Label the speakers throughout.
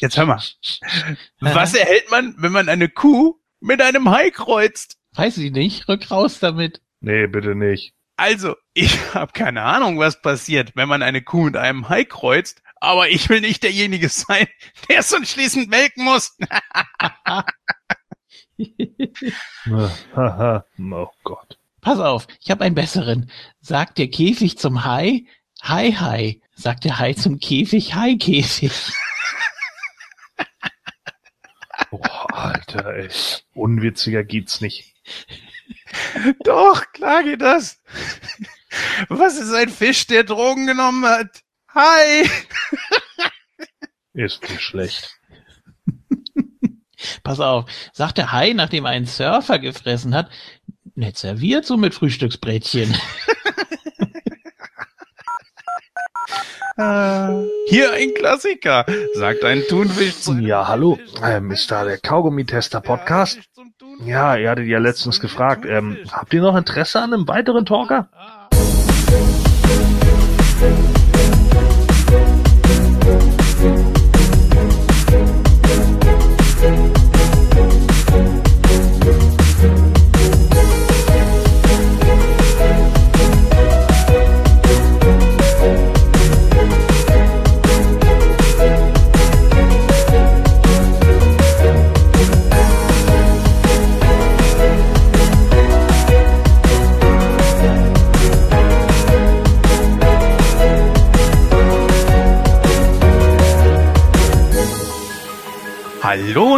Speaker 1: Jetzt hör mal. Was erhält man, wenn man eine Kuh mit einem Hai kreuzt?
Speaker 2: Weiß ich nicht. Rück raus damit.
Speaker 3: Nee, bitte nicht.
Speaker 1: Also, ich habe keine Ahnung, was passiert, wenn man eine Kuh mit einem Hai kreuzt, aber ich will nicht derjenige sein, der es anschließend melken muss.
Speaker 3: oh Gott.
Speaker 2: Pass auf, ich habe einen besseren. Sagt der Käfig zum Hai, Hai, Hai. Sagt der Hai zum Käfig, Hai, Käfig.
Speaker 3: Boah, Alter, ey. Unwitziger geht's nicht.
Speaker 1: Doch, klar geht das. Was ist ein Fisch, der Drogen genommen hat? Hi!
Speaker 3: Ist nicht schlecht.
Speaker 2: Pass auf, sagt der Hai, nachdem er einen Surfer gefressen hat, nett serviert so mit Frühstücksbrettchen.
Speaker 1: Äh, hier ein Klassiker, sagt ein Thunfisch zu
Speaker 3: Ja, hallo. Ähm, ist da der Kaugummi-Tester-Podcast? Ja, ihr hattet ja letztens gefragt. Ähm, habt ihr noch Interesse an einem weiteren Talker?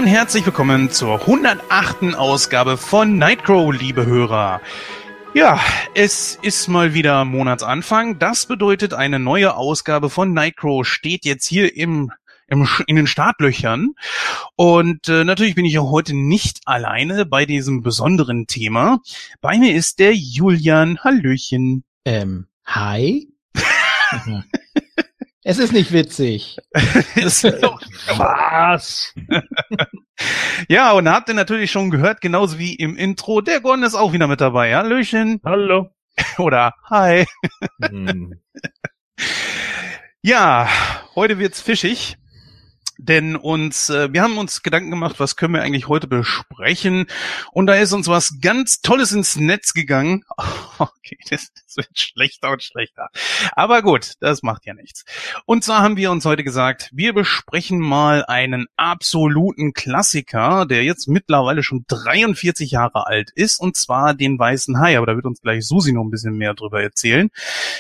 Speaker 1: Und herzlich willkommen zur 108. Ausgabe von Nightcrow, liebe Hörer. Ja, es ist mal wieder Monatsanfang. Das bedeutet, eine neue Ausgabe von Nightcrow steht jetzt hier im, im in den Startlöchern. Und äh, natürlich bin ich auch heute nicht alleine bei diesem besonderen Thema. Bei mir ist der Julian. Hallöchen.
Speaker 2: ähm, Hai? es ist nicht witzig.
Speaker 1: Ist doch-
Speaker 3: Was?
Speaker 1: ja, und habt ihr natürlich schon gehört, genauso wie im Intro, der Gordon ist auch wieder mit dabei. Hallöchen.
Speaker 3: Hallo.
Speaker 1: Oder Hi.
Speaker 3: Hm.
Speaker 1: Ja, heute wird's fischig. Denn uns, äh, wir haben uns Gedanken gemacht, was können wir eigentlich heute besprechen? Und da ist uns was ganz Tolles ins Netz gegangen. Okay, das, das wird schlechter und schlechter. Aber gut, das macht ja nichts. Und zwar haben wir uns heute gesagt, wir besprechen mal einen absoluten Klassiker, der jetzt mittlerweile schon 43 Jahre alt ist, und zwar den Weißen Hai. Aber da wird uns gleich Susi noch ein bisschen mehr drüber erzählen.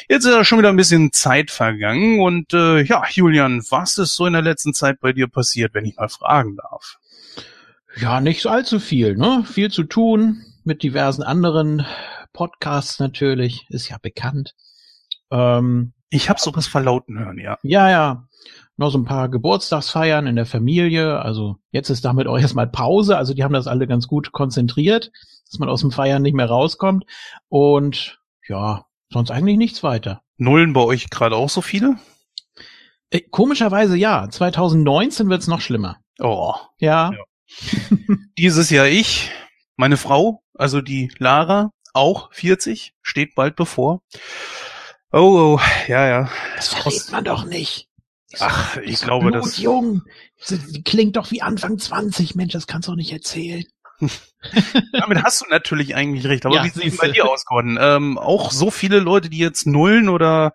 Speaker 1: Jetzt ist ja schon wieder ein bisschen Zeit vergangen und äh, ja, Julian, was ist so in der letzten Zeit bei dir passiert, wenn ich mal fragen darf?
Speaker 2: Ja, nicht allzu viel, ne? Viel zu tun mit diversen anderen Podcasts natürlich, ist ja bekannt. Ähm,
Speaker 1: Ich habe sowas verlauten hören, ja.
Speaker 2: ja, ja. Noch so ein paar Geburtstagsfeiern in der Familie. Also jetzt ist damit auch erstmal Pause. Also die haben das alle ganz gut konzentriert, dass man aus dem Feiern nicht mehr rauskommt. Und ja, sonst eigentlich nichts weiter.
Speaker 1: Nullen bei euch gerade auch so viele?
Speaker 2: Äh, komischerweise ja. 2019 wird's noch schlimmer.
Speaker 1: Oh,
Speaker 2: Ja.
Speaker 1: Ja. dieses Jahr ich, meine Frau, also die Lara, auch 40, steht bald bevor. Oh, oh ja, ja.
Speaker 2: Das verrät man doch nicht.
Speaker 1: Ach, ich glaube, das.
Speaker 2: Blutjung. Die klingt doch wie Anfang 20. Mensch, das kannst du doch nicht erzählen.
Speaker 1: Damit hast du natürlich eigentlich recht. Aber
Speaker 2: Ja,
Speaker 1: wie sieht's
Speaker 2: siehste.
Speaker 1: bei dir aus, Gordon? Ähm, auch so viele Leute, die jetzt nullen oder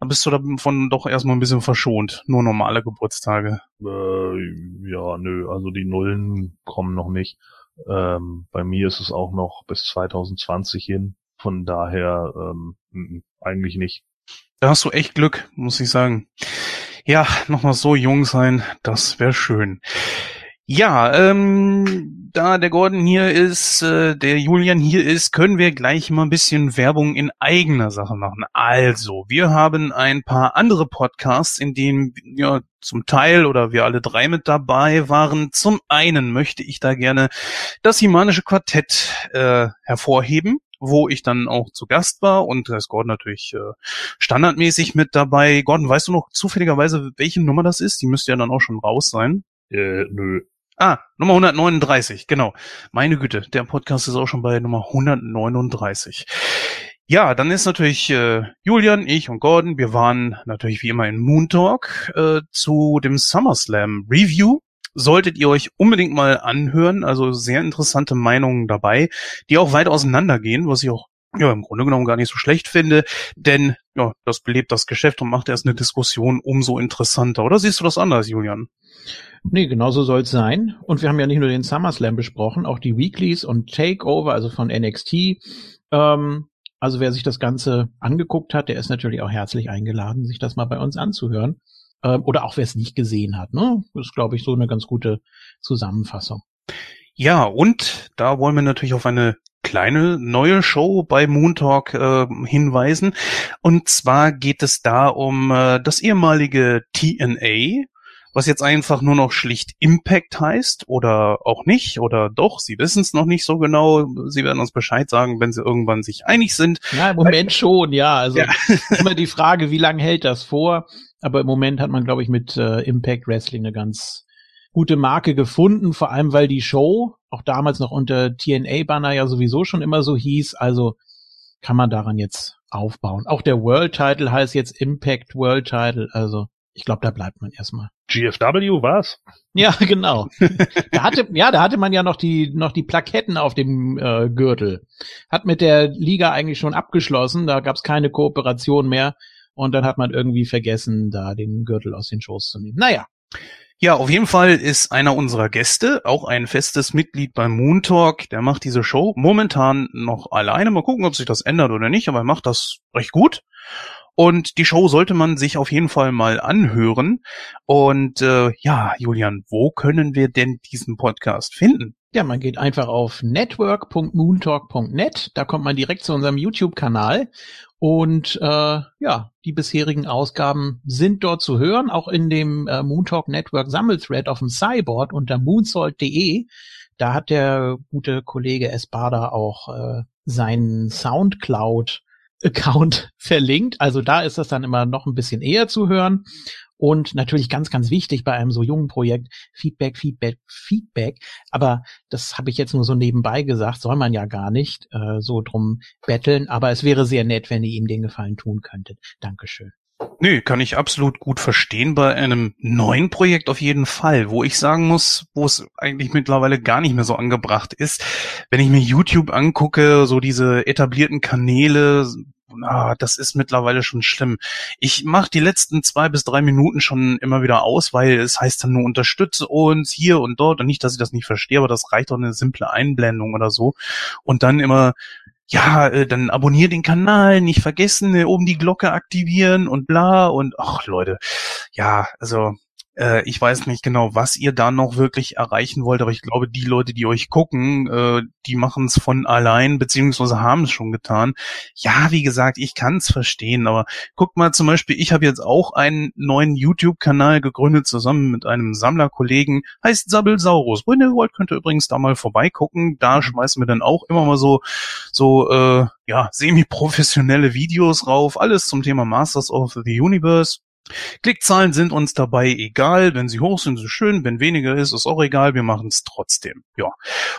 Speaker 1: dann bist du davon doch erstmal ein bisschen verschont? Nur normale Geburtstage.
Speaker 3: Äh, ja, nö, also die Nullen kommen noch nicht. Ähm, bei mir ist es auch noch bis 2020 hin. Von daher ähm, eigentlich nicht.
Speaker 1: Da hast du echt Glück, muss ich sagen. Ja, nochmal so jung sein, das wäre schön. Ja, ähm, da der Gordon hier ist, äh, der Julian hier ist, können wir gleich mal ein bisschen Werbung in eigener Sache machen. Also, wir haben ein paar andere Podcasts, in denen ja zum Teil oder wir alle drei mit dabei waren. Zum einen möchte ich da gerne das Himanische Quartett äh, hervorheben, wo ich dann auch zu Gast war und da ist Gordon natürlich äh, standardmäßig mit dabei. Gordon, weißt du noch zufälligerweise, welche Nummer das ist? Die müsste ja dann auch schon raus sein.
Speaker 3: Äh, nö.
Speaker 1: Ah, Nummer 139, genau. Meine Güte, der Podcast ist auch schon bei Nummer 139. Ja, dann ist natürlich äh, Julian, ich und Gordon, wir waren natürlich wie immer in Moon Talk äh, zu dem SummerSlam Review. Solltet ihr euch unbedingt mal anhören, also sehr interessante Meinungen dabei, die auch weit auseinandergehen, was ich auch ja, im Grunde genommen gar nicht so schlecht finde, denn ja, das belebt das Geschäft und macht erst eine Diskussion umso interessanter. Oder siehst du das anders, Julian?
Speaker 2: Nee, genau so soll es sein. Und wir haben ja nicht nur den SummerSlam besprochen, auch die Weeklies und Takeover, also von NXT. Ähm, also wer sich das Ganze angeguckt hat, der ist natürlich auch herzlich eingeladen, sich das mal bei uns anzuhören. Ähm, oder auch wer es nicht gesehen hat. Ne? Das ist, glaube ich, so eine ganz gute Zusammenfassung.
Speaker 1: Ja, und da wollen wir natürlich auf eine kleine neue Show bei Moon Talk äh, hinweisen. Und zwar geht es da um äh, das ehemalige TNA, was jetzt einfach nur noch schlicht Impact heißt oder auch nicht oder doch, sie wissen es noch nicht so genau. Sie werden uns Bescheid sagen, wenn sie irgendwann sich einig sind.
Speaker 2: Ja, im Moment schon, ja. Also ja. immer die Frage, wie lange hält das vor? Aber im Moment hat man, glaube ich, mit äh, Impact Wrestling eine ganz gute Marke gefunden, vor allem weil die Show auch damals noch unter TNA-Banner ja sowieso schon immer so hieß. Also kann man daran jetzt aufbauen. Auch der World Title heißt jetzt Impact World Title. Also ich glaube, da bleibt man erstmal.
Speaker 3: GFW war's?
Speaker 2: Ja, genau. da hatte, ja, da hatte man ja noch die, noch die Plaketten auf dem äh, Gürtel. Hat mit der Liga eigentlich schon abgeschlossen, da gab's keine Kooperation mehr und dann hat man irgendwie vergessen, da den Gürtel aus den Schoß zu nehmen. Naja.
Speaker 1: Ja, auf jeden Fall ist einer unserer Gäste auch ein festes Mitglied beim Moon Talk. Der macht diese Show momentan noch alleine. Mal gucken, ob sich das ändert oder nicht, aber er macht das recht gut. Und die Show sollte man sich auf jeden Fall mal anhören. Und äh, ja, Julian, wo können wir denn diesen Podcast finden?
Speaker 2: Ja, man geht einfach auf network.moontalk.net. Da kommt man direkt zu unserem YouTube-Kanal. Und äh, ja, die bisherigen Ausgaben sind dort zu hören, auch in dem äh, Moontalk Network Sammelthread auf dem Cyborg unter moonsalt.de. Da hat der gute Kollege Espada auch äh, seinen Soundcloud Account verlinkt. Also da ist das dann immer noch ein bisschen eher zu hören. Und natürlich ganz, ganz wichtig bei einem so jungen Projekt, Feedback, Feedback, Feedback. Aber das habe ich jetzt nur so nebenbei gesagt, soll man ja gar nicht äh, so drum betteln. Aber es wäre sehr nett, wenn ihr ihm den Gefallen tun könntet. Dankeschön.
Speaker 1: Nö, kann ich absolut gut verstehen bei einem neuen Projekt auf jeden Fall, wo ich sagen muss, wo es eigentlich mittlerweile gar nicht mehr so angebracht ist. Wenn ich mir YouTube angucke, so diese etablierten Kanäle, ah, das ist mittlerweile schon schlimm. Ich mache die letzten zwei bis drei Minuten schon immer wieder aus, weil es heißt dann nur unterstütze uns hier und dort und nicht, dass ich das nicht verstehe, aber das reicht doch eine simple Einblendung oder so. Und dann immer ja, äh, dann abonnier den Kanal, nicht vergessen, äh, oben die Glocke aktivieren und bla und ach Leute, ja, also äh, ich weiß nicht genau, was ihr da noch wirklich erreichen wollt, aber ich glaube, die Leute, die euch gucken, äh, die machen es von allein, beziehungsweise haben es schon getan. Ja, wie gesagt, ich kann es verstehen, aber guckt mal zum Beispiel, ich habe jetzt auch einen neuen YouTube-Kanal gegründet, zusammen mit einem Sammlerkollegen, heißt Sabbelsaurus. Wenn ihr wollt, könnt ihr übrigens da mal vorbeigucken. Da schmeißen wir dann auch immer mal so, so, äh, ja, semi-professionelle Videos rauf, alles zum Thema Masters of the Universe. Klickzahlen sind uns dabei egal. Wenn sie hoch sind, ist schön. Wenn weniger ist, ist auch egal. Wir machen es trotzdem. Ja.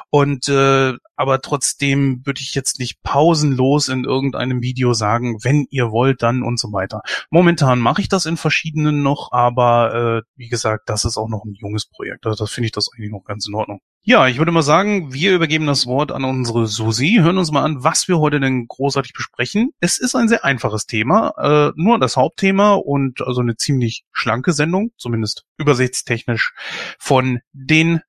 Speaker 1: Und äh, aber trotzdem würde ich jetzt nicht pausenlos in irgendeinem Video sagen, wenn ihr wollt, dann und so weiter. Momentan mache ich das in verschiedenen noch, aber äh, wie gesagt, das ist auch noch ein junges Projekt. Also das finde ich das eigentlich noch ganz in Ordnung. Ja, ich würde mal sagen, wir übergeben das Wort an unsere Susi, hören uns mal an, was wir heute denn großartig besprechen. Es ist ein sehr einfaches Thema, äh, nur das Hauptthema und also eine ziemlich schlanke Sendung, zumindest übersichtstechnisch von den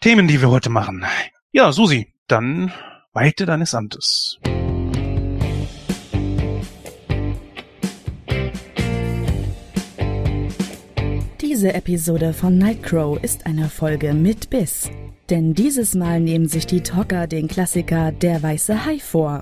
Speaker 1: Themen, die wir heute machen. Ja, Susi, dann weite deines Amtes.
Speaker 4: Diese Episode von Nightcrow ist eine Folge mit Biss. Denn dieses Mal nehmen sich die Talker den Klassiker Der weiße Hai vor.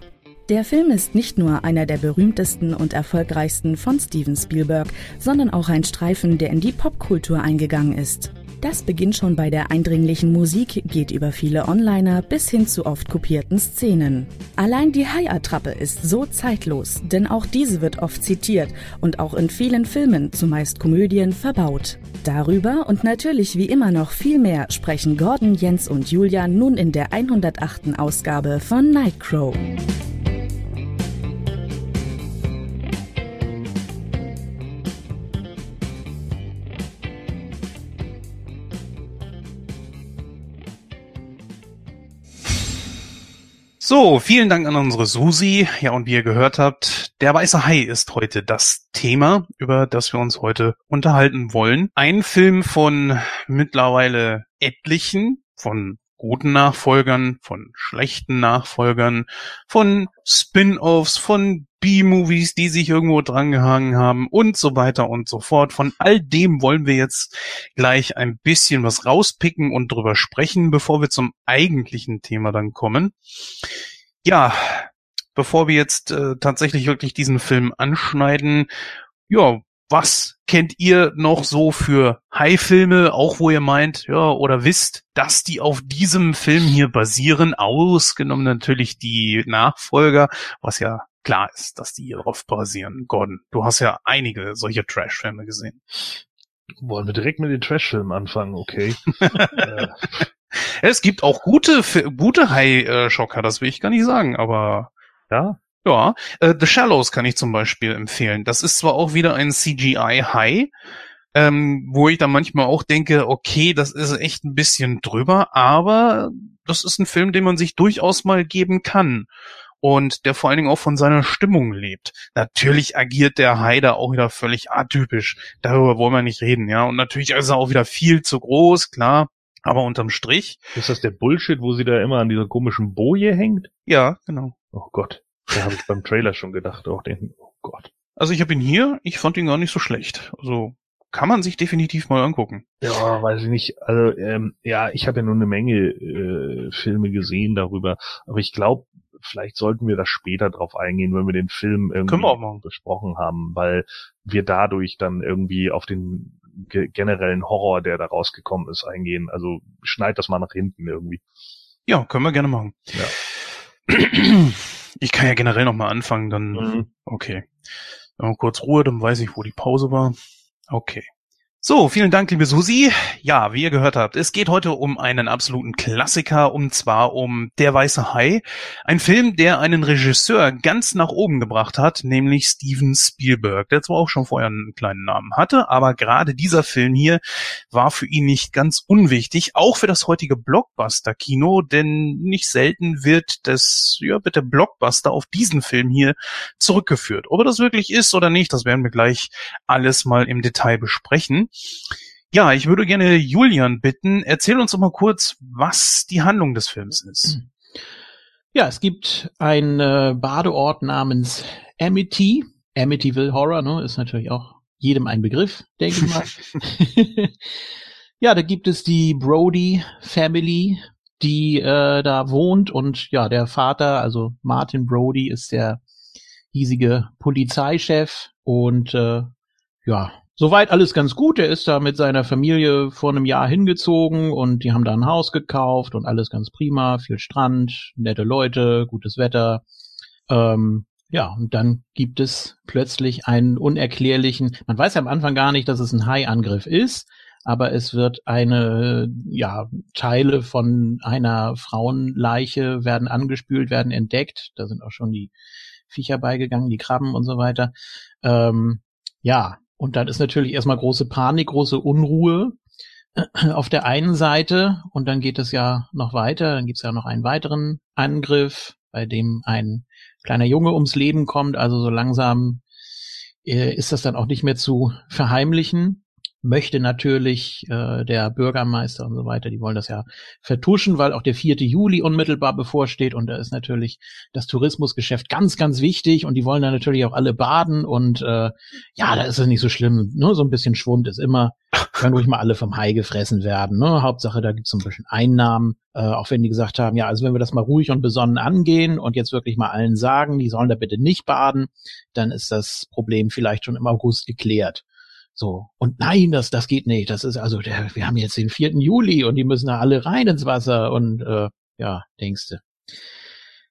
Speaker 4: Der Film ist nicht nur einer der berühmtesten und erfolgreichsten von Steven Spielberg, sondern auch ein Streifen, der in die Popkultur eingegangen ist. Das beginnt schon bei der eindringlichen Musik, geht über viele Onliner bis hin zu oft kopierten Szenen. Allein die Hai-Attrappe ist so zeitlos, denn auch diese wird oft zitiert und auch in vielen Filmen, zumeist Komödien, verbaut. Darüber und natürlich wie immer noch viel mehr sprechen Gordon, Jens und Julia nun in der 108. Ausgabe von Nightcrow.
Speaker 1: So, vielen Dank an unsere Susi. Ja, und wie ihr gehört habt, der weiße Hai ist heute das Thema, über das wir uns heute unterhalten wollen. Ein Film von mittlerweile etlichen, von guten Nachfolgern, von schlechten Nachfolgern, von Spin-offs, von B-Movies, die sich irgendwo drangehangen haben und so weiter und so fort. Von all dem wollen wir jetzt gleich ein bisschen was rauspicken und drüber sprechen, bevor wir zum eigentlichen Thema dann kommen. Ja, bevor wir jetzt äh, tatsächlich wirklich diesen Film anschneiden, ja, was kennt ihr noch so für High-Filme, auch wo ihr meint, ja, oder wisst, dass die auf diesem Film hier basieren, ausgenommen natürlich die Nachfolger, was ja klar ist, dass die hier drauf basieren. Gordon, du hast ja einige solche Trash-Filme gesehen.
Speaker 3: Wollen wir direkt mit den Trash-Filmen anfangen, okay.
Speaker 1: äh. Es gibt auch gute, gute High-Schocker, das will ich gar nicht sagen, aber
Speaker 3: ja,
Speaker 1: ja, äh, The Shallows kann ich zum Beispiel empfehlen. Das ist zwar auch wieder ein CGI-High, ähm, wo ich dann manchmal auch denke, okay, das ist echt ein bisschen drüber, aber das ist ein Film, den man sich durchaus mal geben kann und der vor allen Dingen auch von seiner Stimmung lebt. Natürlich agiert der Haider auch wieder völlig atypisch. Darüber wollen wir nicht reden, ja. Und natürlich ist er auch wieder viel zu groß, klar. Aber unterm Strich.
Speaker 3: Ist das der Bullshit, wo sie da immer an dieser komischen Boje hängt?
Speaker 1: Ja, genau.
Speaker 3: Oh Gott. Da habe ich beim Trailer schon gedacht, auch den, oh Gott.
Speaker 1: Also ich habe ihn hier, ich fand ihn gar nicht so schlecht. Also kann man sich definitiv mal angucken.
Speaker 3: Ja, weiß ich nicht. Also ähm, ja, ich habe ja nur eine Menge äh, Filme gesehen darüber, aber ich glaube, vielleicht sollten wir da später drauf eingehen, wenn wir den Film irgendwie besprochen haben, weil wir dadurch dann irgendwie auf den ge generellen Horror, der da rausgekommen ist, eingehen. Also schneid das mal nach hinten irgendwie.
Speaker 1: Ja, können wir gerne machen.
Speaker 3: Ja.
Speaker 1: Ich kann ja generell noch mal anfangen, dann mhm. okay. Dann kurz Ruhe, dann weiß ich, wo die Pause war. Okay. So, vielen Dank, liebe Susi. Ja, wie ihr gehört habt, es geht heute um einen absoluten Klassiker, und zwar um Der Weiße Hai. Ein Film, der einen Regisseur ganz nach oben gebracht hat, nämlich Steven Spielberg, der zwar auch schon vorher einen kleinen Namen hatte, aber gerade dieser Film hier war für ihn nicht ganz unwichtig, auch für das heutige Blockbuster-Kino, denn nicht selten wird das, ja, der Blockbuster auf diesen Film hier zurückgeführt. Ob er das wirklich ist oder nicht, das werden wir gleich alles mal im Detail besprechen. Ja, ich würde gerne Julian bitten, erzähl uns doch mal kurz, was die Handlung des Films ist. Hm.
Speaker 2: Ja, es gibt einen äh, Badeort namens Amity. Amityville Horror, ne, ist natürlich auch jedem ein Begriff, denke ich mal. ja, da gibt es die Brody Family, die äh, da wohnt und ja, der Vater, also Martin Brody, ist der hiesige Polizeichef und äh, ja, Soweit alles ganz gut. Er ist da mit seiner Familie vor einem Jahr hingezogen und die haben da ein Haus gekauft und alles ganz prima. Viel Strand, nette Leute, gutes Wetter. Ähm, ja, und dann gibt es plötzlich einen unerklärlichen, man weiß ja am Anfang gar nicht, dass es ein Hai-Angriff ist, aber es wird eine, ja, Teile von einer Frauenleiche werden angespült, werden entdeckt. Da sind auch schon die Viecher beigegangen, die Krabben und so weiter. Ähm, ja, und dann ist natürlich erstmal große Panik, große Unruhe auf der einen Seite. Und dann geht es ja noch weiter, dann gibt es ja noch einen weiteren Angriff, bei dem ein kleiner Junge ums Leben kommt, also so langsam äh, ist das dann auch nicht mehr zu verheimlichen möchte natürlich äh, der Bürgermeister und so weiter, die wollen das ja vertuschen, weil auch der 4. Juli unmittelbar bevorsteht und da ist natürlich das Tourismusgeschäft ganz, ganz wichtig und die wollen da natürlich auch alle baden und äh, ja, da ist es nicht so schlimm, nur so ein bisschen Schwund ist immer, können ruhig mal alle vom Hai gefressen werden, ne? Hauptsache, da gibt's so ein bisschen Einnahmen, äh, auch wenn die gesagt haben, ja, also wenn wir das mal ruhig und besonnen angehen und jetzt wirklich mal allen sagen, die sollen da bitte nicht baden, dann ist das Problem vielleicht schon im August geklärt. So. Und nein, das, das geht nicht. Das ist also, der, wir haben jetzt den 4. Juli und die müssen da alle rein ins Wasser und äh, ja, denkste.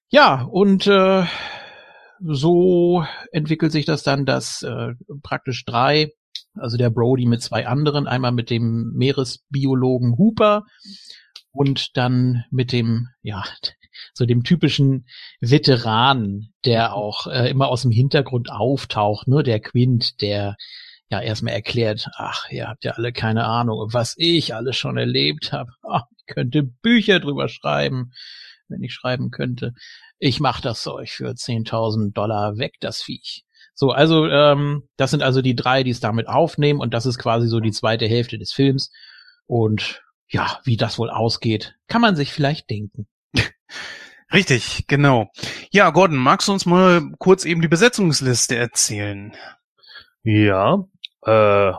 Speaker 2: Ja, und äh, so entwickelt sich das dann, dass äh, praktisch drei, also der Brody mit zwei anderen, einmal mit dem Meeresbiologen Hooper und dann mit dem, ja, so dem typischen Veteran, der auch äh, immer aus dem Hintergrund auftaucht, nur ne, der Quint, der ja erstmal erklärt, ach, ihr habt ja alle keine Ahnung, was ich alles schon erlebt habe. ich könnte Bücher drüber schreiben. wenn ich schreiben könnte, ich mach das Zeug für 10.000 Dollar weg, das Viech. So, also ähm, das sind also die drei, die es damit aufnehmen und das ist quasi so die zweite Hälfte des Films. Und ja, wie das wohl ausgeht, kann man sich vielleicht denken.
Speaker 1: Richtig, genau. Ja, Gordon, magst du uns mal kurz eben die Besetzungsliste erzählen?
Speaker 3: Ja, äh,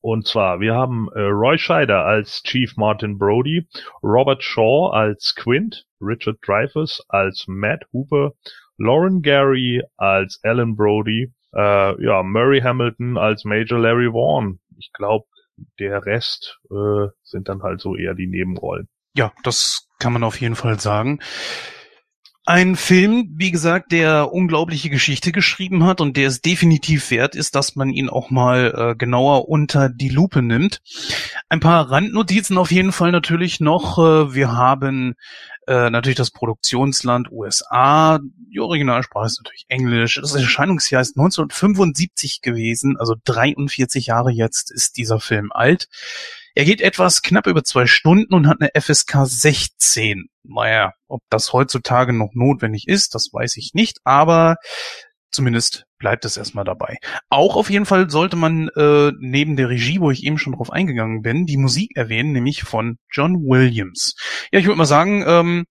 Speaker 3: und zwar, wir haben äh, Roy Scheider als Chief Martin Brody, Robert Shaw als Quint, Richard Dreyfuss als Matt Hooper, Lauren Gary als Alan Brody, äh, ja, Murray Hamilton als Major Larry Vaughn. Ich glaube, der Rest äh, sind dann halt so eher die Nebenrollen.
Speaker 1: Ja, das kann man auf jeden Fall sagen. Ein Film, wie gesagt, der unglaubliche Geschichte geschrieben hat und der es definitiv wert ist, dass man ihn auch mal äh, genauer unter die Lupe nimmt. Ein paar Randnotizen auf jeden Fall natürlich noch. Äh, wir haben äh, natürlich das Produktionsland USA. Die Originalsprache ist natürlich Englisch. Das Erscheinungsjahr ist 1975 gewesen, also 43 Jahre jetzt ist dieser Film alt. Er geht etwas knapp über zwei Stunden und hat eine FSK 16. Naja, ob das heutzutage noch notwendig ist, das weiß ich nicht, aber zumindest bleibt es erstmal dabei. Auch auf jeden Fall sollte man äh, neben der Regie, wo ich eben schon drauf eingegangen bin, die Musik erwähnen, nämlich von John Williams. Ja, ich würde mal sagen, ähm,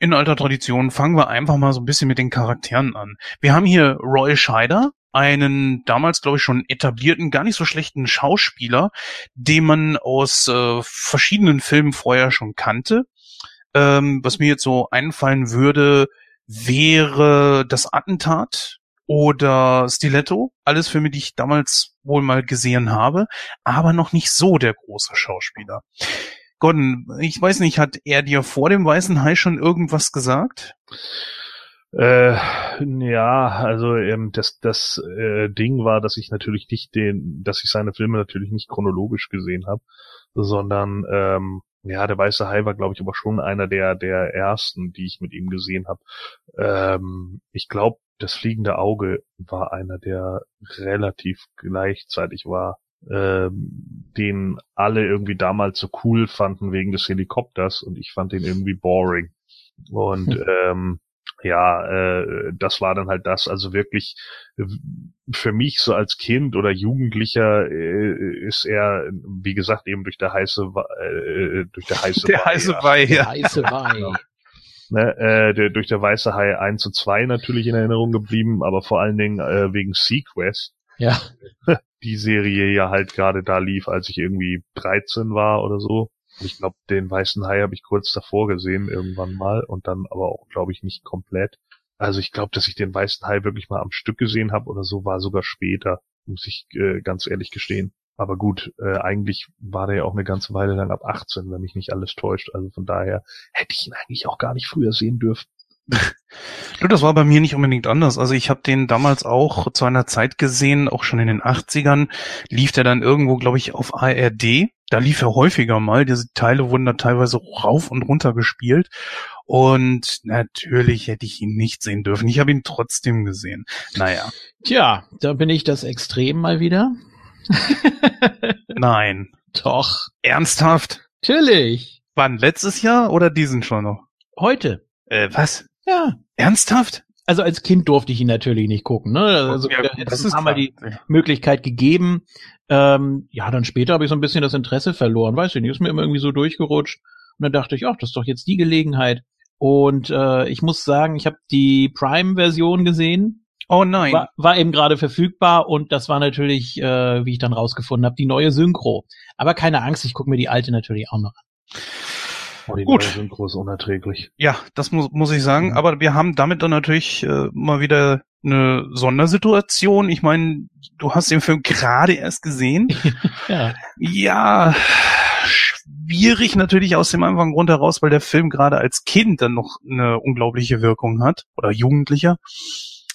Speaker 1: in alter Tradition fangen wir einfach mal so ein bisschen mit den Charakteren an. Wir haben hier Roy Scheider, einen damals, glaube ich, schon etablierten, gar nicht so schlechten Schauspieler, den man aus äh, verschiedenen Filmen vorher schon kannte. Ähm, was mir jetzt so einfallen würde, wäre das Attentat oder Stiletto. Alles Filme, die ich damals wohl mal gesehen habe, aber noch nicht so der große Schauspieler. Gordon, ich weiß nicht, hat er dir vor dem Weißen Hai schon irgendwas gesagt?
Speaker 3: Äh, ja, also ähm, das das äh, Ding war, dass ich natürlich nicht den, dass ich seine Filme natürlich nicht chronologisch gesehen habe, sondern ähm, ja, der Weiße Hai war, glaube ich, aber schon einer der der ersten, die ich mit ihm gesehen habe. Ähm, ich glaube, das fliegende Auge war einer, der relativ gleichzeitig war, ähm, den alle irgendwie damals so cool fanden wegen des Helikopters und ich fand den irgendwie boring. Und ähm, ja, äh, das war dann halt das. Also wirklich für mich so als Kind oder Jugendlicher äh, ist er, wie gesagt, eben durch der heiße, äh, durch der heiße
Speaker 1: der heiße Weih,
Speaker 2: ja. heiße Weih.
Speaker 3: Ne, äh, der, durch der Weiße Hai 1 zu 2 natürlich in Erinnerung geblieben, aber vor allen Dingen äh, wegen Sequest.
Speaker 2: Ja.
Speaker 3: Die Serie ja halt gerade da lief, als ich irgendwie 13 war oder so. Ich glaube, den weißen Hai habe ich kurz davor gesehen, irgendwann mal, und dann aber auch, glaube ich, nicht komplett. Also ich glaube, dass ich den weißen Hai wirklich mal am Stück gesehen habe oder so, war sogar später, muss ich äh, ganz ehrlich gestehen. Aber gut, äh, eigentlich war der ja auch eine ganze Weile lang ab 18, wenn mich nicht alles täuscht. Also von daher hätte ich ihn eigentlich auch gar nicht früher sehen dürfen.
Speaker 1: Du, das war bei mir nicht unbedingt anders. Also ich habe den damals auch zu einer Zeit gesehen, auch schon in den 80ern, lief der dann irgendwo, glaube ich, auf ARD. Da lief er häufiger mal. Diese Teile wurden da teilweise rauf und runter gespielt. Und natürlich hätte ich ihn nicht sehen dürfen. Ich habe ihn trotzdem gesehen. Naja.
Speaker 2: Tja, da bin ich das Extrem mal wieder.
Speaker 1: Nein.
Speaker 2: Doch.
Speaker 1: Ernsthaft?
Speaker 2: Natürlich.
Speaker 1: Wann? Letztes Jahr oder diesen schon noch?
Speaker 2: Heute.
Speaker 1: Äh, was?
Speaker 2: Ja.
Speaker 1: Ernsthaft?
Speaker 2: Also als Kind durfte ich ihn natürlich nicht gucken. Ne? Also ja, da das ist mal die Möglichkeit gegeben. Ähm, ja, dann später habe ich so ein bisschen das Interesse verloren. Weiß ich nicht, ist mir immer irgendwie so durchgerutscht. Und dann dachte ich, ach, das ist doch jetzt die Gelegenheit. Und äh, ich muss sagen, ich habe die Prime-Version gesehen.
Speaker 1: Oh nein.
Speaker 2: War, war eben gerade verfügbar und das war natürlich, äh, wie ich dann rausgefunden habe, die neue Synchro. Aber keine Angst, ich gucke mir die alte natürlich auch noch an.
Speaker 3: Gut. Synchro ist unerträglich.
Speaker 1: Ja, das muss, muss ich sagen. Mhm. Aber wir haben damit dann natürlich äh, mal wieder eine Sondersituation. Ich meine, du hast den Film gerade erst gesehen.
Speaker 2: ja.
Speaker 1: Ja, schwierig natürlich aus dem einfachen Grund heraus, weil der Film gerade als Kind dann noch eine unglaubliche Wirkung hat oder Jugendlicher.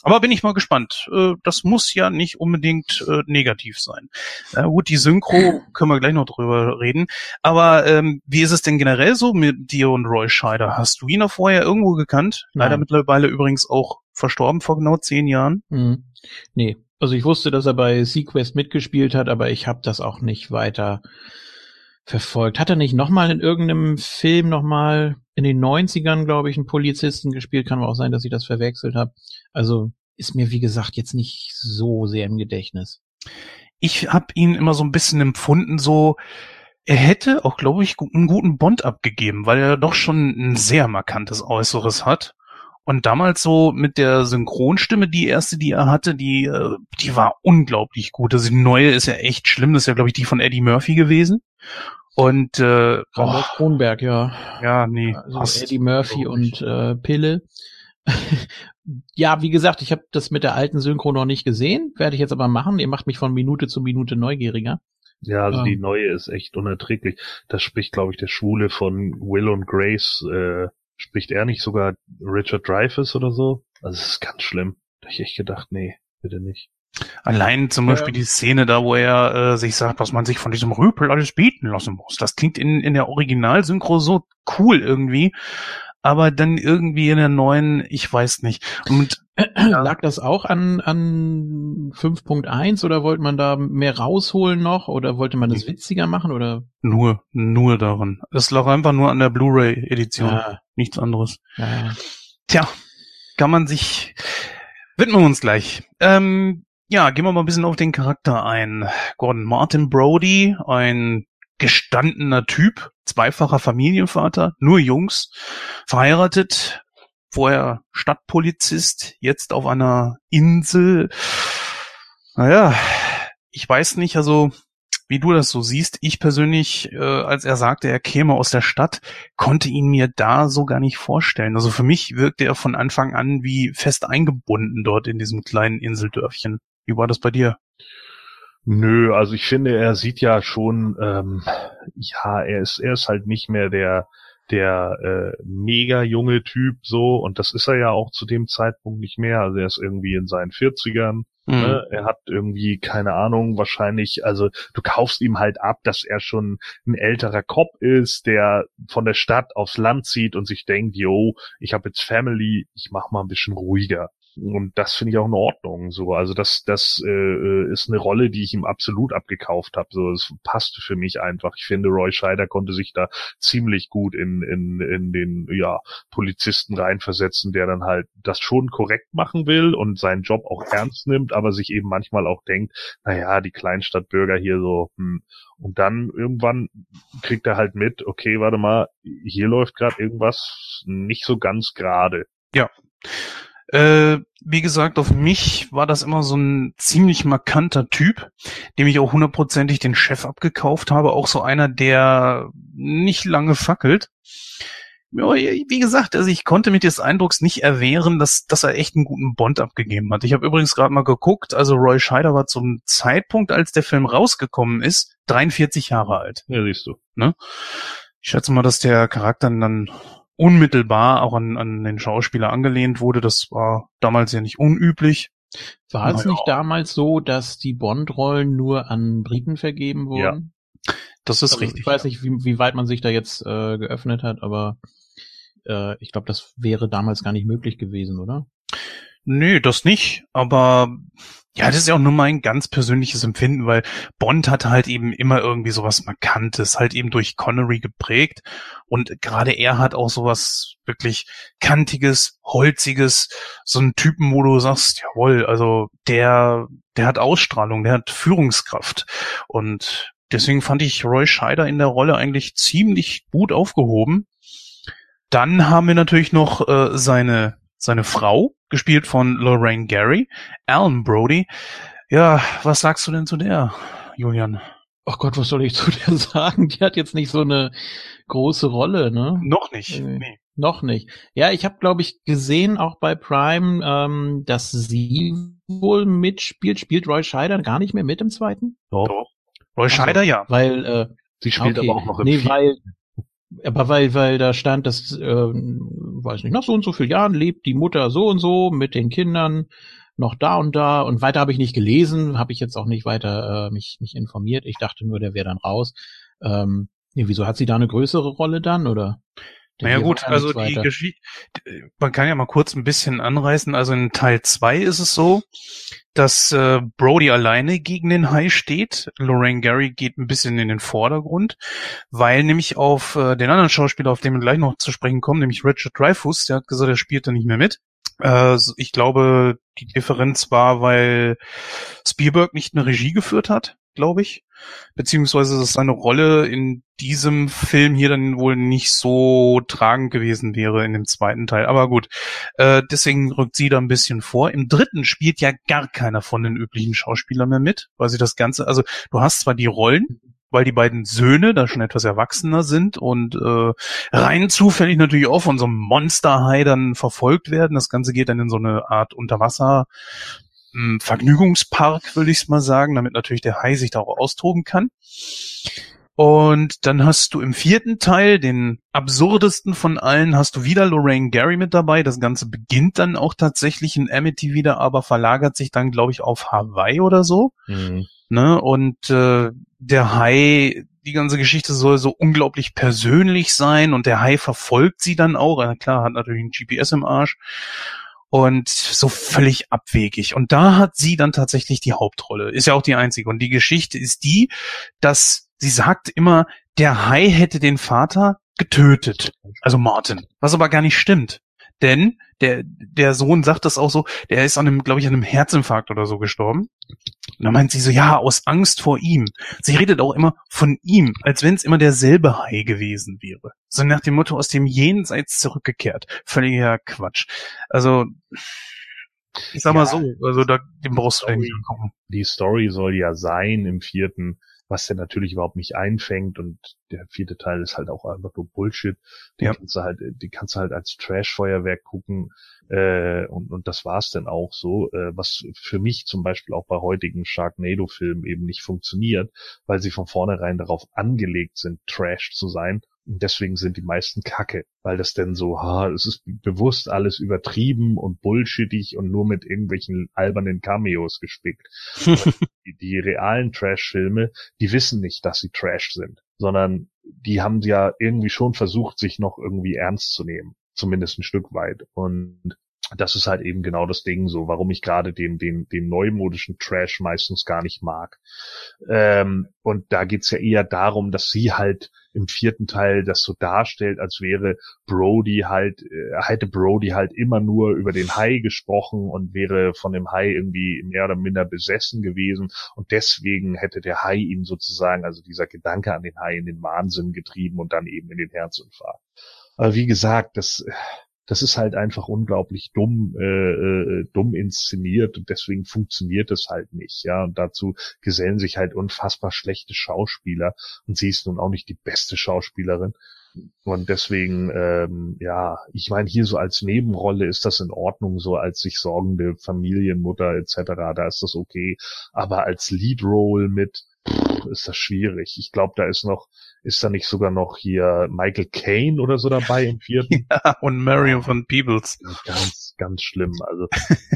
Speaker 1: Aber bin ich mal gespannt. Äh, das muss ja nicht unbedingt äh, negativ sein. gut, die Synchro können wir gleich noch drüber reden. Aber ähm, wie ist es denn generell so mit dir und Roy Scheider? Hast du ihn noch vorher irgendwo gekannt? Nein. Leider mittlerweile übrigens auch verstorben vor genau zehn Jahren.
Speaker 2: Mhm. Nee, also ich wusste, dass er bei Sequest mitgespielt hat, aber ich habe das auch nicht weiter verfolgt. Hat er nicht nochmal in irgendeinem Film nochmal in den 90ern, glaube ich, einen Polizisten gespielt? Kann aber auch sein, dass ich das verwechselt habe. Also ist mir, wie gesagt, jetzt nicht so sehr im Gedächtnis.
Speaker 1: Ich habe ihn immer so ein bisschen empfunden, so er hätte auch, glaube ich, einen guten Bond abgegeben, weil er doch schon ein sehr markantes Äußeres hat. Und damals so mit der Synchronstimme, die erste, die er hatte, die, äh, die war unglaublich gut. Also die neue ist ja echt schlimm. Das ist ja, glaube ich, die von Eddie Murphy gewesen. Und äh,
Speaker 2: oh, Kronberg, ja.
Speaker 1: Ja, nee.
Speaker 2: Also Eddie Murphy und äh, Pille. ja, wie gesagt, ich habe das mit der alten Synchro noch nicht gesehen, werde ich jetzt aber machen. Ihr macht mich von Minute zu Minute neugieriger.
Speaker 3: Ja, also ähm. die neue ist echt unerträglich. Das spricht, glaube ich, der Schwule von Will und Grace äh, Spricht er nicht sogar Richard Dreyfuss oder so? Also es ist ganz schlimm. Da hab ich echt gedacht, nee, bitte nicht.
Speaker 1: Allein zum Beispiel die Szene da, wo er äh, sich sagt, was man sich von diesem Rüpel alles bieten lassen muss. Das klingt in, in der Originalsynchro so cool irgendwie aber dann irgendwie in der neuen, ich weiß nicht. Und
Speaker 2: ja. lag das auch an an 5.1 oder wollte man da mehr rausholen noch oder wollte man das witziger machen oder?
Speaker 1: Nur, nur daran. Es lag einfach nur an der Blu-ray-Edition, ja. nichts anderes. Ja. Tja, kann man sich widmen wir uns gleich. Ähm, ja, gehen wir mal ein bisschen auf den Charakter ein. Gordon Martin Brody, ein gestandener Typ, zweifacher Familienvater, nur Jungs, verheiratet, vorher Stadtpolizist, jetzt auf einer Insel. Naja, ich weiß nicht, also wie du das so siehst. Ich persönlich, äh, als er sagte, er käme aus der Stadt, konnte ihn mir da so gar nicht vorstellen. Also für mich wirkte er von Anfang an wie fest eingebunden dort in diesem kleinen Inseldörfchen. Wie war das bei dir?
Speaker 3: Nö, also ich finde, er sieht ja schon, ähm, ja, er ist, er ist halt nicht mehr der, der äh, mega junge Typ so und das ist er ja auch zu dem Zeitpunkt nicht mehr. Also er ist irgendwie in seinen 40ern. Mhm. Ne? Er hat irgendwie, keine Ahnung, wahrscheinlich, also du kaufst ihm halt ab, dass er schon ein älterer Cop ist, der von der Stadt aufs Land zieht und sich denkt, yo, ich habe jetzt Family, ich mach mal ein bisschen ruhiger. Und das finde ich auch in Ordnung. So, also das, das äh, äh, ist eine Rolle, die ich ihm absolut abgekauft habe. So, es passte für mich einfach. Ich finde, Roy Scheider konnte sich da ziemlich gut in in in den ja Polizisten reinversetzen, der dann halt das schon korrekt machen will und seinen Job auch ernst nimmt, aber sich eben manchmal auch denkt, naja, die Kleinstadtbürger hier so. Hm. Und dann irgendwann kriegt er halt mit, okay, warte mal, hier läuft gerade irgendwas nicht so ganz gerade.
Speaker 1: Ja. Äh, wie gesagt, auf mich war das immer so ein ziemlich markanter Typ, dem ich auch hundertprozentig den Chef abgekauft habe. Auch so einer, der nicht lange fackelt. Ja, wie gesagt, also ich konnte mit des Eindrucks nicht erwehren, dass, dass er echt einen guten Bond abgegeben hat. Ich habe übrigens gerade mal geguckt, also Roy Scheider war zum Zeitpunkt, als der Film rausgekommen ist, 43 Jahre alt.
Speaker 3: Ja, siehst du.
Speaker 1: Ne? Ich schätze mal, dass der Charakter dann unmittelbar auch an, an den Schauspieler angelehnt wurde. Das war damals ja nicht unüblich.
Speaker 2: War es nicht damals so, dass die Bond-Rollen nur an Briten vergeben wurden?
Speaker 1: Ja, das ist also, richtig.
Speaker 2: Ich weiß nicht, wie, wie weit man sich da jetzt äh, geöffnet hat, aber äh, ich glaube, das wäre damals gar nicht möglich gewesen, oder?
Speaker 1: Nö, das nicht. Aber ja, das ist ja auch nur mein ganz persönliches Empfinden, weil Bond hat halt eben immer irgendwie sowas Markantes, halt eben durch Connery geprägt. Und gerade er hat auch sowas wirklich kantiges, holziges, so einen Typen, wo du sagst, jawohl, also der, der hat Ausstrahlung, der hat Führungskraft. Und deswegen fand ich Roy Scheider in der Rolle eigentlich ziemlich gut aufgehoben. Dann haben wir natürlich noch äh, seine seine Frau, gespielt von Lorraine Gary, Alan Brody. Ja, was sagst du denn zu der, Julian?
Speaker 2: Ach Gott, was soll ich zu der sagen? Die hat jetzt nicht so eine große Rolle, ne?
Speaker 1: Noch nicht.
Speaker 2: Nee. nee. Noch nicht. Ja, ich habe, glaube ich, gesehen, auch bei Prime, ähm, dass sie wohl mitspielt. Spielt Roy Scheider gar nicht mehr mit im zweiten?
Speaker 1: Doch. Roy Scheider, also, ja.
Speaker 2: Weil, äh,
Speaker 3: sie spielt okay. aber auch noch im
Speaker 2: Nee, weil, aber weil, weil da stand, dass, äh, weiß nicht, nach so und so vielen Jahren lebt die Mutter so und so mit den Kindern noch da und da und weiter habe ich nicht gelesen, habe ich jetzt auch nicht weiter äh, mich, mich informiert. Ich dachte nur, der wäre dann raus. Ähm, nee, wieso hat sie da eine größere Rolle dann, oder?
Speaker 1: Naja gut, also die Geschichte, man kann ja mal kurz ein bisschen anreißen. Also in Teil zwei ist es so, dass äh, Brody alleine gegen den Hai steht. Lorraine Gary geht ein bisschen in den Vordergrund, weil nämlich auf äh, den anderen Schauspieler, auf den wir gleich noch zu sprechen kommen, nämlich Richard Dreyfuss, der hat gesagt, er spielt da nicht mehr mit. Äh, ich glaube, die Differenz war, weil Spielberg nicht eine Regie geführt hat glaube ich. Beziehungsweise dass seine Rolle in diesem Film hier dann wohl nicht so tragend gewesen wäre in dem zweiten Teil. Aber gut, äh, deswegen rückt sie da ein bisschen vor. Im dritten spielt ja gar keiner von den üblichen Schauspielern mehr mit, weil sie das Ganze, also du hast zwar die Rollen, weil die beiden Söhne da schon etwas erwachsener sind und äh, rein zufällig natürlich auch von so einem Monsterhai dann verfolgt werden. Das Ganze geht dann in so eine Art Unterwasser Vergnügungspark, würde ich mal sagen, damit natürlich der Hai sich da auch austoben kann. Und dann hast du im vierten Teil, den absurdesten von allen, hast du wieder Lorraine Gary mit dabei. Das Ganze beginnt dann auch tatsächlich in Amity wieder, aber verlagert sich dann, glaube ich, auf Hawaii oder so. Mhm. Ne? Und äh, der Hai, die ganze Geschichte soll so unglaublich persönlich sein und der Hai verfolgt sie dann auch. Klar, hat natürlich ein GPS im Arsch und so völlig abwegig. Und da hat sie dann tatsächlich die Hauptrolle. Ist ja auch die einzige. Und die Geschichte ist die, dass sie sagt immer, der Hai hätte den Vater getötet. Also Martin. Was aber gar nicht stimmt. Denn der, der Sohn sagt das auch so, der ist an einem, glaube ich, an einem Herzinfarkt oder so gestorben. Und dann meint sie so, ja, aus Angst vor ihm. Sie redet auch immer von ihm, als wenn es immer derselbe Hai gewesen wäre. So nach dem Motto aus dem Jenseits zurückgekehrt. Völliger Quatsch. Also, ich sag ja, mal so, also da, dem brauchst du
Speaker 3: eigentlich gucken. Die Story soll ja sein im vierten, was der natürlich überhaupt nicht einfängt und der vierte Teil ist halt auch einfach nur Bullshit. Den ja. kannst du halt, die kannst du halt als Trash-Feuerwerk gucken äh, und, und das war's dann auch so, äh, was für mich zum Beispiel auch bei heutigen Sharknado-Filmen eben nicht funktioniert, weil sie von vornherein darauf angelegt sind, Trash zu sein und deswegen sind die meisten Kacke, weil das denn so, ha, es ist bewusst alles übertrieben und bullshittig und nur mit irgendwelchen albernen Cameos gespickt. die, die realen Trash-Filme, die wissen nicht, dass sie Trash sind, sondern die haben ja irgendwie schon versucht, sich noch irgendwie ernst zu nehmen. Zumindest ein Stück weit. Und das ist halt eben genau das Ding so, warum ich gerade den, den, den neumodischen Trash meistens gar nicht mag. Ähm, und da geht's ja eher darum, dass sie halt im vierten Teil das so darstellt, als wäre Brody halt, äh, hätte Brody halt immer nur über den Hai gesprochen und wäre von dem Hai irgendwie mehr oder minder besessen gewesen und deswegen hätte der Hai ihn sozusagen, also dieser Gedanke an den Hai in den Wahnsinn getrieben und dann eben in den Herzinfarkt. Aber wie gesagt, das, das ist halt einfach unglaublich dumm, äh, äh, dumm inszeniert und deswegen funktioniert es halt nicht, ja. Und dazu gesellen sich halt unfassbar schlechte Schauspieler und sie ist nun auch nicht die beste Schauspielerin. Und deswegen, ähm, ja, ich meine, hier so als Nebenrolle ist das in Ordnung, so als sich sorgende Familienmutter etc., da ist das okay. Aber als Lead-Role mit pff, ist das schwierig. Ich glaube, da ist noch ist da nicht sogar noch hier Michael Caine oder so dabei im vierten?
Speaker 1: Ja, und Marion von Peebles.
Speaker 3: Ganz, ganz schlimm. Also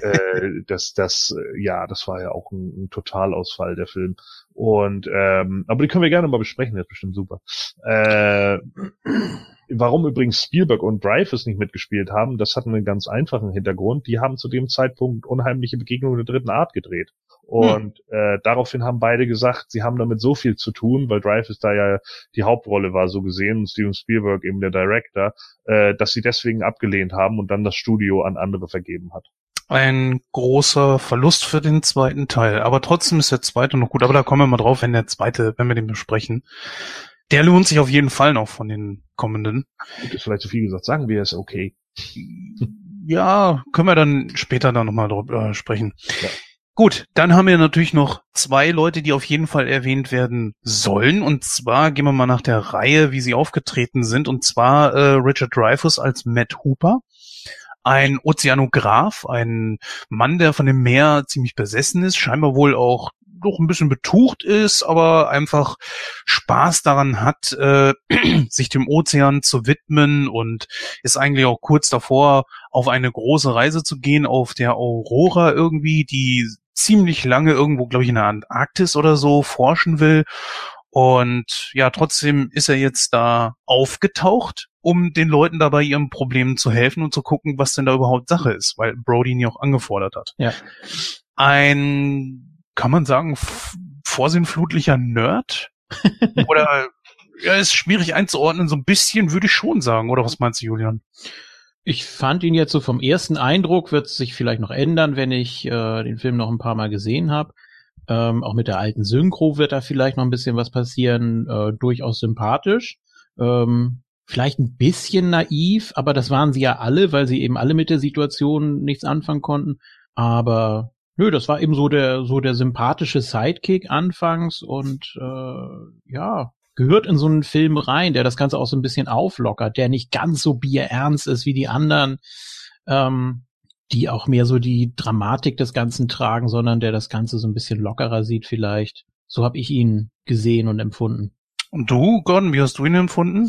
Speaker 3: äh, das, das, äh, ja, das war ja auch ein, ein Totalausfall der Film. Und ähm, aber die können wir gerne mal besprechen, das ist bestimmt super. Äh, warum übrigens Spielberg und Dreyfus nicht mitgespielt haben, das hat einen ganz einfachen Hintergrund. Die haben zu dem Zeitpunkt unheimliche Begegnungen der dritten Art gedreht. Und hm. äh, daraufhin haben beide gesagt, sie haben damit so viel zu tun, weil Drive ist da ja die Hauptrolle war so gesehen und Steven Spielberg eben der Director, äh, dass sie deswegen abgelehnt haben und dann das Studio an andere vergeben hat.
Speaker 1: Ein großer Verlust für den zweiten Teil. Aber trotzdem ist der zweite noch gut. Aber da kommen wir mal drauf, wenn der zweite, wenn wir den besprechen. Der lohnt sich auf jeden Fall noch von den kommenden.
Speaker 3: Gut, ist vielleicht zu viel gesagt. Sagen wir es okay.
Speaker 1: Ja, können wir dann später da nochmal drüber sprechen. Ja. Gut, dann haben wir natürlich noch zwei Leute, die auf jeden Fall erwähnt werden sollen. Und zwar gehen wir mal nach der Reihe, wie sie aufgetreten sind. Und zwar äh, Richard Dreyfuss als Matt Hooper. Ein Ozeanograph, ein Mann, der von dem Meer ziemlich besessen ist, scheinbar wohl auch doch ein bisschen betucht ist, aber einfach Spaß daran hat, äh, sich dem Ozean zu widmen und ist eigentlich auch kurz davor, auf eine große Reise zu gehen, auf der Aurora irgendwie, die ziemlich lange irgendwo, glaube ich, in der Antarktis oder so forschen will. Und ja, trotzdem ist er jetzt da aufgetaucht um den Leuten dabei ihren Problemen zu helfen und zu gucken, was denn da überhaupt Sache ist, weil Brody ihn ja auch angefordert hat.
Speaker 2: Ja.
Speaker 1: Ein, kann man sagen, vorsinnflutlicher Nerd? Oder ja, ist schwierig einzuordnen, so ein bisschen würde ich schon sagen, oder was meinst du, Julian?
Speaker 2: Ich fand ihn jetzt so vom ersten Eindruck, wird sich vielleicht noch ändern, wenn ich äh, den Film noch ein paar Mal gesehen habe. Ähm, auch mit der alten Synchro wird da vielleicht noch ein bisschen was passieren, äh, durchaus sympathisch. Ähm, vielleicht ein bisschen naiv, aber das waren sie ja alle, weil sie eben alle mit der Situation nichts anfangen konnten. Aber nö, das war eben so der so der sympathische Sidekick anfangs und äh, ja, gehört in so einen Film rein, der das Ganze auch so ein bisschen auflockert, der nicht ganz so bierernst ist wie die anderen, ähm, die auch mehr so die Dramatik des Ganzen tragen, sondern der das Ganze so ein bisschen lockerer sieht vielleicht. So habe ich ihn gesehen und empfunden.
Speaker 1: Und du, Gordon, wie hast du ihn empfunden?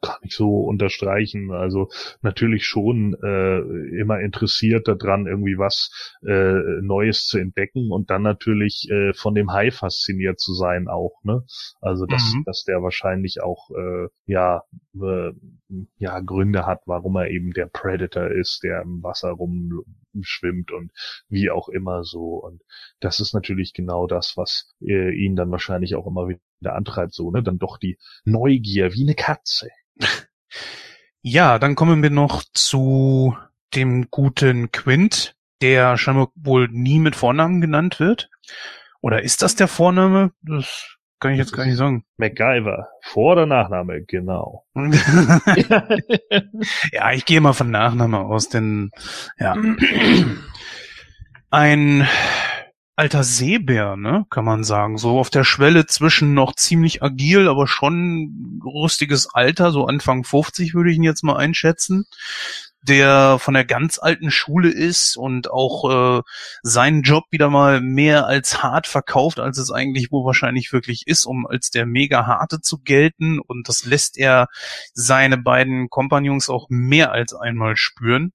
Speaker 3: Kann ich so unterstreichen. Also natürlich schon äh, immer interessiert daran, irgendwie was äh, Neues zu entdecken und dann natürlich äh, von dem Hai fasziniert zu sein auch. Ne? Also dass, mhm. dass der wahrscheinlich auch äh, ja äh, ja Gründe hat, warum er eben der Predator ist, der im Wasser rumschwimmt und wie auch immer so. Und das ist natürlich genau das, was äh, ihn dann wahrscheinlich auch immer wieder der antreibt, so, ne? Dann doch die Neugier wie eine Katze.
Speaker 1: Ja, dann kommen wir noch zu dem guten Quint, der scheinbar wohl nie mit Vornamen genannt wird. Oder ist das der Vorname? Das kann ich jetzt gar nicht sagen.
Speaker 3: MacGyver. Vor- oder Nachname, genau.
Speaker 1: ja, ich gehe mal von Nachname aus, denn ja. Ein alter Seebär, ne, kann man sagen. So auf der Schwelle zwischen noch ziemlich agil, aber schon rüstiges Alter, so Anfang 50 würde ich ihn jetzt mal einschätzen, der von der ganz alten Schule ist und auch äh, seinen Job wieder mal mehr als hart verkauft, als es eigentlich wohl wahrscheinlich wirklich ist, um als der mega harte zu gelten. Und das lässt er seine beiden Kompagnons auch mehr als einmal spüren.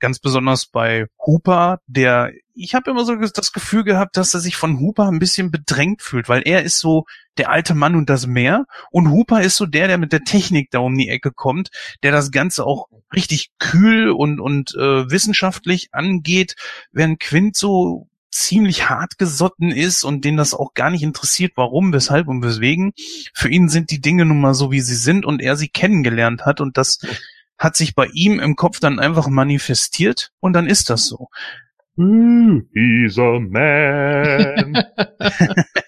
Speaker 1: Ganz besonders bei Hooper, der, ich habe immer so das Gefühl gehabt, dass er sich von Hooper ein bisschen bedrängt fühlt, weil er ist so der alte Mann und das Meer und Hooper ist so der, der mit der Technik da um die Ecke kommt, der das Ganze auch richtig kühl und, und äh, wissenschaftlich angeht, während Quint so ziemlich hart gesotten ist und den das auch gar nicht interessiert, warum, weshalb und weswegen. Für ihn sind die Dinge nun mal so, wie sie sind und er sie kennengelernt hat und das hat sich bei ihm im Kopf dann einfach manifestiert und dann ist das so.
Speaker 3: He's a man.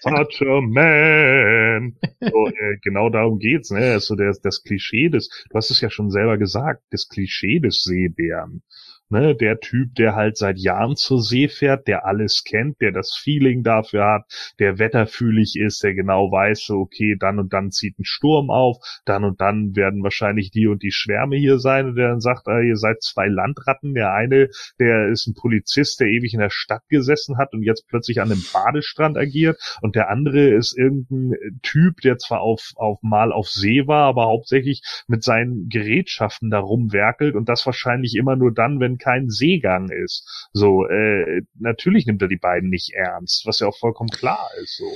Speaker 3: Such a man. So, äh, genau darum geht's, ne? So das, das Klischee des, du hast es ja schon selber gesagt, das Klischee des Seebären ne, der Typ, der halt seit Jahren zur See fährt, der alles kennt, der das Feeling dafür hat, der wetterfühlig ist, der genau weiß, okay, dann und dann zieht ein Sturm auf, dann und dann werden wahrscheinlich die und die Schwärme hier sein. Und der dann sagt, ah, ihr seid zwei Landratten, der eine, der ist ein Polizist, der ewig in der Stadt gesessen hat und jetzt plötzlich an einem Badestrand agiert. Und der andere ist irgendein Typ, der zwar auf, auf mal auf See war, aber hauptsächlich mit seinen Gerätschaften da rumwerkelt und das wahrscheinlich immer nur dann, wenn kein Seegang ist. So, äh, natürlich nimmt er die beiden nicht ernst, was ja auch vollkommen klar ist. So.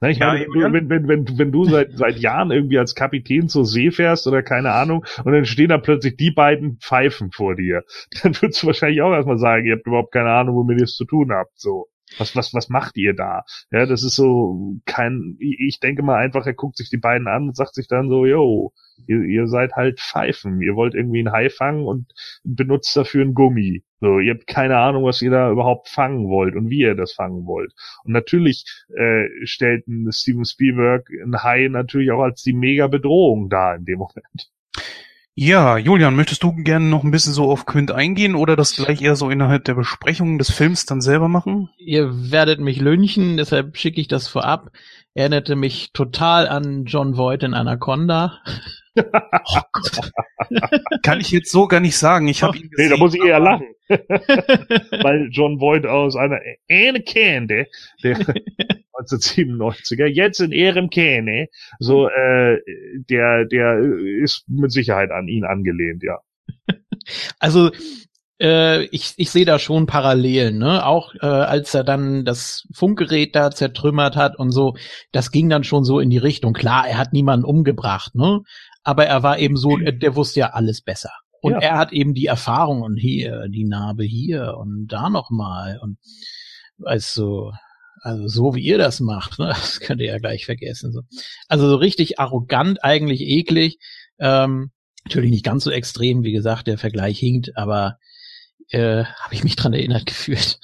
Speaker 3: Na, ich ja, meine, wenn, wenn, wenn, wenn du seit, seit Jahren irgendwie als Kapitän zur See fährst oder keine Ahnung, und dann stehen da plötzlich die beiden Pfeifen vor dir, dann würdest du wahrscheinlich auch erstmal sagen, ihr habt überhaupt keine Ahnung, womit ihr es zu tun habt. So. Was, was, was macht ihr da? Ja, das ist so kein, ich denke mal einfach, er guckt sich die beiden an und sagt sich dann so, yo, ihr, ihr seid halt Pfeifen. Ihr wollt irgendwie einen Hai fangen und benutzt dafür einen Gummi. So, ihr habt keine Ahnung, was ihr da überhaupt fangen wollt und wie ihr das fangen wollt. Und natürlich äh, stellt ein Steven Spielberg ein Hai natürlich auch als die mega Bedrohung da in dem Moment.
Speaker 1: Ja, Julian, möchtest du gerne noch ein bisschen so auf Quint eingehen oder das gleich eher so innerhalb der Besprechung des Films dann selber machen?
Speaker 2: Ihr werdet mich lynchen, deshalb schicke ich das vorab. Erinnerte mich total an John Voight in Anaconda.
Speaker 1: oh Gott. Kann ich jetzt so gar nicht sagen. Ich habe ihn
Speaker 3: gesehen. Nee, da muss ich eher lachen. Weil John Voight aus einer Anaconda, der 1997er, jetzt in ihrem Kähne, so, äh, der, der ist mit Sicherheit an ihn angelehnt, ja.
Speaker 2: Also, äh, ich, ich sehe da schon Parallelen, ne? Auch äh, als er dann das Funkgerät da zertrümmert hat und so, das ging dann schon so in die Richtung. Klar, er hat niemanden umgebracht, ne? Aber er war eben so, der wusste ja alles besser. Und ja. er hat eben die Erfahrung und hier, die Narbe hier und da nochmal und also, also so wie ihr das macht, ne, das könnt ihr ja gleich vergessen. So. Also so richtig arrogant, eigentlich eklig. Ähm, natürlich nicht ganz so extrem, wie gesagt, der Vergleich hinkt, aber äh, habe ich mich dran erinnert gefühlt.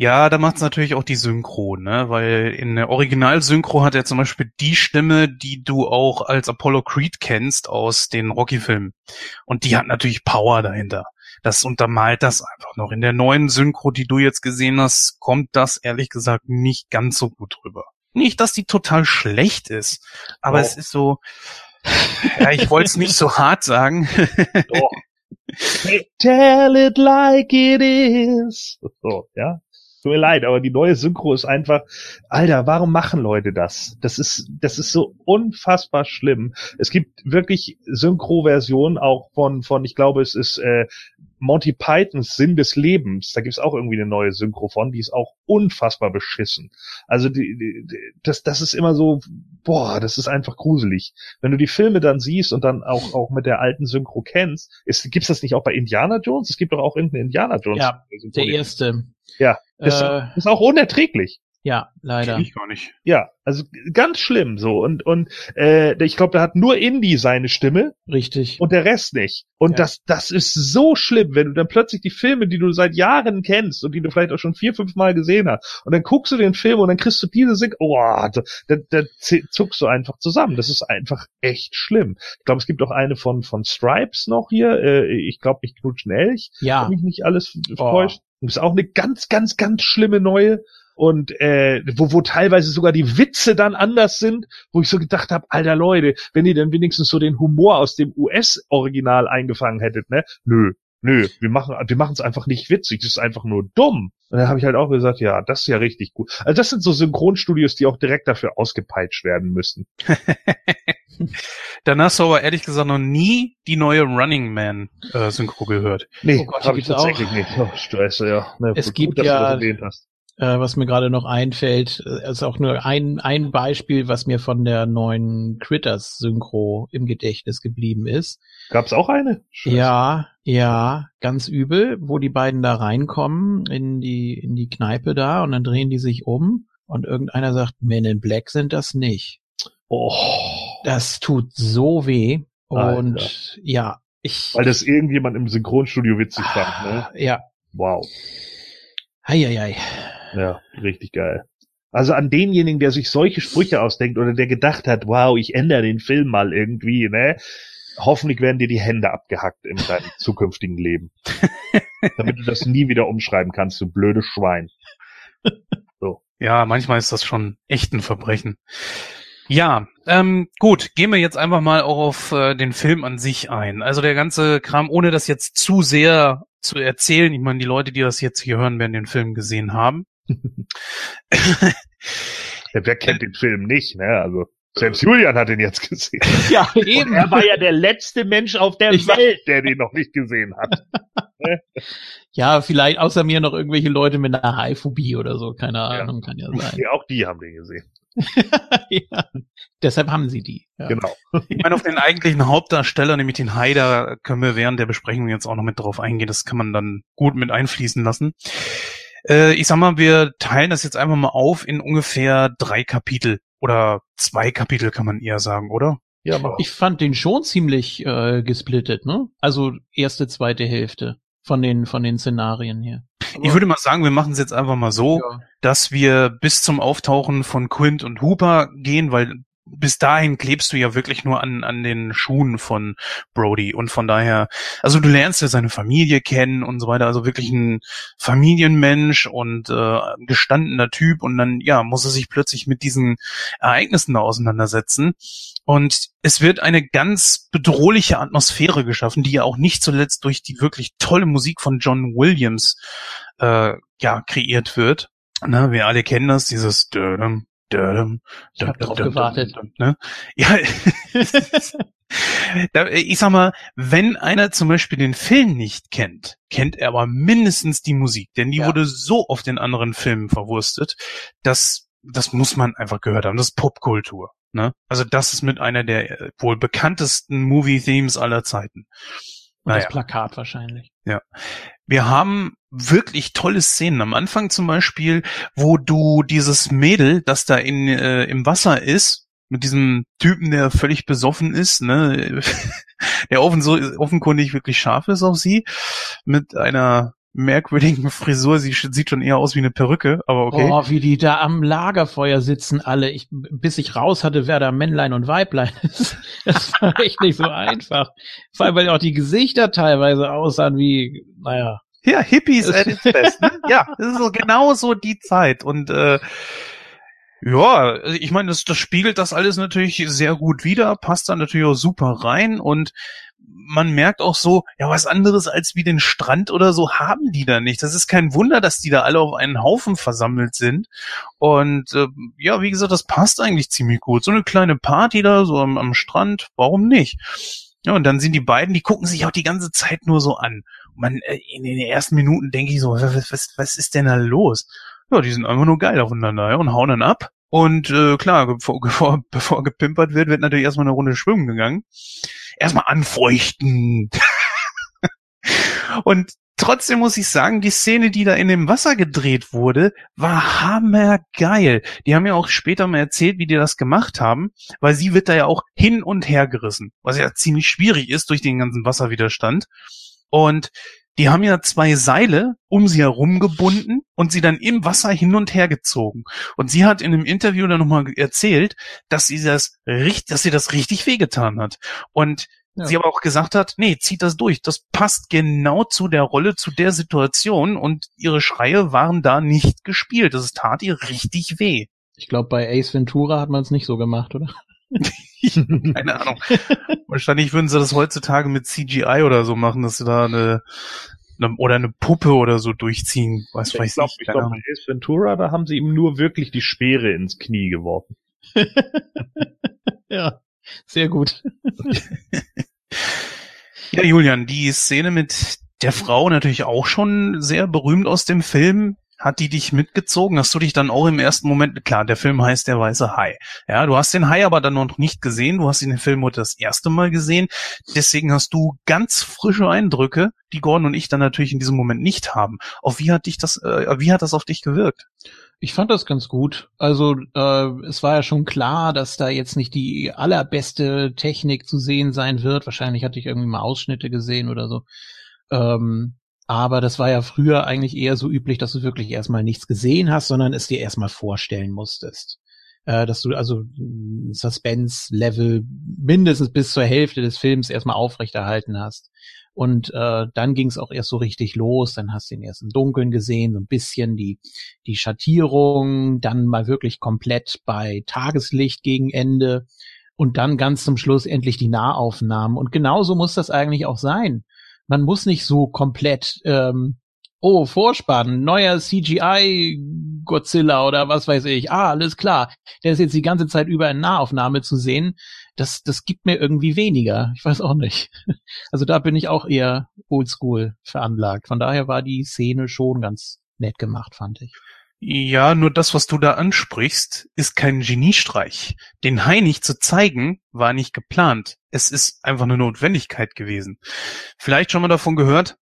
Speaker 1: Ja, da macht es natürlich auch die Synchro, ne? Weil in der Originalsynchro hat er zum Beispiel die Stimme, die du auch als Apollo Creed kennst aus den Rocky-Filmen. Und die hat natürlich Power dahinter. Das untermalt das einfach noch. In der neuen Synchro, die du jetzt gesehen hast, kommt das ehrlich gesagt nicht ganz so gut rüber. Nicht, dass die total schlecht ist, aber oh. es ist so, ja, ich wollte es nicht so hart sagen.
Speaker 3: Doch. Tell it like it is. So, ja. Tut mir leid, aber die neue Synchro ist einfach, Alter, warum machen Leute das? Das ist, das ist so unfassbar schlimm. Es gibt wirklich Synchro-Versionen auch von, von, ich glaube, es ist äh, Monty Pythons Sinn des Lebens. Da gibt's auch irgendwie eine neue Synchro von, die ist auch unfassbar beschissen. Also die, die, das, das ist immer so, boah, das ist einfach gruselig. Wenn du die Filme dann siehst und dann auch, auch mit der alten Synchro kennst, ist, gibt's das nicht auch bei Indiana Jones? Es gibt doch auch irgendeine Indiana Jones.
Speaker 2: Ja, der erste.
Speaker 3: Ja, das äh, ist auch unerträglich.
Speaker 2: Ja, leider.
Speaker 1: Kenn ich gar nicht.
Speaker 3: Ja, also ganz schlimm so. Und, und äh, ich glaube, da hat nur Indy seine Stimme.
Speaker 2: Richtig.
Speaker 3: Und der Rest nicht. Und ja. das, das ist so schlimm, wenn du dann plötzlich die Filme, die du seit Jahren kennst und die du vielleicht auch schon vier, fünf Mal gesehen hast, und dann guckst du den Film und dann kriegst du diese Sing, oh, da, da zuckst du einfach zusammen. Das ist einfach echt schlimm. Ich glaube, es gibt auch eine von, von Stripes noch hier. Äh, ich glaube, nicht Knutschen Elch.
Speaker 2: Ja.
Speaker 3: Wenn mich nicht alles oh. täuscht. Das ist auch eine ganz, ganz, ganz schlimme neue und äh, wo, wo teilweise sogar die Witze dann anders sind, wo ich so gedacht habe, alter Leute, wenn ihr denn wenigstens so den Humor aus dem US-Original eingefangen hättet, ne? Nö, nö, wir machen wir machen es einfach nicht witzig, das ist einfach nur dumm. Und dann habe ich halt auch gesagt, ja, das ist ja richtig gut. Also das sind so Synchronstudios, die auch direkt dafür ausgepeitscht werden müssen.
Speaker 1: Dann hast du aber ehrlich gesagt noch nie die neue Running Man äh, Synchro gehört.
Speaker 3: Nee, oh habe ich tatsächlich auch. nicht. Oh, Scheiße, ja.
Speaker 2: Na, es gut, gibt gut, ja äh, was mir gerade noch einfällt, äh, ist auch nur ein, ein Beispiel, was mir von der neuen Critters-Synchro im Gedächtnis geblieben ist.
Speaker 3: Gab's auch eine?
Speaker 2: Scheiße. Ja, ja, ganz übel, wo die beiden da reinkommen in die, in die Kneipe da und dann drehen die sich um und irgendeiner sagt, Men in Black sind das nicht.
Speaker 3: Oh.
Speaker 2: Das tut so weh. Und Alter. ja, ich.
Speaker 3: Weil das irgendjemand im Synchronstudio witzig fand, ne?
Speaker 2: Ja.
Speaker 3: Wow.
Speaker 2: Eieiei.
Speaker 3: Ja, richtig geil. Also an denjenigen, der sich solche Sprüche ausdenkt oder der gedacht hat, wow, ich ändere den Film mal irgendwie, ne? Hoffentlich werden dir die Hände abgehackt in deinem zukünftigen Leben. Damit du das nie wieder umschreiben kannst, du blödes Schwein.
Speaker 1: So. Ja, manchmal ist das schon echt ein Verbrechen. Ja, ähm, gut, gehen wir jetzt einfach mal auch auf äh, den Film an sich ein. Also der ganze Kram, ohne das jetzt zu sehr zu erzählen. Ich meine, die Leute, die das jetzt hier hören, werden den Film gesehen haben.
Speaker 3: ja, wer kennt den Film nicht, ne? Also selbst Julian hat ihn jetzt gesehen.
Speaker 2: Ja, eben.
Speaker 3: Und er war ja der letzte Mensch auf der ich Welt, der den noch nicht gesehen hat.
Speaker 2: Ne? ja, vielleicht außer mir noch irgendwelche Leute mit einer Haiphobie oder so, keine Ahnung, ja. kann ja sein.
Speaker 3: Ja, auch die haben den gesehen.
Speaker 2: ja, deshalb haben sie die.
Speaker 3: Ja. Genau.
Speaker 1: Ich meine, auf den eigentlichen Hauptdarsteller, nämlich den Haider, können wir während der Besprechung jetzt auch noch mit drauf eingehen. Das kann man dann gut mit einfließen lassen. Äh, ich sag mal, wir teilen das jetzt einfach mal auf in ungefähr drei Kapitel. Oder zwei Kapitel kann man eher sagen, oder?
Speaker 2: Ja, ich fand den schon ziemlich äh, gesplittet, ne? Also erste, zweite Hälfte von den von den Szenarien hier.
Speaker 1: Aber ich würde mal sagen, wir machen es jetzt einfach mal so, ja. dass wir bis zum Auftauchen von Quint und Hooper gehen, weil bis dahin klebst du ja wirklich nur an, an den Schuhen von Brody. Und von daher, also du lernst ja seine Familie kennen und so weiter, also wirklich ein Familienmensch und äh, gestandener Typ. Und dann, ja, muss er sich plötzlich mit diesen Ereignissen da auseinandersetzen. Und es wird eine ganz bedrohliche Atmosphäre geschaffen, die ja auch nicht zuletzt durch die wirklich tolle Musik von John Williams äh, ja kreiert wird. Na, wir alle kennen das, dieses
Speaker 2: ich gewartet.
Speaker 1: Ne? Ja, ich sag mal, wenn einer zum Beispiel den Film nicht kennt, kennt er aber mindestens die Musik, denn die ja. wurde so oft in anderen Filmen verwurstet, dass das muss man einfach gehört haben. Das ist Popkultur. Ne? Also das ist mit einer der äh, wohl bekanntesten Movie-Themes aller Zeiten.
Speaker 2: Und naja. das Plakat wahrscheinlich.
Speaker 1: Ja. Wir haben wirklich tolle Szenen. Am Anfang zum Beispiel, wo du dieses Mädel, das da in, äh, im Wasser ist, mit diesem Typen, der völlig besoffen ist, ne, der offen so, offenkundig wirklich scharf ist auf sie, mit einer merkwürdigen Frisur. Sie sieht schon eher aus wie eine Perücke, aber okay.
Speaker 2: Oh, wie die da am Lagerfeuer sitzen alle. Ich, bis ich raus hatte, wer da Männlein und Weiblein ist. Das war echt nicht so einfach. Vor allem, weil auch die Gesichter teilweise aussahen wie, naja.
Speaker 1: Ja, Hippies at its best. Ne? Ja, das ist so genau so die Zeit. Und äh, ja, also ich meine, das, das spiegelt das alles natürlich sehr gut wider, passt da natürlich auch super rein und man merkt auch so, ja, was anderes als wie den Strand oder so haben die da nicht. Das ist kein Wunder, dass die da alle auf einen Haufen versammelt sind. Und äh, ja, wie gesagt, das passt eigentlich ziemlich gut. So eine kleine Party da, so am, am Strand, warum nicht? Ja, und dann sind die beiden, die gucken sich auch die ganze Zeit nur so an. man, äh, in den ersten Minuten denke ich so, was, was, was ist denn da los? Ja, die sind einfach nur geil aufeinander ja, und hauen dann ab. Und äh, klar, bevor, bevor, gepimpert wird, wird natürlich erstmal eine Runde schwimmen gegangen. Erstmal anfeuchten. und trotzdem muss ich sagen, die Szene, die da in dem Wasser gedreht wurde, war hammergeil. Die haben ja auch später mal erzählt, wie die das gemacht haben, weil sie wird da ja auch hin und her gerissen, was ja ziemlich schwierig ist durch den ganzen Wasserwiderstand. Und die haben ja zwei Seile um sie herum gebunden und sie dann im Wasser hin und her gezogen. Und sie hat in einem Interview dann nochmal erzählt, dass sie das richtig, dass sie das richtig wehgetan hat. Und ja. sie aber auch gesagt hat, nee, zieht das durch. Das passt genau zu der Rolle, zu der Situation und ihre Schreie waren da nicht gespielt. Das tat ihr richtig weh.
Speaker 2: Ich glaube, bei Ace Ventura hat man es nicht so gemacht, oder?
Speaker 1: Keine Ahnung. Wahrscheinlich würden sie das heutzutage mit CGI oder so machen, dass sie da eine, eine oder eine Puppe oder so durchziehen. Was
Speaker 3: weiß ich glaube, bei Ace Ventura, da haben sie ihm nur wirklich die Speere ins Knie geworfen.
Speaker 2: ja, sehr gut.
Speaker 1: ja, Julian, die Szene mit der Frau natürlich auch schon sehr berühmt aus dem Film. Hat die dich mitgezogen? Hast du dich dann auch im ersten Moment, klar, der Film heißt Der weiße Hai. Ja, du hast den Hai aber dann noch nicht gesehen. Du hast den Film heute das erste Mal gesehen. Deswegen hast du ganz frische Eindrücke, die Gordon und ich dann natürlich in diesem Moment nicht haben. Auf wie hat dich das, äh, wie hat das auf dich gewirkt?
Speaker 2: Ich fand das ganz gut. Also äh, es war ja schon klar, dass da jetzt nicht die allerbeste Technik zu sehen sein wird. Wahrscheinlich hatte ich irgendwie mal Ausschnitte gesehen oder so. Ähm, aber das war ja früher eigentlich eher so üblich, dass du wirklich erstmal nichts gesehen hast, sondern es dir erstmal vorstellen musstest. Äh, dass du also Suspense-Level mindestens bis zur Hälfte des Films erstmal aufrechterhalten hast. Und äh, dann ging es auch erst so richtig los. Dann hast du ihn erst im Dunkeln gesehen, so ein bisschen die, die Schattierung, dann mal wirklich komplett bei Tageslicht gegen Ende und dann ganz zum Schluss endlich die Nahaufnahmen. Und genauso muss das eigentlich auch sein man muss nicht so komplett, ähm, oh, Vorspann, neuer CGI Godzilla oder was weiß ich. Ah, alles klar. Der ist jetzt die ganze Zeit über in Nahaufnahme zu sehen. Das, das gibt mir irgendwie weniger. Ich weiß auch nicht. Also da bin ich auch eher oldschool veranlagt. Von daher war die Szene schon ganz nett gemacht, fand ich.
Speaker 1: Ja, nur das, was du da ansprichst, ist kein Geniestreich. Den Hai nicht zu zeigen, war nicht geplant. Es ist einfach eine Notwendigkeit gewesen. Vielleicht schon mal davon gehört,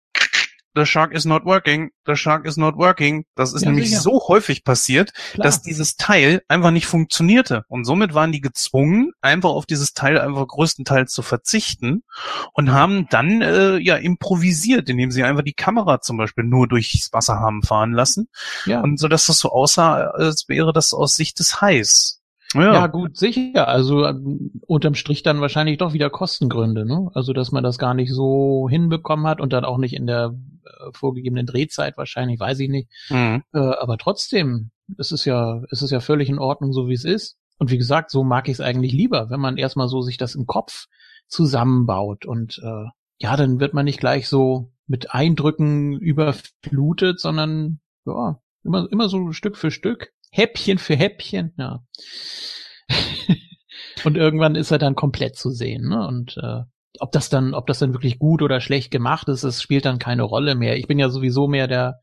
Speaker 1: the shark is not working, the shark is not working. Das ist ja, nämlich sicher. so häufig passiert, Klar. dass dieses Teil einfach nicht funktionierte. Und somit waren die gezwungen, einfach auf dieses Teil einfach größtenteils zu verzichten und haben dann äh, ja improvisiert, indem sie einfach die Kamera zum Beispiel nur durchs Wasser haben fahren lassen. Ja. Und so dass das so aussah, als wäre das aus Sicht des Hais.
Speaker 2: Ja. ja, gut, sicher. Also ähm, unterm Strich dann wahrscheinlich doch wieder Kostengründe, ne? Also dass man das gar nicht so hinbekommen hat und dann auch nicht in der äh, vorgegebenen Drehzeit wahrscheinlich, weiß ich nicht. Mhm. Äh, aber trotzdem, es ist ja, es ist ja völlig in Ordnung, so wie es ist. Und wie gesagt, so mag ich es eigentlich lieber, wenn man erstmal so sich das im Kopf zusammenbaut und äh, ja, dann wird man nicht gleich so mit Eindrücken überflutet, sondern ja, immer, immer so Stück für Stück, Häppchen für Häppchen, ja. Und irgendwann ist er dann komplett zu sehen, ne? Und äh, ob das dann, ob das dann wirklich gut oder schlecht gemacht ist, es spielt dann keine Rolle mehr. Ich bin ja sowieso mehr der,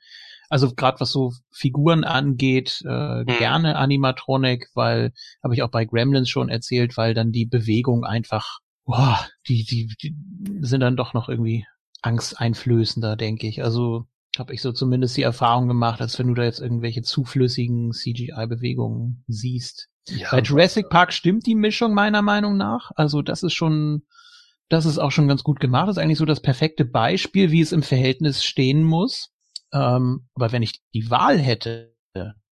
Speaker 2: also gerade was so Figuren angeht, äh, mhm. gerne Animatronic, weil habe ich auch bei Gremlins schon erzählt, weil dann die Bewegung einfach, boah, die, die, die sind dann doch noch irgendwie angsteinflößender, denke ich. Also habe ich so zumindest die Erfahrung gemacht, als wenn du da jetzt irgendwelche zuflüssigen CGI-Bewegungen siehst. Ja, Bei Jurassic Park stimmt die Mischung meiner Meinung nach. Also das ist schon, das ist auch schon ganz gut gemacht. Das ist eigentlich so das perfekte Beispiel, wie es im Verhältnis stehen muss. Ähm, aber wenn ich die Wahl hätte,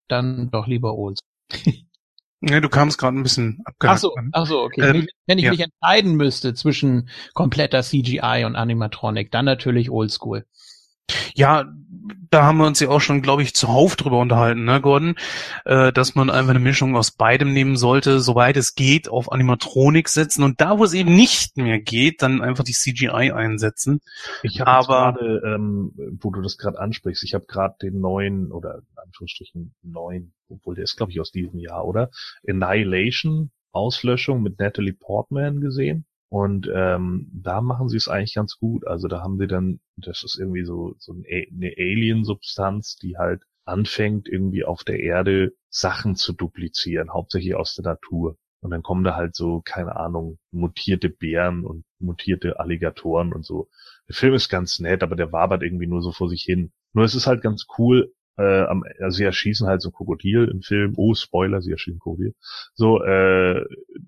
Speaker 2: dann doch lieber Olds.
Speaker 1: Ja, du kamst gerade ein bisschen abgehakt.
Speaker 2: Ach so, ach so, okay. Ähm, wenn ich ja. mich entscheiden müsste zwischen kompletter CGI und Animatronic, dann natürlich Oldschool.
Speaker 1: Ja, da haben wir uns ja auch schon, glaube ich, zuhauf drüber unterhalten, ne, Gordon, äh, dass man einfach eine Mischung aus beidem nehmen sollte, soweit es geht, auf Animatronik setzen und da, wo es eben nicht mehr geht, dann einfach die CGI einsetzen.
Speaker 3: Ich habe gerade, ähm, wo du das gerade ansprichst, ich habe gerade den neuen oder in Anführungsstrichen neuen, obwohl der ist, glaube ich, aus diesem Jahr, oder? Annihilation Auslöschung mit Natalie Portman gesehen. Und ähm, da machen sie es eigentlich ganz gut. Also da haben sie dann, das ist irgendwie so, so eine Alien-Substanz, die halt anfängt, irgendwie auf der Erde Sachen zu duplizieren, hauptsächlich aus der Natur. Und dann kommen da halt so, keine Ahnung, mutierte Bären und mutierte Alligatoren und so. Der Film ist ganz nett, aber der wabert irgendwie nur so vor sich hin. Nur es ist halt ganz cool, äh, am, also sie erschießen halt so Krokodil im Film. Oh, Spoiler, sie erschießen Krokodil. So, äh,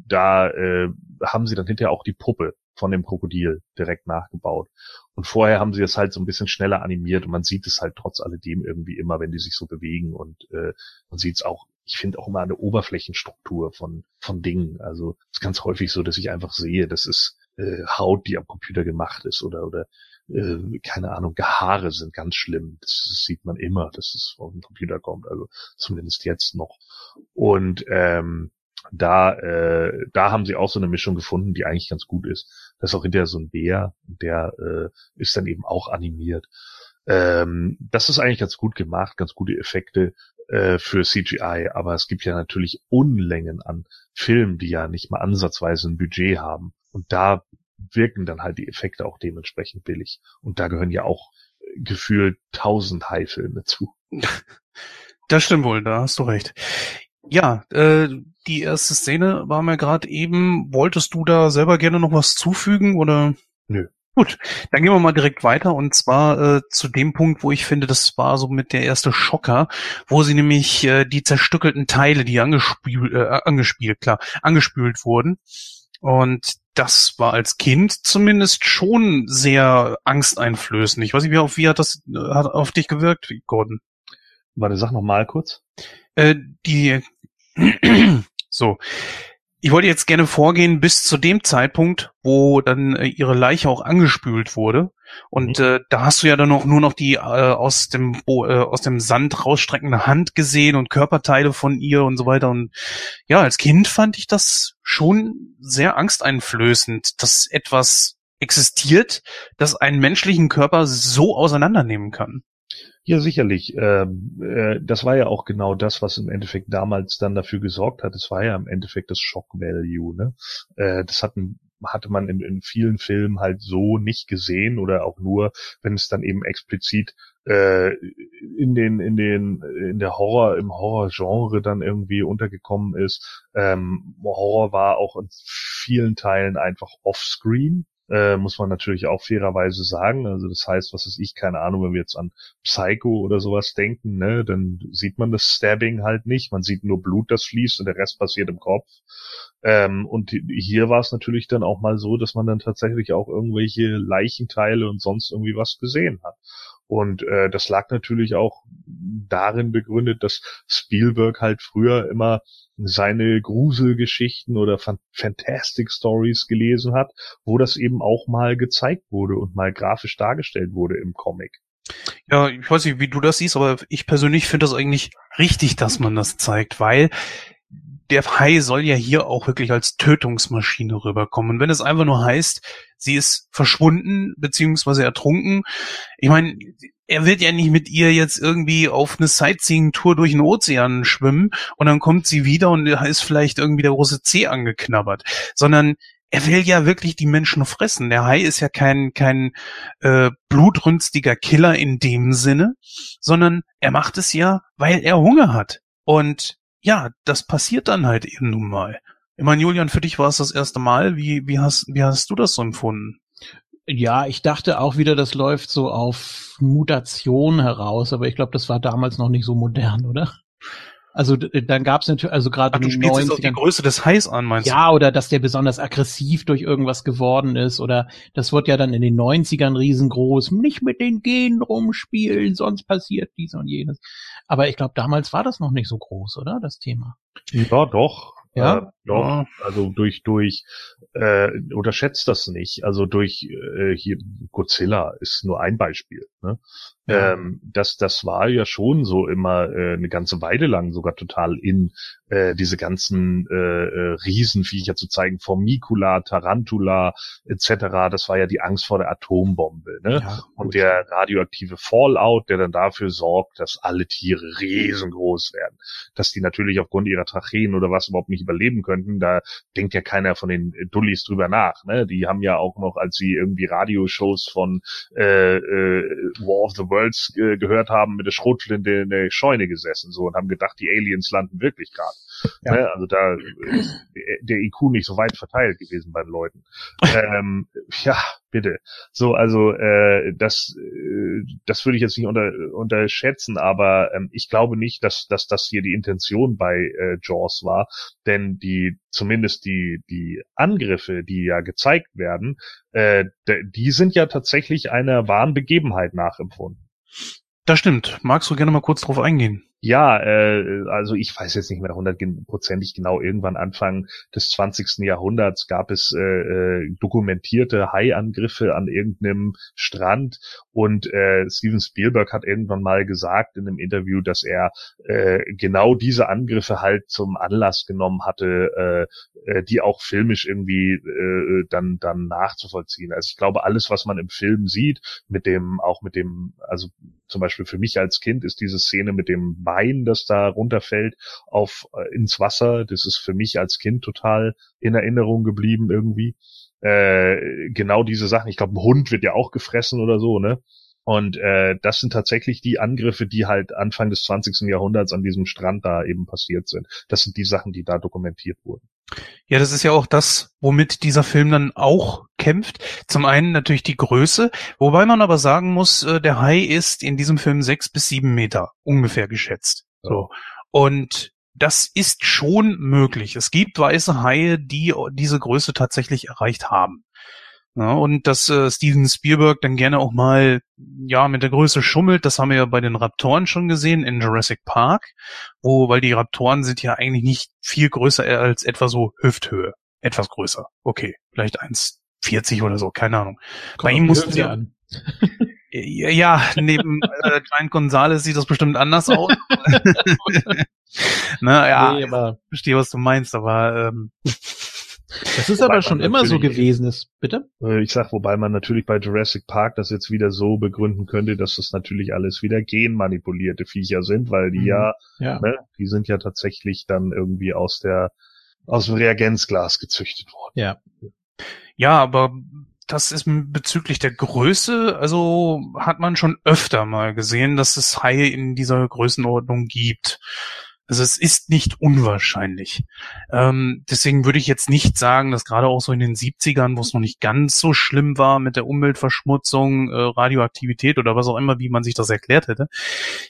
Speaker 3: da äh, haben sie dann hinterher auch die Puppe von dem Krokodil direkt nachgebaut. Und vorher haben sie es halt so ein bisschen schneller animiert und man sieht es halt trotz alledem irgendwie immer, wenn die sich so bewegen und äh, man sieht es auch, ich finde auch immer eine Oberflächenstruktur von, von Dingen. Also es ist ganz häufig so, dass ich einfach sehe, das ist äh, Haut, die am Computer gemacht ist oder, oder äh, keine Ahnung, Haare sind ganz schlimm. Das sieht man immer, dass es vom Computer kommt, also zumindest jetzt noch. Und ähm, da, äh, da haben sie auch so eine Mischung gefunden, die eigentlich ganz gut ist. Das ist auch hinterher so ein Bär, der äh, ist dann eben auch animiert. Ähm, das ist eigentlich ganz gut gemacht, ganz gute Effekte äh, für CGI, aber es gibt ja natürlich Unlängen an Filmen, die ja nicht mal ansatzweise ein Budget haben. Und da wirken dann halt die Effekte auch dementsprechend billig. Und da gehören ja auch gefühlt tausend High-Filme zu.
Speaker 1: Das stimmt wohl, da hast du recht. Ja, äh, die erste Szene war mir gerade eben. Wolltest du da selber gerne noch was zufügen oder?
Speaker 3: Nö.
Speaker 1: Gut, dann gehen wir mal direkt weiter und zwar äh, zu dem Punkt, wo ich finde, das war so mit der erste Schocker, wo sie nämlich äh, die zerstückelten Teile, die angespielt, äh, angespielt, klar, angespült wurden. Und das war als Kind zumindest schon sehr angsteinflößend. Ich weiß nicht, wie, auf, wie hat das hat auf dich gewirkt, Gordon?
Speaker 3: Warte, sag noch mal kurz.
Speaker 1: Äh, die so. Ich wollte jetzt gerne vorgehen bis zu dem Zeitpunkt, wo dann äh, ihre Leiche auch angespült wurde. Und mhm. äh, da hast du ja dann noch nur noch die äh, aus dem Bo äh, aus dem Sand rausstreckende Hand gesehen und Körperteile von ihr und so weiter. Und ja, als Kind fand ich das schon sehr angsteinflößend, dass etwas existiert, das einen menschlichen Körper so auseinandernehmen kann.
Speaker 3: Ja, sicherlich. Ähm, äh, das war ja auch genau das, was im Endeffekt damals dann dafür gesorgt hat. Es war ja im Endeffekt das Shock Value. Ne? Äh, das hatten hatte man in, in vielen Filmen halt so nicht gesehen oder auch nur, wenn es dann eben explizit äh, in den in den in der Horror im Horrorgenre dann irgendwie untergekommen ist. Ähm, Horror war auch in vielen Teilen einfach Offscreen äh, muss man natürlich auch fairerweise sagen. Also das heißt, was ist ich, keine Ahnung, wenn wir jetzt an Psycho oder sowas denken, ne, dann sieht man das Stabbing halt nicht. Man sieht nur Blut, das fließt und der Rest passiert im Kopf. Ähm, und hier war es natürlich dann auch mal so, dass man dann tatsächlich auch irgendwelche Leichenteile und sonst irgendwie was gesehen hat. Und äh, das lag natürlich auch darin begründet, dass Spielberg halt früher immer seine Gruselgeschichten oder Fantastic Stories gelesen hat, wo das eben auch mal gezeigt wurde und mal grafisch dargestellt wurde im Comic.
Speaker 1: Ja, ich weiß nicht, wie du das siehst, aber ich persönlich finde das eigentlich richtig, dass man das zeigt, weil der Hai soll ja hier auch wirklich als Tötungsmaschine rüberkommen. Und wenn es einfach nur heißt, sie ist verschwunden beziehungsweise ertrunken, ich meine, er wird ja nicht mit ihr jetzt irgendwie auf eine Sightseeing-Tour durch den Ozean schwimmen und dann kommt sie wieder und ist vielleicht irgendwie der große C angeknabbert, sondern er will ja wirklich die Menschen fressen. Der Hai ist ja kein, kein äh, blutrünstiger Killer in dem Sinne, sondern er macht es ja, weil er Hunger hat. Und ja, das passiert dann halt eben nun mal. Ich meine, Julian, für dich war es das erste Mal. Wie, wie, hast, wie hast du das so empfunden?
Speaker 2: Ja, ich dachte auch wieder, das läuft so auf Mutation heraus, aber ich glaube, das war damals noch nicht so modern, oder? Also dann gab es natürlich, also gerade
Speaker 1: du spielst jetzt auch die Größe des Hais an, meinst
Speaker 2: ja, du? Ja, oder dass der besonders aggressiv durch irgendwas geworden ist, oder das wird ja dann in den 90ern riesengroß, nicht mit den Genen rumspielen, sonst passiert dies und jenes. Aber ich glaube, damals war das noch nicht so groß, oder, das Thema?
Speaker 3: Ja, doch. Ja, äh, doch. Ja. Also durch durch äh, unterschätzt das nicht. Also durch äh, hier Godzilla ist nur ein Beispiel. Ne? Ja. Ähm, das, das war ja schon so immer äh, eine ganze Weile lang sogar total in äh, diese ganzen äh, äh, Riesenviecher zu zeigen, Formicula, Tarantula etc. Das war ja die Angst vor der Atombombe. Ne? Ja, und der radioaktive Fallout, der dann dafür sorgt, dass alle Tiere riesengroß werden. Dass die natürlich aufgrund ihrer Tracheen oder was überhaupt nicht überleben könnten, da denkt ja keiner von den Dullis drüber nach. Ne? Die haben ja auch noch, als sie irgendwie Radioshows von äh, äh, War of the Worlds äh, gehört haben, mit der Schrotflinte in der Scheune gesessen so und haben gedacht, die Aliens landen wirklich gerade. Ja. Ne? Also da ist der IQ nicht so weit verteilt gewesen bei den Leuten. ähm, ja, bitte. So, also äh, das, äh, das würde ich jetzt nicht unter, unterschätzen, aber ähm, ich glaube nicht, dass, dass das hier die Intention bei äh, Jaws war, denn die zumindest die die Angriffe, die ja gezeigt werden, äh, die sind ja tatsächlich einer wahren Begebenheit nachempfunden.
Speaker 1: Das stimmt. Magst du gerne mal kurz drauf eingehen?
Speaker 3: Ja, äh, also ich weiß jetzt nicht mehr hundertprozentig genau, irgendwann Anfang des 20. Jahrhunderts gab es äh, äh, dokumentierte Haiangriffe an irgendeinem Strand und äh, Steven Spielberg hat irgendwann mal gesagt in einem Interview, dass er äh, genau diese Angriffe halt zum Anlass genommen hatte, äh, äh, die auch filmisch irgendwie äh, dann dann nachzuvollziehen. Also ich glaube, alles, was man im Film sieht, mit dem auch mit dem, also zum Beispiel für mich als Kind ist diese Szene mit dem Bein, das da runterfällt auf äh, ins Wasser. Das ist für mich als Kind total in Erinnerung geblieben irgendwie. Äh, genau diese Sachen. Ich glaube, ein Hund wird ja auch gefressen oder so, ne? Und äh, das sind tatsächlich die Angriffe, die halt Anfang des 20. Jahrhunderts an diesem Strand da eben passiert sind. Das sind die Sachen, die da dokumentiert wurden.
Speaker 1: Ja, das ist ja auch das, womit dieser Film dann auch kämpft. Zum einen natürlich die Größe, wobei man aber sagen muss, äh, der Hai ist in diesem Film sechs bis sieben Meter ungefähr geschätzt. So. Und das ist schon möglich. Es gibt weiße Haie, die diese Größe tatsächlich erreicht haben. Ja, und dass äh, Steven Spielberg dann gerne auch mal ja mit der Größe schummelt, das haben wir ja bei den Raptoren schon gesehen in Jurassic Park, wo weil die Raptoren sind ja eigentlich nicht viel größer als etwa so Hüfthöhe, etwas größer. Okay, vielleicht 1,40 oder so, keine Ahnung.
Speaker 2: Kommt bei ihm mussten sie an.
Speaker 1: ja, neben äh, Giant Gonzalez sieht das bestimmt anders aus. Na ja, nee, verstehe, was du meinst, aber ähm,
Speaker 2: das ist aber schon immer so gewesen ist, bitte?
Speaker 3: Äh, ich sag, wobei man natürlich bei Jurassic Park das jetzt wieder so begründen könnte, dass das natürlich alles wieder genmanipulierte Viecher sind, weil die mhm. ja, ja. Ne, die sind ja tatsächlich dann irgendwie aus der aus dem Reagenzglas gezüchtet worden.
Speaker 1: Ja. Ja, aber das ist bezüglich der Größe, also hat man schon öfter mal gesehen, dass es Haie in dieser Größenordnung gibt. Also es ist nicht unwahrscheinlich. Ähm, deswegen würde ich jetzt nicht sagen, dass gerade auch so in den 70ern, wo es noch nicht ganz so schlimm war mit der Umweltverschmutzung, äh, Radioaktivität oder was auch immer, wie man sich das erklärt hätte.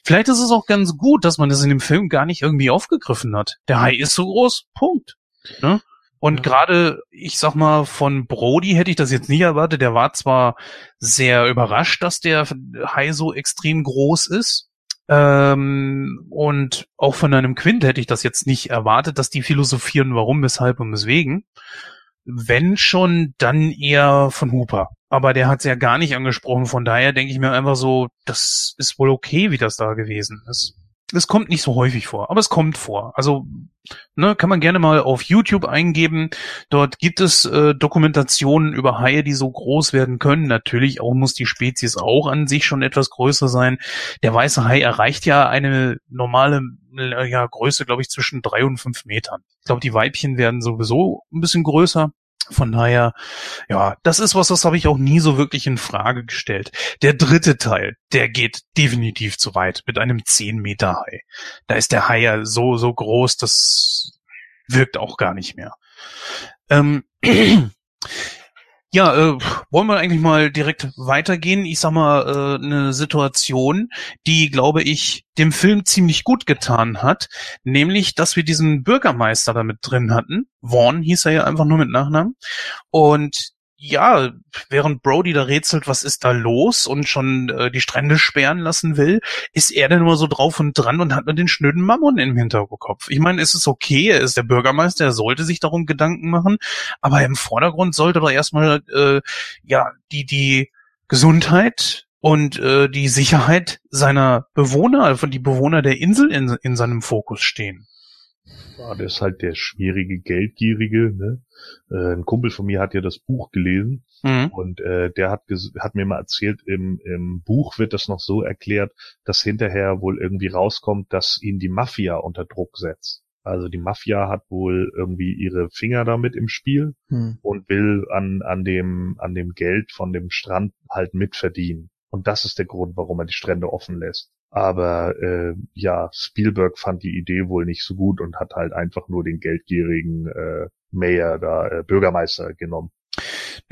Speaker 1: Vielleicht ist es auch ganz gut, dass man das in dem Film gar nicht irgendwie aufgegriffen hat. Der Hai ist so groß, Punkt. Ne? Und ja. gerade, ich sag mal, von Brody hätte ich das jetzt nicht erwartet. Der war zwar sehr überrascht, dass der Hai so extrem groß ist. Ähm, und auch von einem Quint hätte ich das jetzt nicht erwartet, dass die philosophieren, warum, weshalb und weswegen. Wenn schon, dann eher von Hooper. Aber der hat es ja gar nicht angesprochen, von daher denke ich mir einfach so, das ist wohl okay, wie das da gewesen ist. Es kommt nicht so häufig vor, aber es kommt vor. Also ne, kann man gerne mal auf YouTube eingeben. Dort gibt es äh, Dokumentationen über Haie, die so groß werden können. Natürlich auch muss die Spezies auch an sich schon etwas größer sein. Der weiße Hai erreicht ja eine normale äh, ja, Größe, glaube ich, zwischen drei und fünf Metern. Ich glaube, die Weibchen werden sowieso ein bisschen größer. Von daher, ja, das ist was, das habe ich auch nie so wirklich in Frage gestellt. Der dritte Teil, der geht definitiv zu weit mit einem 10 Meter Hai. Da ist der Hai ja so, so groß, das wirkt auch gar nicht mehr. Ähm, Ja, äh, wollen wir eigentlich mal direkt weitergehen? Ich sag mal, äh, eine Situation, die, glaube ich, dem Film ziemlich gut getan hat, nämlich, dass wir diesen Bürgermeister da mit drin hatten. Vaughn hieß er ja einfach nur mit Nachnamen. Und ja, während Brody da rätselt, was ist da los und schon äh, die Strände sperren lassen will, ist er dann nur so drauf und dran und hat nur den schnöden Mammon im Hinterkopf. Ich meine, es ist okay, er ist der Bürgermeister, er sollte sich darum Gedanken machen, aber im Vordergrund sollte doch erstmal äh, ja die die Gesundheit und äh, die Sicherheit seiner Bewohner, also die Bewohner der Insel in, in seinem Fokus stehen.
Speaker 3: Ja, der ist halt der schwierige, geldgierige. Ne? Äh, ein Kumpel von mir hat ja das Buch gelesen mhm. und äh, der hat, hat mir mal erzählt, im, im Buch wird das noch so erklärt, dass hinterher wohl irgendwie rauskommt, dass ihn die Mafia unter Druck setzt. Also die Mafia hat wohl irgendwie ihre Finger damit im Spiel mhm. und will an, an, dem, an dem Geld von dem Strand halt mitverdienen. Und das ist der Grund, warum er die Strände offen lässt. Aber äh, ja, Spielberg fand die Idee wohl nicht so gut und hat halt einfach nur den geldgierigen äh, Mayor da, äh, Bürgermeister genommen.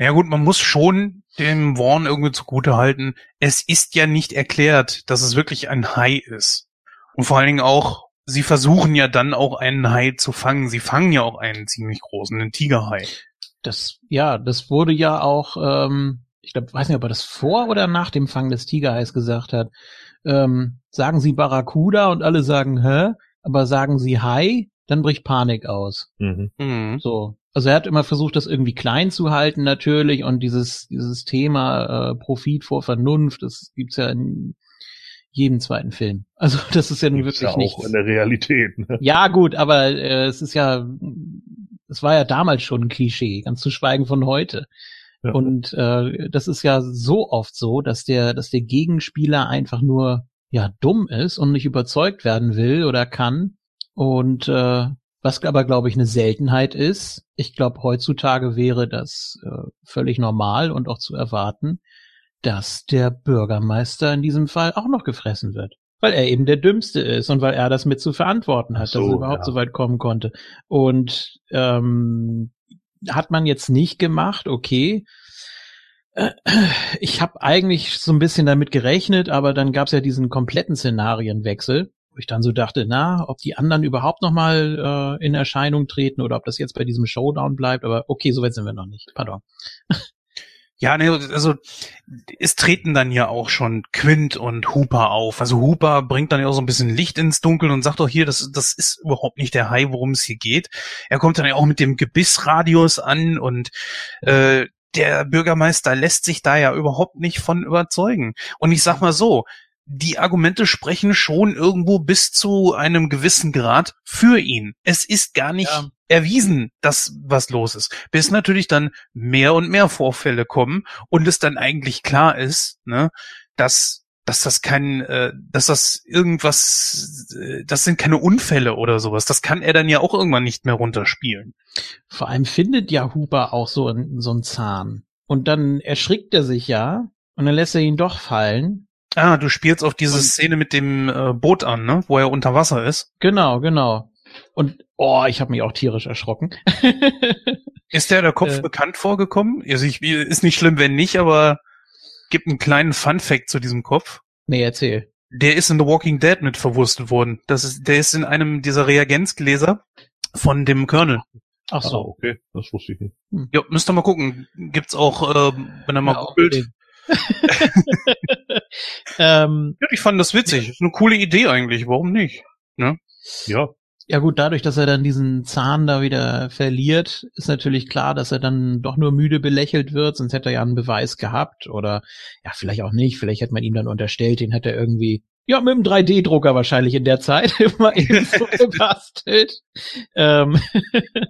Speaker 1: Ja gut, man muss schon dem Warren irgendwie zugute halten. Es ist ja nicht erklärt, dass es wirklich ein Hai ist. Und vor allen Dingen auch, sie versuchen ja dann auch einen Hai zu fangen. Sie fangen ja auch einen ziemlich großen, einen Tigerhai.
Speaker 2: Das, ja, das wurde ja auch, ähm, ich glaube, weiß nicht, ob er das vor oder nach dem Fang des Tigerhais gesagt hat ähm, sagen sie Barracuda und alle sagen, hä? Aber sagen sie Hai, dann bricht Panik aus. Mhm. mhm. So. Also er hat immer versucht, das irgendwie klein zu halten natürlich und dieses, dieses Thema äh, Profit vor Vernunft, das gibt's ja in jedem zweiten Film. Also das ist ja nun wirklich ja
Speaker 3: auch in der Realität. Ne?
Speaker 2: Ja gut, aber äh, es ist ja, es war ja damals schon ein Klischee, ganz zu schweigen von heute. Und äh, das ist ja so oft so, dass der, dass der Gegenspieler einfach nur ja dumm ist und nicht überzeugt werden will oder kann. Und äh, was aber, glaube ich, eine Seltenheit ist. Ich glaube, heutzutage wäre das äh, völlig normal und auch zu erwarten, dass der Bürgermeister in diesem Fall auch noch gefressen wird. Weil er eben der Dümmste ist und weil er das mit zu verantworten hat, so, dass er überhaupt ja. so weit kommen konnte. Und ähm, hat man jetzt nicht gemacht, okay. Ich habe eigentlich so ein bisschen damit gerechnet, aber dann gab es ja diesen kompletten Szenarienwechsel, wo ich dann so dachte, na, ob die anderen überhaupt noch mal äh, in Erscheinung treten oder ob das jetzt bei diesem Showdown bleibt. Aber okay, so weit sind wir noch nicht. Pardon.
Speaker 1: Ja, ne, also es treten dann ja auch schon Quint und Hooper auf. Also Hooper bringt dann ja auch so ein bisschen Licht ins Dunkel und sagt doch hier, das, das ist überhaupt nicht der Hai, worum es hier geht. Er kommt dann ja auch mit dem Gebissradius an und äh, der Bürgermeister lässt sich da ja überhaupt nicht von überzeugen. Und ich sag mal so, die Argumente sprechen schon irgendwo bis zu einem gewissen Grad für ihn. Es ist gar nicht ja. Erwiesen, dass was los ist. Bis natürlich dann mehr und mehr Vorfälle kommen und es dann eigentlich klar ist, ne, dass dass das kein, äh, dass das irgendwas, äh, das sind keine Unfälle oder sowas. Das kann er dann ja auch irgendwann nicht mehr runterspielen.
Speaker 2: Vor allem findet ja Huber auch so, so einen Zahn. Und dann erschrickt er sich ja und dann lässt er ihn doch fallen
Speaker 1: Ah, du spielst auf diese und, Szene mit dem äh, Boot an, ne? Wo er unter Wasser ist.
Speaker 2: Genau, genau. Und oh, ich habe mich auch tierisch erschrocken.
Speaker 1: ist der der Kopf äh, bekannt vorgekommen? Also ich, ist nicht schlimm, wenn nicht, aber gibt einen kleinen Fun Fact zu diesem Kopf.
Speaker 2: Nee, erzähl.
Speaker 1: Der ist in The Walking Dead mit verwurstet worden. Das ist, der ist in einem dieser Reagenzgläser von dem Colonel.
Speaker 3: Ach so. Ah, okay, das wusste ich nicht.
Speaker 1: Hm. Ja, müsst ihr mal gucken. Gibt's auch, äh, wenn er mal ja, googelt, ähm, ja, ich fand das witzig. ist eine coole Idee eigentlich. Warum nicht? Ne?
Speaker 2: Ja. Ja gut, dadurch, dass er dann diesen Zahn da wieder verliert, ist natürlich klar, dass er dann doch nur müde belächelt wird, sonst hätte er ja einen Beweis gehabt oder ja, vielleicht auch nicht, vielleicht hätte man ihm dann unterstellt, den hätte er irgendwie Ja, mit dem 3D-Drucker wahrscheinlich in der Zeit immer eben so gebastelt. ähm,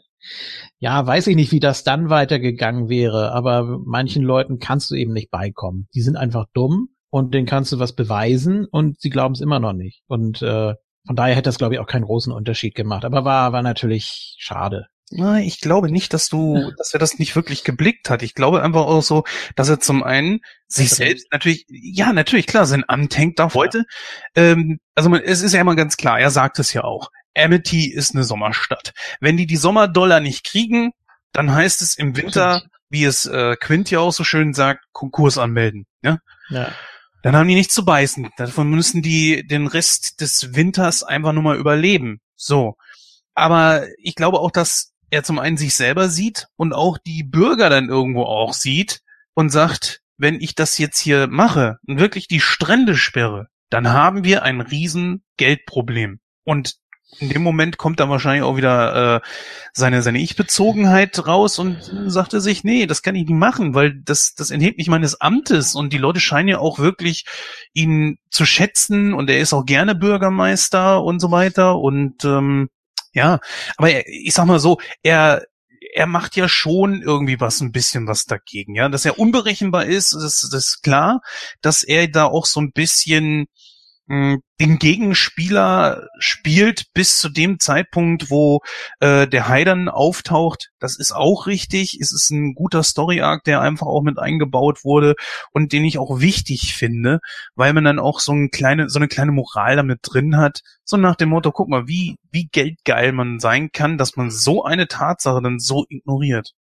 Speaker 2: ja, weiß ich nicht, wie das dann weitergegangen wäre, aber manchen Leuten kannst du eben nicht beikommen. Die sind einfach dumm und denen kannst du was beweisen und sie glauben es immer noch nicht. Und äh, von daher hätte das, glaube ich, auch keinen großen Unterschied gemacht. Aber war, war natürlich schade.
Speaker 1: Ich glaube nicht, dass du, dass er das nicht wirklich geblickt hat. Ich glaube einfach auch so, dass er zum einen sich selbst natürlich, ja, natürlich, klar, sein Amt hängt da heute. Ähm, also man, es ist ja immer ganz klar, er sagt es ja auch. Amity ist eine Sommerstadt. Wenn die die Sommerdollar nicht kriegen, dann heißt es im Winter, wie es äh, Quint ja auch so schön sagt, Konkurs anmelden. Ja? ja. Dann haben die nichts zu beißen. Davon müssen die den Rest des Winters einfach nur mal überleben. So. Aber ich glaube auch, dass er zum einen sich selber sieht und auch die Bürger dann irgendwo auch sieht und sagt, wenn ich das jetzt hier mache und wirklich die Strände sperre, dann haben wir ein riesen Geldproblem. Und in dem Moment kommt dann wahrscheinlich auch wieder äh, seine seine Ich-Bezogenheit raus und sagte sich, nee, das kann ich nicht machen, weil das das enthebt mich meines Amtes. Und die Leute scheinen ja auch wirklich ihn zu schätzen und er ist auch gerne Bürgermeister und so weiter. Und ähm, ja, aber er, ich sag mal so, er er macht ja schon irgendwie was ein bisschen was dagegen, ja, dass er unberechenbar ist, das, das ist klar, dass er da auch so ein bisschen den Gegenspieler spielt bis zu dem Zeitpunkt, wo äh, der Hai dann auftaucht. Das ist auch richtig. Es ist ein guter Story-Arc, der einfach auch mit eingebaut wurde und den ich auch wichtig finde, weil man dann auch so eine kleine, so eine kleine Moral damit drin hat. So nach dem Motto, guck mal, wie, wie geldgeil man sein kann, dass man so eine Tatsache dann so ignoriert.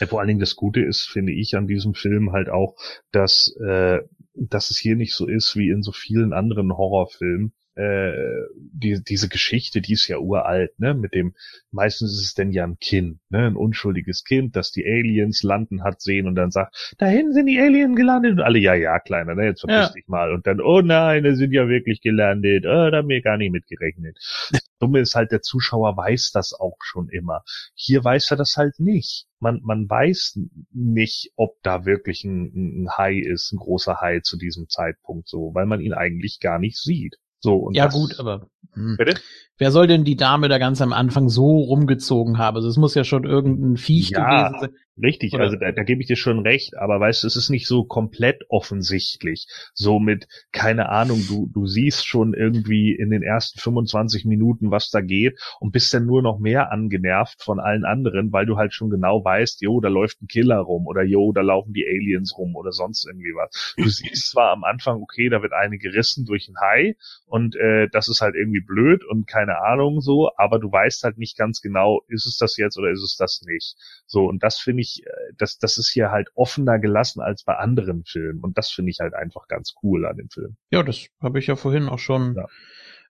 Speaker 3: Ja, vor allen Dingen das Gute ist, finde ich, an diesem Film halt auch, dass äh, dass es hier nicht so ist wie in so vielen anderen Horrorfilmen, äh, die, diese Geschichte, die ist ja uralt, ne, mit dem, meistens ist es denn ja ein Kind, ne, ein unschuldiges Kind, das die Aliens landen hat sehen und dann sagt, dahin sind die Aliens gelandet und alle, ja, ja, Kleiner, ne, jetzt verpiss ja. dich mal und dann, oh nein, die sind ja wirklich gelandet, oh, da haben wir gar nicht mitgerechnet. Dumme ist halt, der Zuschauer weiß das auch schon immer. Hier weiß er das halt nicht. Man, man weiß nicht, ob da wirklich ein, ein Hai ist, ein großer Hai zu diesem Zeitpunkt so, weil man ihn eigentlich gar nicht sieht. So,
Speaker 2: und ja, das, gut, aber. Hm. Bitte? Wer soll denn die Dame da ganz am Anfang so rumgezogen haben? Also es muss ja schon irgendein Viech ja, gewesen sein.
Speaker 3: Richtig, Oder? also da, da gebe ich dir schon recht, aber weißt du, es ist nicht so komplett offensichtlich. So mit, keine Ahnung, du, du siehst schon irgendwie in den ersten 25 Minuten, was da geht und bist dann nur noch mehr angenervt von allen anderen, weil du halt schon genau weißt, jo, da läuft ein Killer rum oder jo, da laufen die Aliens rum oder sonst irgendwie was. Du siehst zwar am Anfang, okay, da wird eine gerissen durch ein Hai und äh, das ist halt irgendwie blöd und keine Ahnung so, aber du weißt halt nicht ganz genau, ist es das jetzt oder ist es das nicht. So, und das finde ich, äh, das, das ist hier halt offener gelassen als bei anderen Filmen. Und das finde ich halt einfach ganz cool an dem Film.
Speaker 2: Ja, das habe ich ja vorhin auch schon ja.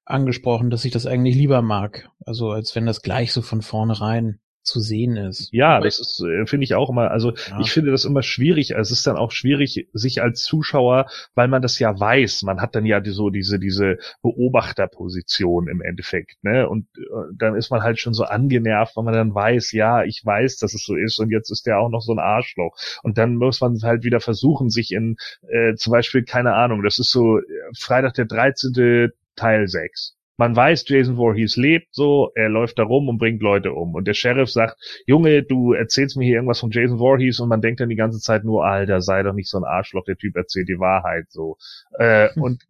Speaker 2: angesprochen, dass ich das eigentlich lieber mag. Also als wenn das gleich so von vornherein zu sehen ist.
Speaker 3: Ja, das ist, äh, finde ich auch immer, also ja. ich finde das immer schwierig. Es ist dann auch schwierig, sich als Zuschauer, weil man das ja weiß, man hat dann ja die, so diese, diese Beobachterposition im Endeffekt, ne? Und äh, dann ist man halt schon so angenervt, weil man dann weiß, ja, ich weiß, dass es so ist und jetzt ist der auch noch so ein Arschloch. Und dann muss man halt wieder versuchen, sich in, äh, zum Beispiel, keine Ahnung, das ist so äh, Freitag der 13. Teil 6 man weiß, Jason Voorhees lebt so, er läuft da rum und bringt Leute um. Und der Sheriff sagt, Junge, du erzählst mir hier irgendwas von Jason Voorhees und man denkt dann die ganze Zeit nur, Alter, sei doch nicht so ein Arschloch, der Typ erzählt die Wahrheit so. Äh. Und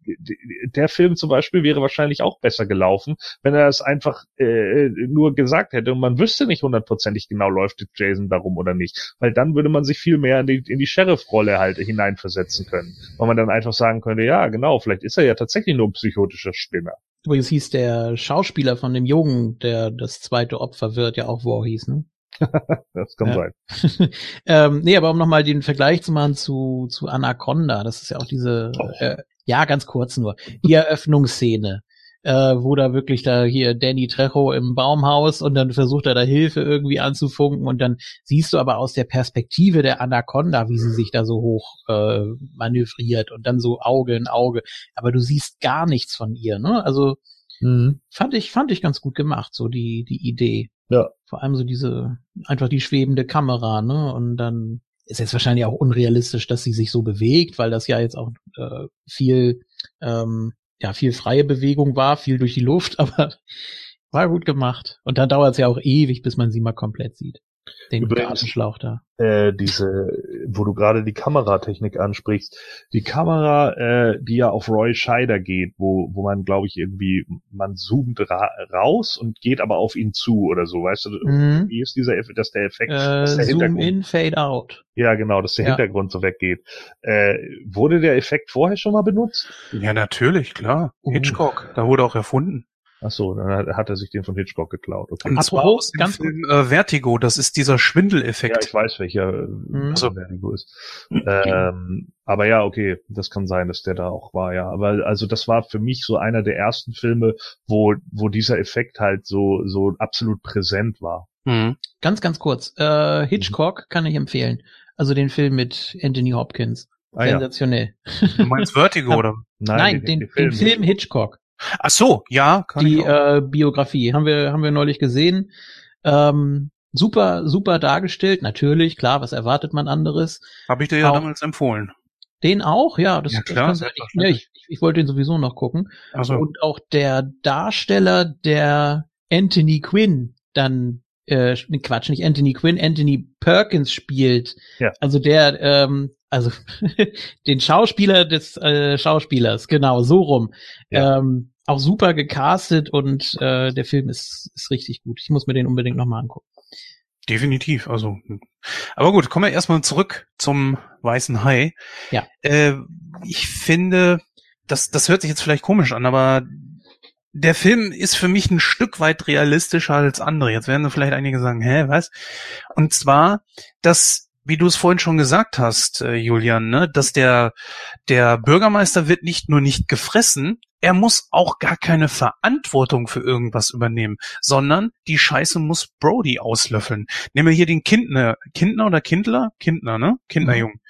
Speaker 3: der Film zum Beispiel wäre wahrscheinlich auch besser gelaufen, wenn er es einfach äh, nur gesagt hätte und man wüsste nicht hundertprozentig genau, läuft Jason darum oder nicht. Weil dann würde man sich viel mehr in die, in die Sheriff-Rolle halt hineinversetzen können. Weil man dann einfach sagen könnte, ja, genau, vielleicht ist er ja tatsächlich nur ein psychotischer Spinner.
Speaker 2: Übrigens hieß der Schauspieler von dem Jungen, der das zweite Opfer wird, ja auch Voorhees, ne?
Speaker 3: das kann ja.
Speaker 2: sein. ähm, nee, aber um nochmal den Vergleich zu machen zu, zu Anaconda, das ist ja auch diese, oh. äh, ja, ganz kurz nur, die Eröffnungsszene äh, wo da wirklich da hier Danny Trejo im Baumhaus und dann versucht er da Hilfe irgendwie anzufunken und dann siehst du aber aus der Perspektive der Anaconda, wie sie sich da so hoch äh, manövriert und dann so Auge in Auge, aber du siehst gar nichts von ihr, ne? Also mhm. fand ich fand ich ganz gut gemacht, so die die Idee. Ja. Vor allem so diese einfach die schwebende Kamera, ne? Und dann ist jetzt wahrscheinlich auch unrealistisch, dass sie sich so bewegt, weil das ja jetzt auch äh, viel ähm, ja viel freie Bewegung war, viel durch die Luft, aber war gut gemacht. Und dann dauert es ja auch ewig, bis man sie mal komplett sieht. Den Übrigens, Gartenschlauch da.
Speaker 3: Äh, diese, wo du gerade die Kameratechnik ansprichst, die Kamera, äh, die ja auf Roy Scheider geht, wo, wo man, glaube ich, irgendwie, man zoomt ra raus und geht aber auf ihn zu oder so, weißt du? Mhm. Wie ist dieser Effekt, dass der Effekt, äh, dass
Speaker 2: der Zoom in, Fade out.
Speaker 3: Ja, genau, dass der ja. Hintergrund so weggeht. Äh, wurde der Effekt vorher schon mal benutzt?
Speaker 1: Ja, natürlich, klar. Uh. Hitchcock, da wurde auch erfunden.
Speaker 3: Ach so, dann hat er sich den von Hitchcock geklaut.
Speaker 1: Okay. Und zwar dem ganz Film äh, Vertigo, das ist dieser Schwindeleffekt.
Speaker 3: Ja, ich weiß, welcher mhm. also, Vertigo ist. ähm, aber ja, okay, das kann sein, dass der da auch war, ja. Aber also das war für mich so einer der ersten Filme, wo, wo dieser Effekt halt so, so absolut präsent war.
Speaker 2: Mhm. Ganz, ganz kurz. Äh, Hitchcock mhm. kann ich empfehlen. Also den Film mit Anthony Hopkins. Ah, Sensationell.
Speaker 1: Ja. Du meinst Vertigo, oder?
Speaker 2: Nein, Nein den, den, den, Film, den Film Hitchcock.
Speaker 1: Ach so, ja.
Speaker 2: Kann die äh, Biografie haben wir haben wir neulich gesehen. Ähm, super super dargestellt. Natürlich, klar. Was erwartet man anderes?
Speaker 1: Habe ich dir ja auch, damals empfohlen.
Speaker 2: Den auch, ja. Das,
Speaker 1: ja, klar,
Speaker 2: das ich, ja, ich, ich wollte ihn sowieso noch gucken. Ach so. Und auch der Darsteller, der Anthony Quinn dann äh, Quatsch, nicht Anthony Quinn, Anthony Perkins spielt. Ja. Also der, ähm, also den Schauspieler des äh, Schauspielers, genau, so rum. Ja. Ähm, auch super gecastet und äh, der Film ist, ist richtig gut. Ich muss mir den unbedingt nochmal angucken.
Speaker 1: Definitiv, also. Aber gut, kommen wir erstmal zurück zum Weißen Hai.
Speaker 2: Ja.
Speaker 1: Äh, ich finde, das, das hört sich jetzt vielleicht komisch an, aber der Film ist für mich ein Stück weit realistischer als andere. Jetzt werden vielleicht einige sagen, hä, was? Und zwar, dass wie du es vorhin schon gesagt hast, äh, Julian, ne, dass der, der Bürgermeister wird nicht nur nicht gefressen, er muss auch gar keine Verantwortung für irgendwas übernehmen, sondern die Scheiße muss Brody auslöffeln. Nehmen wir hier den Kindner, Kindner oder Kindler? Kindner, ne? Kinderjungen. Mhm.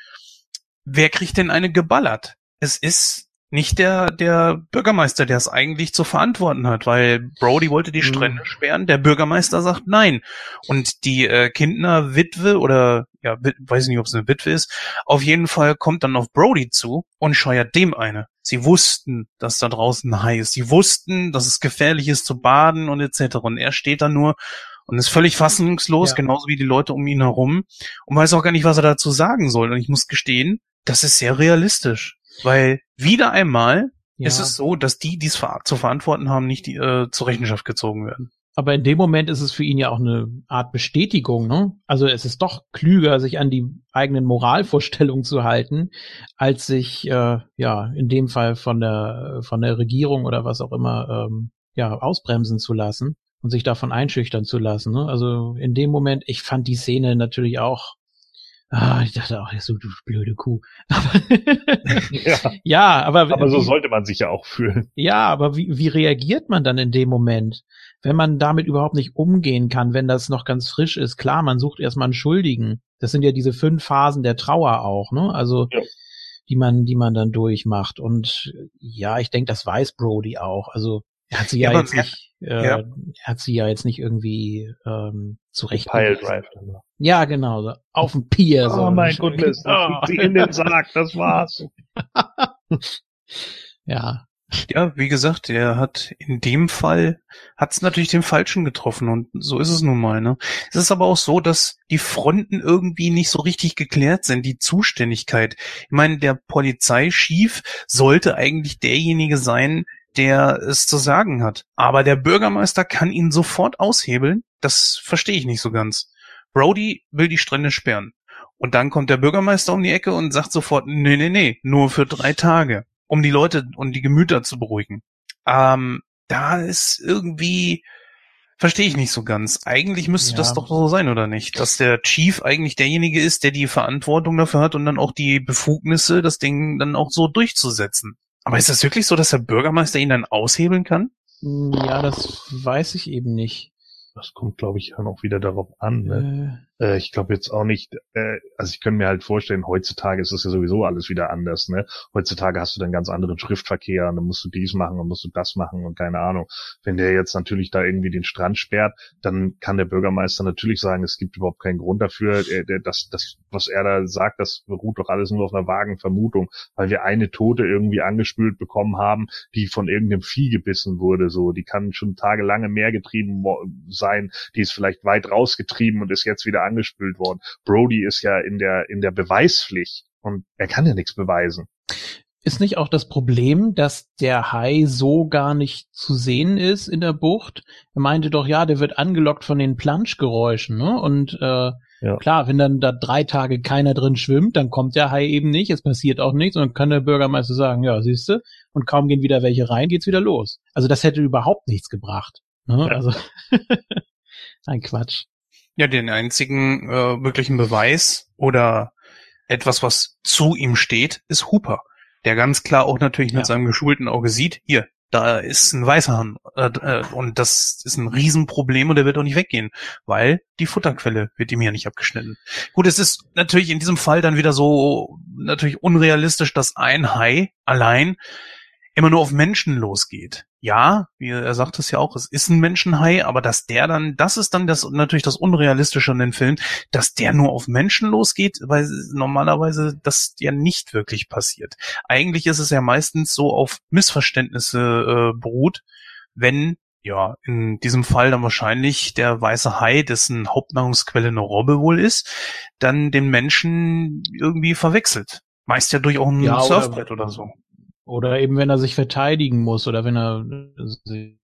Speaker 1: Wer kriegt denn eine geballert? Es ist nicht der, der Bürgermeister, der es eigentlich zu verantworten hat, weil Brody wollte die mhm. Strände mhm. sperren, der Bürgermeister sagt nein. Und die äh, Kindner Witwe oder ja, weiß nicht, ob es eine Witwe ist, auf jeden Fall kommt dann auf Brody zu und scheuert dem eine. Sie wussten, dass da draußen ein Hai ist. Sie wussten, dass es gefährlich ist zu baden und etc. Und er steht da nur und ist völlig fassungslos, ja. genauso wie die Leute um ihn herum und weiß auch gar nicht, was er dazu sagen soll. Und ich muss gestehen, das ist sehr realistisch. Weil wieder einmal ja. ist es so, dass die, die es zu verantworten haben, nicht die, äh, zur Rechenschaft gezogen werden.
Speaker 2: Aber in dem Moment ist es für ihn ja auch eine Art Bestätigung, ne? Also es ist doch klüger, sich an die eigenen Moralvorstellungen zu halten, als sich äh, ja in dem Fall von der von der Regierung oder was auch immer ähm, ja ausbremsen zu lassen und sich davon einschüchtern zu lassen. Ne? Also in dem Moment, ich fand die Szene natürlich auch Ah, ich dachte auch, so du blöde Kuh. Aber ja. ja, aber
Speaker 3: aber so sollte man sich ja auch fühlen.
Speaker 2: Ja, aber wie, wie reagiert man dann in dem Moment, wenn man damit überhaupt nicht umgehen kann, wenn das noch ganz frisch ist? Klar, man sucht erstmal einen Schuldigen. Das sind ja diese fünf Phasen der Trauer auch, ne? Also ja. die man, die man dann durchmacht. Und ja, ich denke, das weiß Brody auch. Also er hat sie ja, ja jetzt nicht, äh, ja. er hat sie ja jetzt nicht irgendwie ähm, zurecht.
Speaker 3: Pile Drive.
Speaker 2: Ja, genau, so auf dem Pier.
Speaker 3: Oh so. mein Gott, oh. sie in den Sarg, das war's.
Speaker 2: ja.
Speaker 1: Ja, wie gesagt, er hat in dem Fall hat's natürlich den Falschen getroffen und so ist es nun mal. Ne? Es ist aber auch so, dass die Fronten irgendwie nicht so richtig geklärt sind, die Zuständigkeit. Ich meine, der Polizeichef sollte eigentlich derjenige sein, der es zu sagen hat. Aber der Bürgermeister kann ihn sofort aushebeln. Das verstehe ich nicht so ganz. Brody will die Strände sperren. Und dann kommt der Bürgermeister um die Ecke und sagt sofort, nee, nee, nee, nur für drei Tage, um die Leute und die Gemüter zu beruhigen. Ähm, da ist irgendwie, verstehe ich nicht so ganz. Eigentlich müsste ja. das doch so sein, oder nicht? Dass der Chief eigentlich derjenige ist, der die Verantwortung dafür hat und dann auch die Befugnisse, das Ding dann auch so durchzusetzen. Aber ist das wirklich so, dass der Bürgermeister ihn dann aushebeln kann?
Speaker 2: Ja, das weiß ich eben nicht.
Speaker 3: Das kommt, glaube ich, dann auch wieder darauf an. Ne?
Speaker 2: Äh,
Speaker 3: ich glaube jetzt auch nicht, äh, also ich könnte mir halt vorstellen, heutzutage ist das ja sowieso alles wieder anders, ne? Heutzutage hast du dann ganz anderen Schriftverkehr und dann musst du dies machen und musst du das machen und keine Ahnung. Wenn der jetzt natürlich da irgendwie den Strand sperrt, dann kann der Bürgermeister natürlich sagen, es gibt überhaupt keinen Grund dafür, äh, das, das, was er da sagt, das beruht doch alles nur auf einer vagen Vermutung, weil wir eine Tote irgendwie angespült bekommen haben, die von irgendeinem Vieh gebissen wurde, so, die kann schon tagelange mehr getrieben sein, die ist vielleicht weit rausgetrieben und ist jetzt wieder angespült worden. Brody ist ja in der, in der Beweispflicht und er kann ja nichts beweisen.
Speaker 2: Ist nicht auch das Problem, dass der Hai so gar nicht zu sehen ist in der Bucht? Er meinte doch, ja, der wird angelockt von den Planschgeräuschen, ne? Und äh, ja. klar, wenn dann da drei Tage keiner drin schwimmt, dann kommt der Hai eben nicht, es passiert auch nichts und dann kann der Bürgermeister sagen, ja, siehste, und kaum gehen wieder welche rein, geht's wieder los. Also das hätte überhaupt nichts gebracht. Ne? Ja. Also ein Quatsch.
Speaker 1: Ja, den einzigen äh, möglichen Beweis oder etwas, was zu ihm steht, ist Hooper, der ganz klar auch natürlich ja. mit seinem geschulten Auge sieht, hier, da ist ein weißer Hahn äh, äh, und das ist ein Riesenproblem und der wird auch nicht weggehen, weil die Futterquelle wird ihm ja nicht abgeschnitten. Gut, es ist natürlich in diesem Fall dann wieder so natürlich unrealistisch, dass ein Hai allein immer nur auf Menschen losgeht. Ja, wie er sagt es ja auch, es ist ein Menschenhai, aber dass der dann, das ist dann das natürlich das Unrealistische an den Film, dass der nur auf Menschen losgeht, weil normalerweise das ja nicht wirklich passiert. Eigentlich ist es ja meistens so auf Missverständnisse äh, beruht, wenn ja, in diesem Fall dann wahrscheinlich der weiße Hai, dessen Hauptnahrungsquelle eine Robbe wohl ist, dann den Menschen irgendwie verwechselt. Meist ja durch auch ein ja, Surfbrett oder, oder so.
Speaker 2: Oder eben, wenn er sich verteidigen muss oder wenn er sich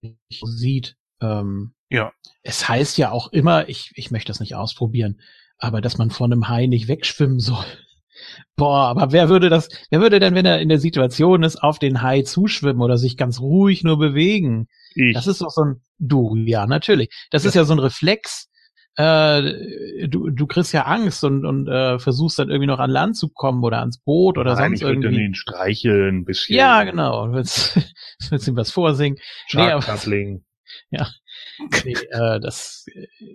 Speaker 2: sieht. Ähm, ja. Es heißt ja auch immer, ich, ich möchte das nicht ausprobieren, aber dass man vor einem Hai nicht wegschwimmen soll. Boah, aber wer würde das, wer würde denn, wenn er in der Situation ist, auf den Hai zuschwimmen oder sich ganz ruhig nur bewegen? Ich. Das ist doch so ein, du, ja, natürlich. Das ja. ist ja so ein Reflex, äh, du, du kriegst ja Angst und, und äh, versuchst dann irgendwie noch an Land zu kommen oder ans Boot oder Nein, sonst ich irgendwie.
Speaker 3: Ich ihn streicheln ein bisschen.
Speaker 2: Ja, genau. Du willst, willst ihm was vorsingen.
Speaker 3: Nee, aber,
Speaker 2: ja. Nee, äh, das,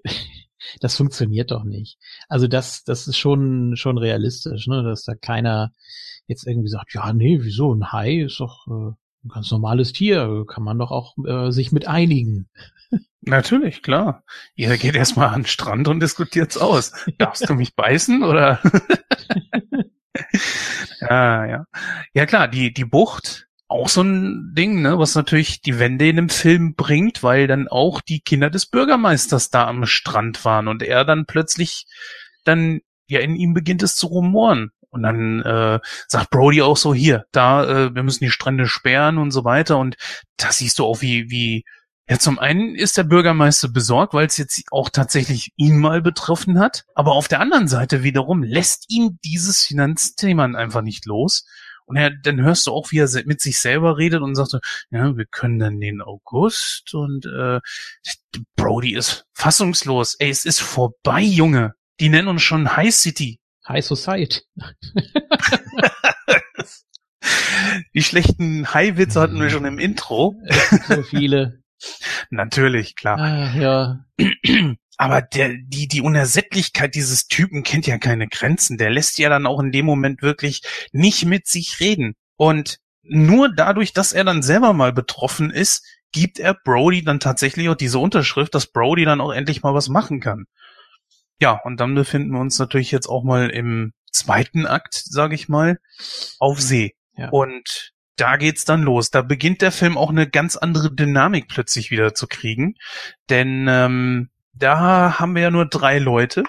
Speaker 2: das funktioniert doch nicht. Also das, das ist schon, schon realistisch, ne, dass da keiner jetzt irgendwie sagt, ja, nee, wieso, ein Hai ist doch äh, ein ganz normales Tier, kann man doch auch äh, sich mit einigen.
Speaker 1: Natürlich, klar. Ihr geht erstmal an den Strand und diskutiert's aus. Darfst du mich beißen oder? ja, ja. Ja klar, die, die Bucht, auch so ein Ding, ne, was natürlich die Wende in dem Film bringt, weil dann auch die Kinder des Bürgermeisters da am Strand waren und er dann plötzlich dann, ja, in ihm beginnt es zu rumoren. Und dann äh, sagt Brody auch so, hier, da, äh, wir müssen die Strände sperren und so weiter. Und da siehst du auch, wie, wie ja, zum einen ist der Bürgermeister besorgt, weil es jetzt auch tatsächlich ihn mal betroffen hat. Aber auf der anderen Seite wiederum lässt ihn dieses Finanzthema einfach nicht los. Und er, dann hörst du auch, wie er mit sich selber redet und sagt, ja, wir können dann den August und äh, Brody ist fassungslos. Ey, es ist vorbei, Junge. Die nennen uns schon High City.
Speaker 2: High Society.
Speaker 1: Die schlechten High-Witze hatten wir schon im Intro.
Speaker 2: So viele.
Speaker 1: Natürlich, klar.
Speaker 2: Ah, ja.
Speaker 1: Aber der, die, die Unersättlichkeit dieses Typen kennt ja keine Grenzen. Der lässt ja dann auch in dem Moment wirklich nicht mit sich reden. Und nur dadurch, dass er dann selber mal betroffen ist, gibt er Brody dann tatsächlich auch diese Unterschrift, dass Brody dann auch endlich mal was machen kann. Ja, und dann befinden wir uns natürlich jetzt auch mal im zweiten Akt, sage ich mal, auf See. Ja. Und da geht's dann los. Da beginnt der Film auch eine ganz andere Dynamik plötzlich wieder zu kriegen. Denn ähm, da haben wir ja nur drei Leute,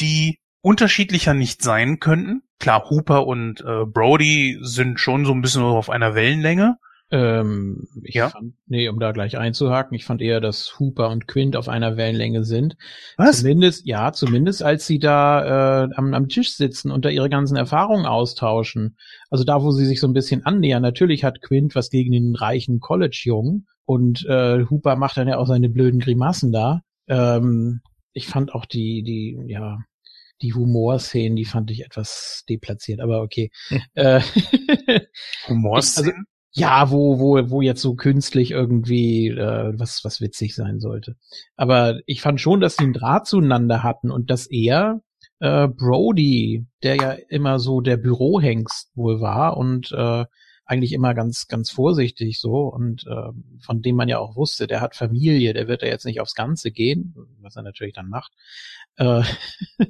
Speaker 1: die unterschiedlicher nicht sein könnten. Klar, Hooper und äh, Brody sind schon so ein bisschen auf einer Wellenlänge.
Speaker 2: Ähm, ich ja. fand, nee, um da gleich einzuhaken, ich fand eher, dass Hooper und Quint auf einer Wellenlänge sind.
Speaker 1: Was?
Speaker 2: Zumindest, ja, zumindest als sie da äh, am, am Tisch sitzen und da ihre ganzen Erfahrungen austauschen. Also da, wo sie sich so ein bisschen annähern. Natürlich hat Quint was gegen den reichen College-Jungen und äh, Hooper macht dann ja auch seine blöden Grimassen da. Ähm, ich fand auch die, die, ja, die Humorszenen, die fand ich etwas deplatziert, aber okay.
Speaker 1: Äh, Humorszenen?
Speaker 2: Also, ja, wo, wo, wo jetzt so künstlich irgendwie äh, was, was witzig sein sollte. Aber ich fand schon, dass sie einen Draht zueinander hatten und dass er äh, Brody, der ja immer so der Bürohengst wohl war und äh, eigentlich immer ganz, ganz vorsichtig so und äh, von dem man ja auch wusste, der hat Familie, der wird ja jetzt nicht aufs Ganze gehen, was er natürlich dann macht. Äh,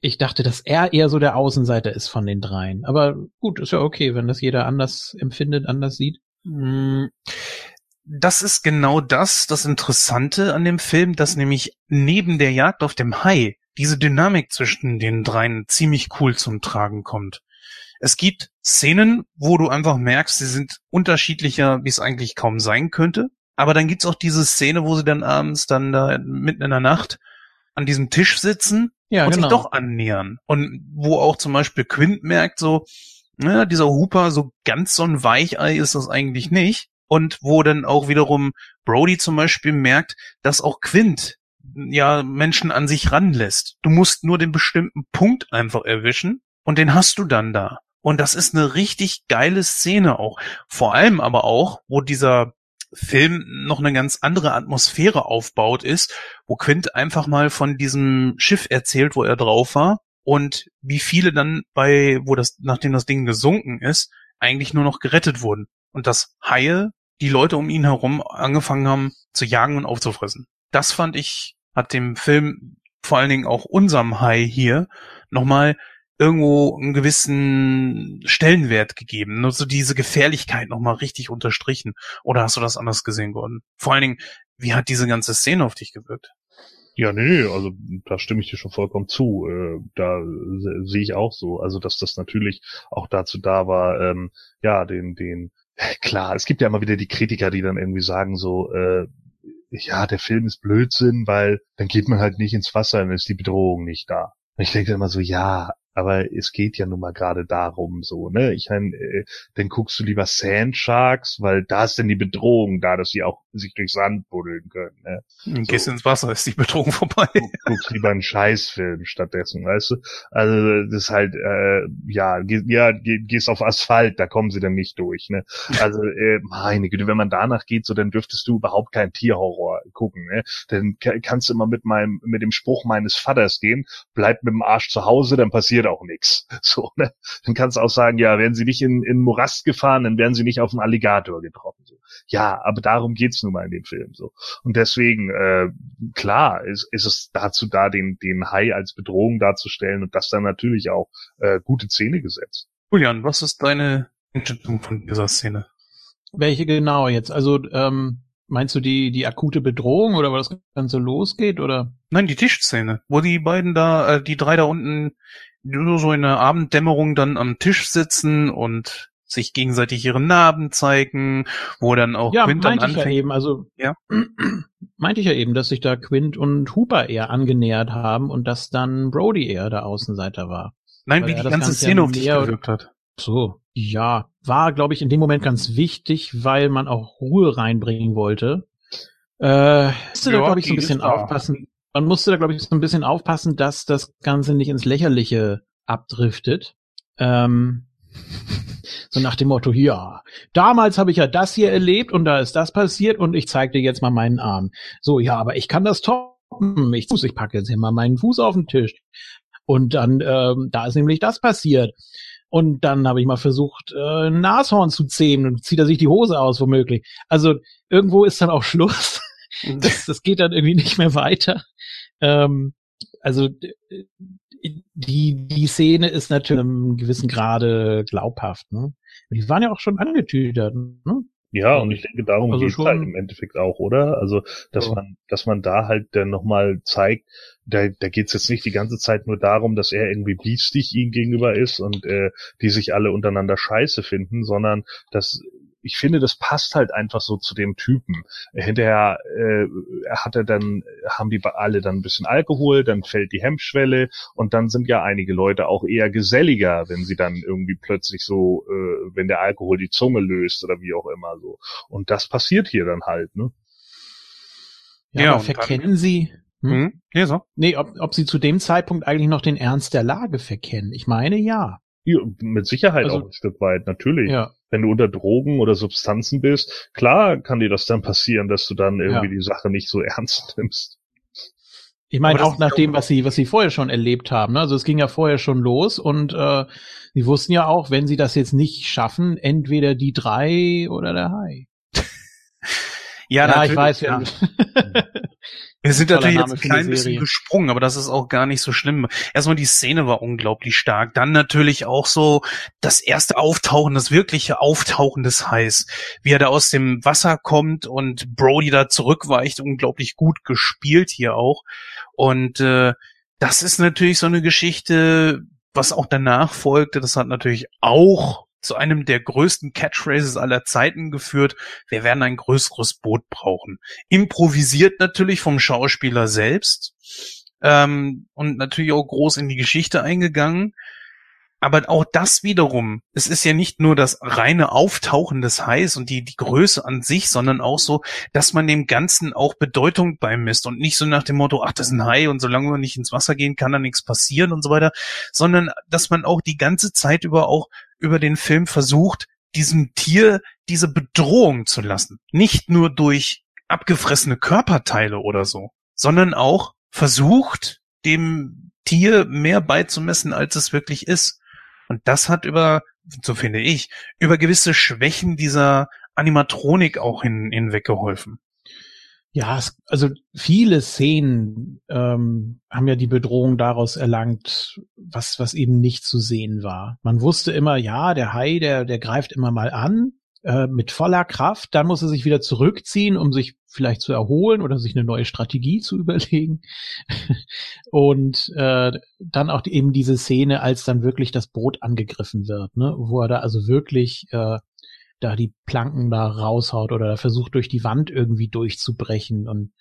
Speaker 2: ich dachte, dass er eher so der Außenseiter ist von den dreien. Aber gut, ist ja okay, wenn das jeder anders empfindet, anders sieht. Hm.
Speaker 1: Das ist genau das, das Interessante an dem Film, dass nämlich neben der Jagd auf dem Hai diese Dynamik zwischen den dreien ziemlich cool zum Tragen kommt. Es gibt Szenen, wo du einfach merkst, sie sind unterschiedlicher, wie es eigentlich kaum sein könnte. Aber dann gibt's auch diese Szene, wo sie dann abends dann da mitten in der Nacht an diesem Tisch sitzen ja, und genau. sich doch annähern. Und wo auch zum Beispiel Quint merkt so, naja, dieser Hooper, so ganz so ein Weichei ist das eigentlich nicht. Und wo dann auch wiederum Brody zum Beispiel merkt, dass auch Quint ja Menschen an sich ranlässt. Du musst nur den bestimmten Punkt einfach erwischen und den hast du dann da. Und das ist eine richtig geile Szene auch. Vor allem aber auch, wo dieser Film noch eine ganz andere Atmosphäre aufbaut ist, wo Quint einfach mal von diesem Schiff erzählt, wo er drauf war und wie viele dann bei, wo das, nachdem das Ding gesunken ist, eigentlich nur noch gerettet wurden und dass Haie die Leute um ihn herum angefangen haben zu jagen und aufzufressen. Das fand ich, hat dem Film vor allen Dingen auch unserem Hai hier nochmal irgendwo einen gewissen Stellenwert gegeben, nur so diese Gefährlichkeit nochmal richtig unterstrichen. Oder hast du das anders gesehen, Gordon? Vor allen Dingen, wie hat diese ganze Szene auf dich gewirkt?
Speaker 3: Ja, nee, nee, also da stimme ich dir schon vollkommen zu. Äh, da sehe ich auch so. Also, dass das natürlich auch dazu da war, ähm, ja, den, den, klar, es gibt ja immer wieder die Kritiker, die dann irgendwie sagen so, äh, ja, der Film ist Blödsinn, weil dann geht man halt nicht ins Wasser, dann ist die Bedrohung nicht da. Und ich denke immer so, ja, aber es geht ja nun mal gerade darum, so, ne? Ich meine, äh, dann guckst du lieber Sand Sharks, weil da ist denn die Bedrohung da, dass sie auch sich durch Sand buddeln können, ne?
Speaker 1: So. gehst ins Wasser, ist die Bedrohung vorbei.
Speaker 3: Du guckst lieber einen Scheißfilm stattdessen, weißt du? Also, das ist halt, äh, ja, geh, ja, geh, gehst auf Asphalt, da kommen sie dann nicht durch, ne? Also, äh, meine Güte, wenn man danach geht, so, dann dürftest du überhaupt keinen Tierhorror gucken, ne? Dann kannst du immer mit meinem, mit dem Spruch meines Vaters gehen, bleib mit dem Arsch zu Hause, dann passiert auch nichts. So, ne? Dann kannst du auch sagen, ja, wären sie nicht in, in Morast gefahren, dann wären sie nicht auf einen Alligator getroffen. So. Ja, aber darum geht's nun mal in dem Film. So. Und deswegen, äh, klar, ist, ist es dazu da, den, den Hai als Bedrohung darzustellen und das dann natürlich auch äh, gute Szene gesetzt.
Speaker 1: Julian, was ist deine Einschätzung von dieser Szene?
Speaker 2: Welche genau jetzt? Also, ähm, Meinst du die, die akute Bedrohung oder wo das Ganze losgeht oder?
Speaker 1: Nein, die Tischszene, wo die beiden da, äh, die drei da unten nur so in der Abenddämmerung dann am Tisch sitzen und sich gegenseitig ihre Narben zeigen, wo dann auch
Speaker 2: ja, Quint dann anfängt. Ja, eben, also
Speaker 1: ja.
Speaker 2: meinte ich ja eben, dass sich da Quint und Hooper eher angenähert haben und dass dann Brody eher der Außenseiter war.
Speaker 1: Nein, wie die ganze, ganze Szene auf dich gewirkt hat.
Speaker 2: So, ja, war glaube ich in dem Moment ganz wichtig, weil man auch Ruhe reinbringen wollte. Äh, musste ja, da glaube ich so ein bisschen aufpassen man musste da, glaube ich, so ein bisschen aufpassen, dass das Ganze nicht ins Lächerliche abdriftet. Ähm, so nach dem Motto, ja, damals habe ich ja das hier erlebt und da ist das passiert und ich zeig dir jetzt mal meinen Arm. So, ja, aber ich kann das toppen. Ich, ich packe jetzt hier mal meinen Fuß auf den Tisch. Und dann, ähm, da ist nämlich das passiert. Und dann habe ich mal versucht, äh, ein Nashorn zu zähmen und zieht er sich die Hose aus, womöglich. Also irgendwo ist dann auch Schluss. das, das geht dann irgendwie nicht mehr weiter. Ähm, also die, die Szene ist natürlich in einem gewissen Grade glaubhaft. Ne? Die waren ja auch schon angetütert. Ne?
Speaker 3: Ja, und ich denke, darum also geht es halt im Endeffekt auch, oder? Also, dass ja. man, dass man da halt dann nochmal zeigt, da, da geht es jetzt nicht die ganze Zeit nur darum, dass er irgendwie biestig ihm gegenüber ist und äh, die sich alle untereinander scheiße finden, sondern dass ich finde, das passt halt einfach so zu dem Typen. Hinterher äh, hat er dann, haben die alle dann ein bisschen Alkohol, dann fällt die Hemmschwelle und dann sind ja einige Leute auch eher geselliger, wenn sie dann irgendwie plötzlich so, äh, wenn der Alkohol die Zunge löst oder wie auch immer so. Und das passiert hier dann halt, ne?
Speaker 2: Ja, ja verkennen dann, Sie, hm? Hm? Ja, so. Nee, ob, ob Sie zu dem Zeitpunkt eigentlich noch den Ernst der Lage verkennen? Ich meine, ja.
Speaker 3: Ja mit Sicherheit also, auch ein Stück weit, natürlich.
Speaker 2: Ja.
Speaker 3: wenn du unter Drogen oder Substanzen bist, klar kann dir das dann passieren, dass du dann irgendwie ja. die Sache nicht so ernst nimmst.
Speaker 2: Ich meine auch nach dem, was sie, was sie vorher schon erlebt haben. Ne? Also es ging ja vorher schon los und äh, sie wussten ja auch, wenn sie das jetzt nicht schaffen, entweder die drei oder der Hai.
Speaker 1: ja, ja ich weiß ja. Wir sind natürlich jetzt ein klein bisschen gesprungen, aber das ist auch gar nicht so schlimm. Erstmal die Szene war unglaublich stark. Dann natürlich auch so das erste Auftauchen, das wirkliche Auftauchen des Hais. Wie er da aus dem Wasser kommt und Brody da zurückweicht. Unglaublich gut gespielt hier auch. Und äh, das ist natürlich so eine Geschichte, was auch danach folgte. Das hat natürlich auch zu einem der größten Catchphrases aller Zeiten geführt. Wir werden ein größeres Boot brauchen. Improvisiert natürlich vom Schauspieler selbst ähm, und natürlich auch groß in die Geschichte eingegangen. Aber auch das wiederum, es ist ja nicht nur das reine Auftauchen des Hais und die, die Größe an sich, sondern auch so, dass man dem Ganzen auch Bedeutung beimisst und nicht so nach dem Motto, ach, das ist ein Hai und solange wir nicht ins Wasser gehen, kann da nichts passieren und so weiter, sondern dass man auch die ganze Zeit über auch über den Film versucht, diesem Tier diese Bedrohung zu lassen. Nicht nur durch abgefressene Körperteile oder so, sondern auch versucht, dem Tier mehr beizumessen, als es wirklich ist. Und das hat über, so finde ich, über gewisse Schwächen dieser Animatronik auch hin, hinweggeholfen.
Speaker 2: Ja, es, also viele Szenen ähm, haben ja die Bedrohung daraus erlangt, was, was eben nicht zu sehen war. Man wusste immer, ja, der Hai, der, der greift immer mal an äh, mit voller Kraft, dann muss er sich wieder zurückziehen, um sich vielleicht zu erholen oder sich eine neue Strategie zu überlegen. Und äh, dann auch eben diese Szene, als dann wirklich das Boot angegriffen wird, ne, wo er da also wirklich äh, da die Planken da raushaut oder versucht durch die Wand irgendwie durchzubrechen und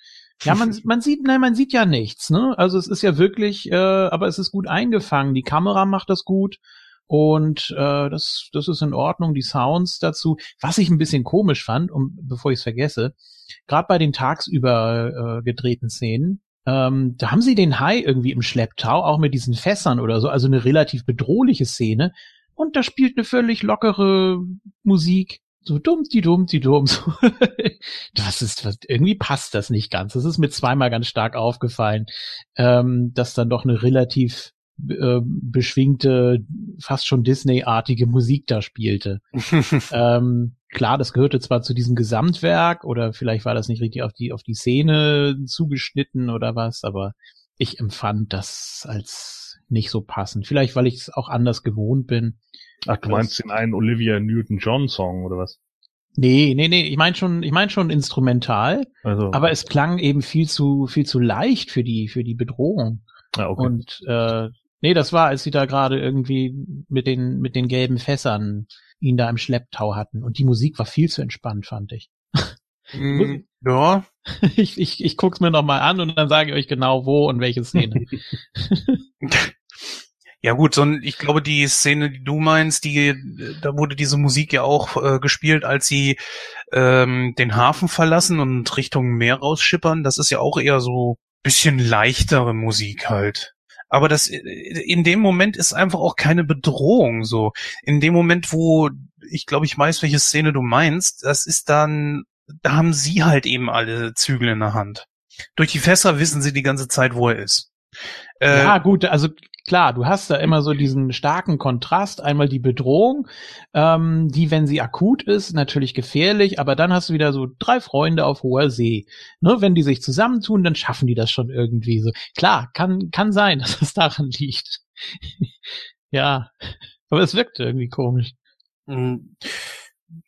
Speaker 2: ja, man, man sieht, nein, man sieht ja nichts, ne? Also es ist ja wirklich, äh, aber es ist gut eingefangen. Die Kamera macht das gut und äh, das, das ist in Ordnung. Die Sounds dazu. Was ich ein bisschen komisch fand, um bevor ich es vergesse, gerade bei den tagsüber äh, gedrehten Szenen, ähm, da haben sie den Hai irgendwie im Schlepptau, auch mit diesen Fässern oder so, also eine relativ bedrohliche Szene und da spielt eine völlig lockere Musik. So dumm, die dumm, die dumm. So. das ist, was, irgendwie passt das nicht ganz. Das ist mir zweimal ganz stark aufgefallen, ähm, dass dann doch eine relativ äh, beschwingte, fast schon Disney-artige Musik da spielte. ähm, klar, das gehörte zwar zu diesem Gesamtwerk oder vielleicht war das nicht richtig auf die, auf die Szene zugeschnitten oder was, aber ich empfand das als nicht so passend. Vielleicht, weil ich es auch anders gewohnt bin.
Speaker 3: Ach, du meinst den einen Olivia Newton-John-Song oder was?
Speaker 2: Nee, nee, nee, ich meine schon, ich meine schon instrumental, also. aber es klang eben viel zu, viel zu leicht für die, für die Bedrohung. Ah, okay. Und äh, nee, das war, als sie da gerade irgendwie mit den, mit den gelben Fässern ihn da im Schlepptau hatten. Und die Musik war viel zu entspannt, fand ich.
Speaker 1: Mm, ja.
Speaker 2: Ich, ich, ich guck's mir nochmal an und dann sage ich euch genau wo und welche Szene.
Speaker 1: Ja gut, so, ich glaube, die Szene, die du meinst, die, da wurde diese Musik ja auch äh, gespielt, als sie ähm, den Hafen verlassen und Richtung Meer rausschippern. Das ist ja auch eher so bisschen leichtere Musik halt. Aber das in dem Moment ist einfach auch keine Bedrohung so. In dem Moment, wo ich glaube, ich weiß, welche Szene du meinst, das ist dann, da haben sie halt eben alle Zügel in der Hand. Durch die Fässer wissen sie die ganze Zeit, wo er ist.
Speaker 2: Äh, ja, gut, also klar, du hast da immer so diesen starken Kontrast. Einmal die Bedrohung, ähm, die, wenn sie akut ist, natürlich gefährlich, aber dann hast du wieder so drei Freunde auf hoher See. Ne, wenn die sich zusammentun, dann schaffen die das schon irgendwie so. Klar, kann, kann sein, dass es daran liegt. ja, aber es wirkt irgendwie komisch.
Speaker 1: Mm,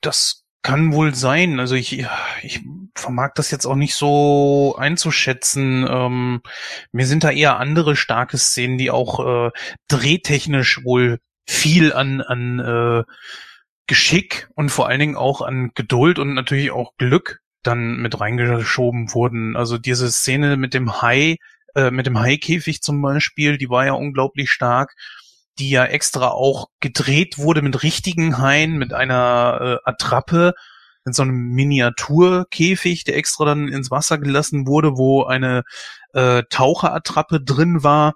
Speaker 1: das kann wohl sein. Also ich, ich vermag das jetzt auch nicht so einzuschätzen. Ähm, mir sind da eher andere starke Szenen, die auch äh, drehtechnisch wohl viel an, an äh, Geschick und vor allen Dingen auch an Geduld und natürlich auch Glück dann mit reingeschoben wurden. Also diese Szene mit dem Hai, äh, mit dem Haikäfig zum Beispiel, die war ja unglaublich stark die ja extra auch gedreht wurde mit richtigen Haien, mit einer äh, Attrappe, in so einem Miniaturkäfig, der extra dann ins Wasser gelassen wurde, wo eine äh, Taucherattrappe drin war,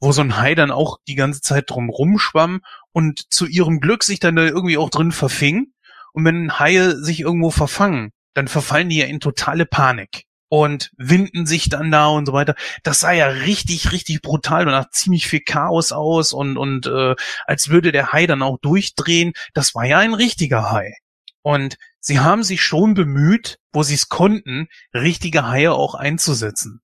Speaker 1: wo so ein Hai dann auch die ganze Zeit drum rumschwamm und zu ihrem Glück sich dann da irgendwie auch drin verfing. Und wenn Haie sich irgendwo verfangen, dann verfallen die ja in totale Panik und winden sich dann da und so weiter. Das sah ja richtig, richtig brutal und nach ziemlich viel Chaos aus und, und äh, als würde der Hai dann auch durchdrehen. Das war ja ein richtiger Hai. Und sie haben sich schon bemüht, wo sie es konnten, richtige Haie auch einzusetzen.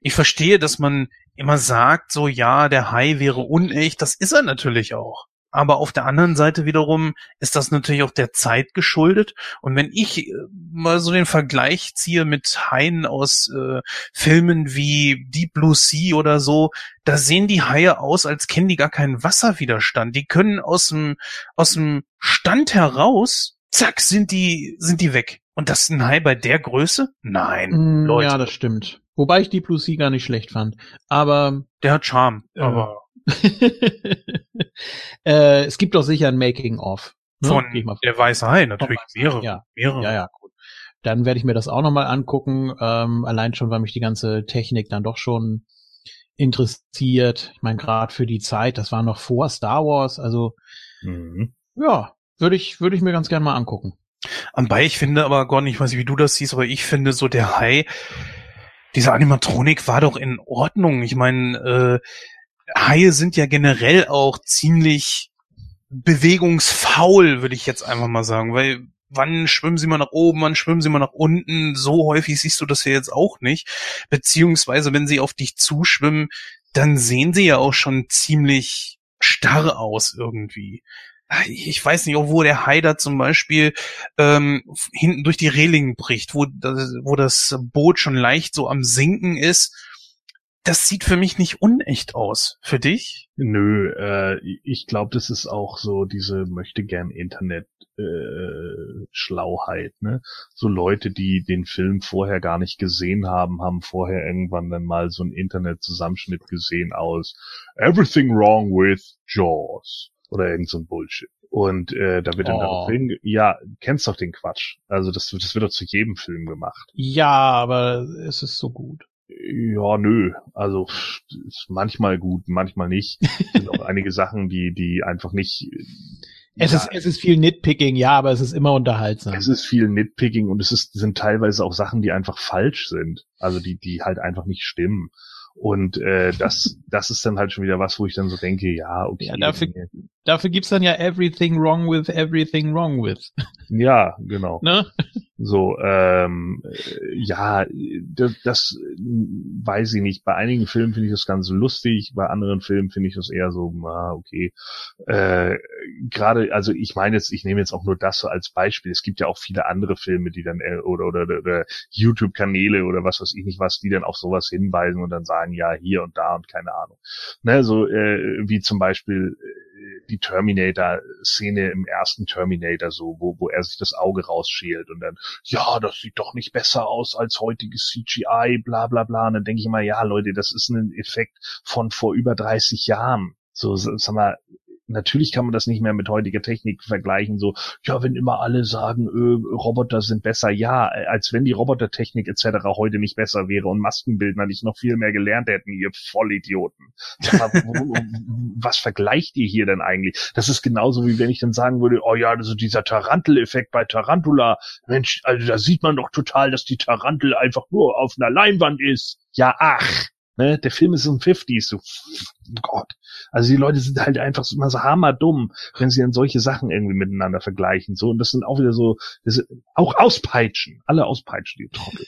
Speaker 1: Ich verstehe, dass man immer sagt, so ja, der Hai wäre unecht, das ist er natürlich auch. Aber auf der anderen Seite wiederum ist das natürlich auch der Zeit geschuldet. Und wenn ich äh, mal so den Vergleich ziehe mit Haien aus äh, Filmen wie Deep Blue Sea oder so, da sehen die Haie aus, als kennen die gar keinen Wasserwiderstand. Die können aus dem, aus dem Stand heraus, zack, sind die, sind die weg. Und das ist ein Hai bei der Größe? Nein,
Speaker 2: mm, Leute. Ja, das stimmt. Wobei ich Deep Blue Sea gar nicht schlecht fand. Aber.
Speaker 1: Der hat Charme, äh, aber
Speaker 2: äh, es gibt doch sicher ein Making-of.
Speaker 1: Ne? Von der Weiße Hai, natürlich.
Speaker 2: Mehrere. Ja. mehrere. Ja, ja, gut. Dann werde ich mir das auch nochmal angucken. Ähm, allein schon, weil mich die ganze Technik dann doch schon interessiert. Ich meine, gerade für die Zeit, das war noch vor Star Wars, also mhm. ja, würde ich, würde ich mir ganz gerne mal angucken.
Speaker 1: Anbei, ich finde aber, Gordon, ich weiß nicht, wie du das siehst, aber ich finde so der Hai, diese Animatronik war doch in Ordnung. Ich meine, äh, Haie sind ja generell auch ziemlich bewegungsfaul, würde ich jetzt einfach mal sagen, weil wann schwimmen sie mal nach oben, wann schwimmen sie mal nach unten, so häufig siehst du das ja jetzt auch nicht, beziehungsweise wenn sie auf dich zuschwimmen, dann sehen sie ja auch schon ziemlich starr aus irgendwie. Ich weiß nicht, wo der Haider zum Beispiel ähm, hinten durch die Reling bricht, wo, wo das Boot schon leicht so am Sinken ist das sieht für mich nicht unecht aus. Für dich?
Speaker 3: Nö, äh, ich glaube, das ist auch so diese möchte gern Internet äh, Schlauheit, ne? So Leute, die den Film vorher gar nicht gesehen haben, haben vorher irgendwann dann mal so einen Internet-Zusammenschnitt gesehen aus Everything Wrong with Jaws oder irgend so ein Bullshit. Und äh, da wird dann oh. darauf hin, ja, kennst doch den Quatsch. Also das, das wird doch zu jedem Film gemacht.
Speaker 2: Ja, aber es ist so gut.
Speaker 3: Ja, nö. Also ist manchmal gut, manchmal nicht. Es sind auch einige Sachen, die, die einfach nicht.
Speaker 2: Es ja, ist, es ist viel Nitpicking, ja, aber es ist immer unterhaltsam.
Speaker 3: Es ist viel Nitpicking und es ist, sind teilweise auch Sachen, die einfach falsch sind. Also die, die halt einfach nicht stimmen. Und äh, das, das ist dann halt schon wieder was, wo ich dann so denke, ja, okay. Ja,
Speaker 2: dafür, dafür gibt's dann ja Everything Wrong with Everything Wrong with.
Speaker 3: Ja, genau. Ne? So, ähm, ja, das, das weiß ich nicht. Bei einigen Filmen finde ich das ganz lustig, bei anderen Filmen finde ich das eher so, ah, okay. Äh, Gerade, also ich meine jetzt, ich nehme jetzt auch nur das so als Beispiel. Es gibt ja auch viele andere Filme, die dann äh, oder oder, oder, oder YouTube-Kanäle oder was weiß ich nicht was, die dann auf sowas hinweisen und dann sagen, ja, hier und da und keine Ahnung. Ne, so äh, wie zum Beispiel äh, die Terminator-Szene im ersten Terminator so, wo, wo er sich das Auge rausschält und dann, ja, das sieht doch nicht besser aus als heutiges CGI, bla bla bla. Und dann denke ich immer, ja, Leute, das ist ein Effekt von vor über 30 Jahren. So, sag mal, natürlich kann man das nicht mehr mit heutiger Technik vergleichen, so, ja, wenn immer alle sagen, öh, Roboter sind besser, ja, als wenn die Robotertechnik etc. heute nicht besser wäre und Maskenbildner nicht noch viel mehr gelernt hätten, ihr Vollidioten. was vergleicht ihr hier denn eigentlich? Das ist genauso wie wenn ich dann sagen würde, oh ja, also dieser Tarantel-Effekt bei Tarantula, Mensch, also da sieht man doch total, dass die Tarantel einfach nur auf einer Leinwand ist. Ja, ach, Ne, der Film ist so ein 50s, so Gott. Also die Leute sind halt einfach immer so hammerdumm, wenn sie dann solche Sachen irgendwie miteinander vergleichen. So, und das sind auch wieder so, das auch auspeitschen. Alle auspeitschen, die Trottel.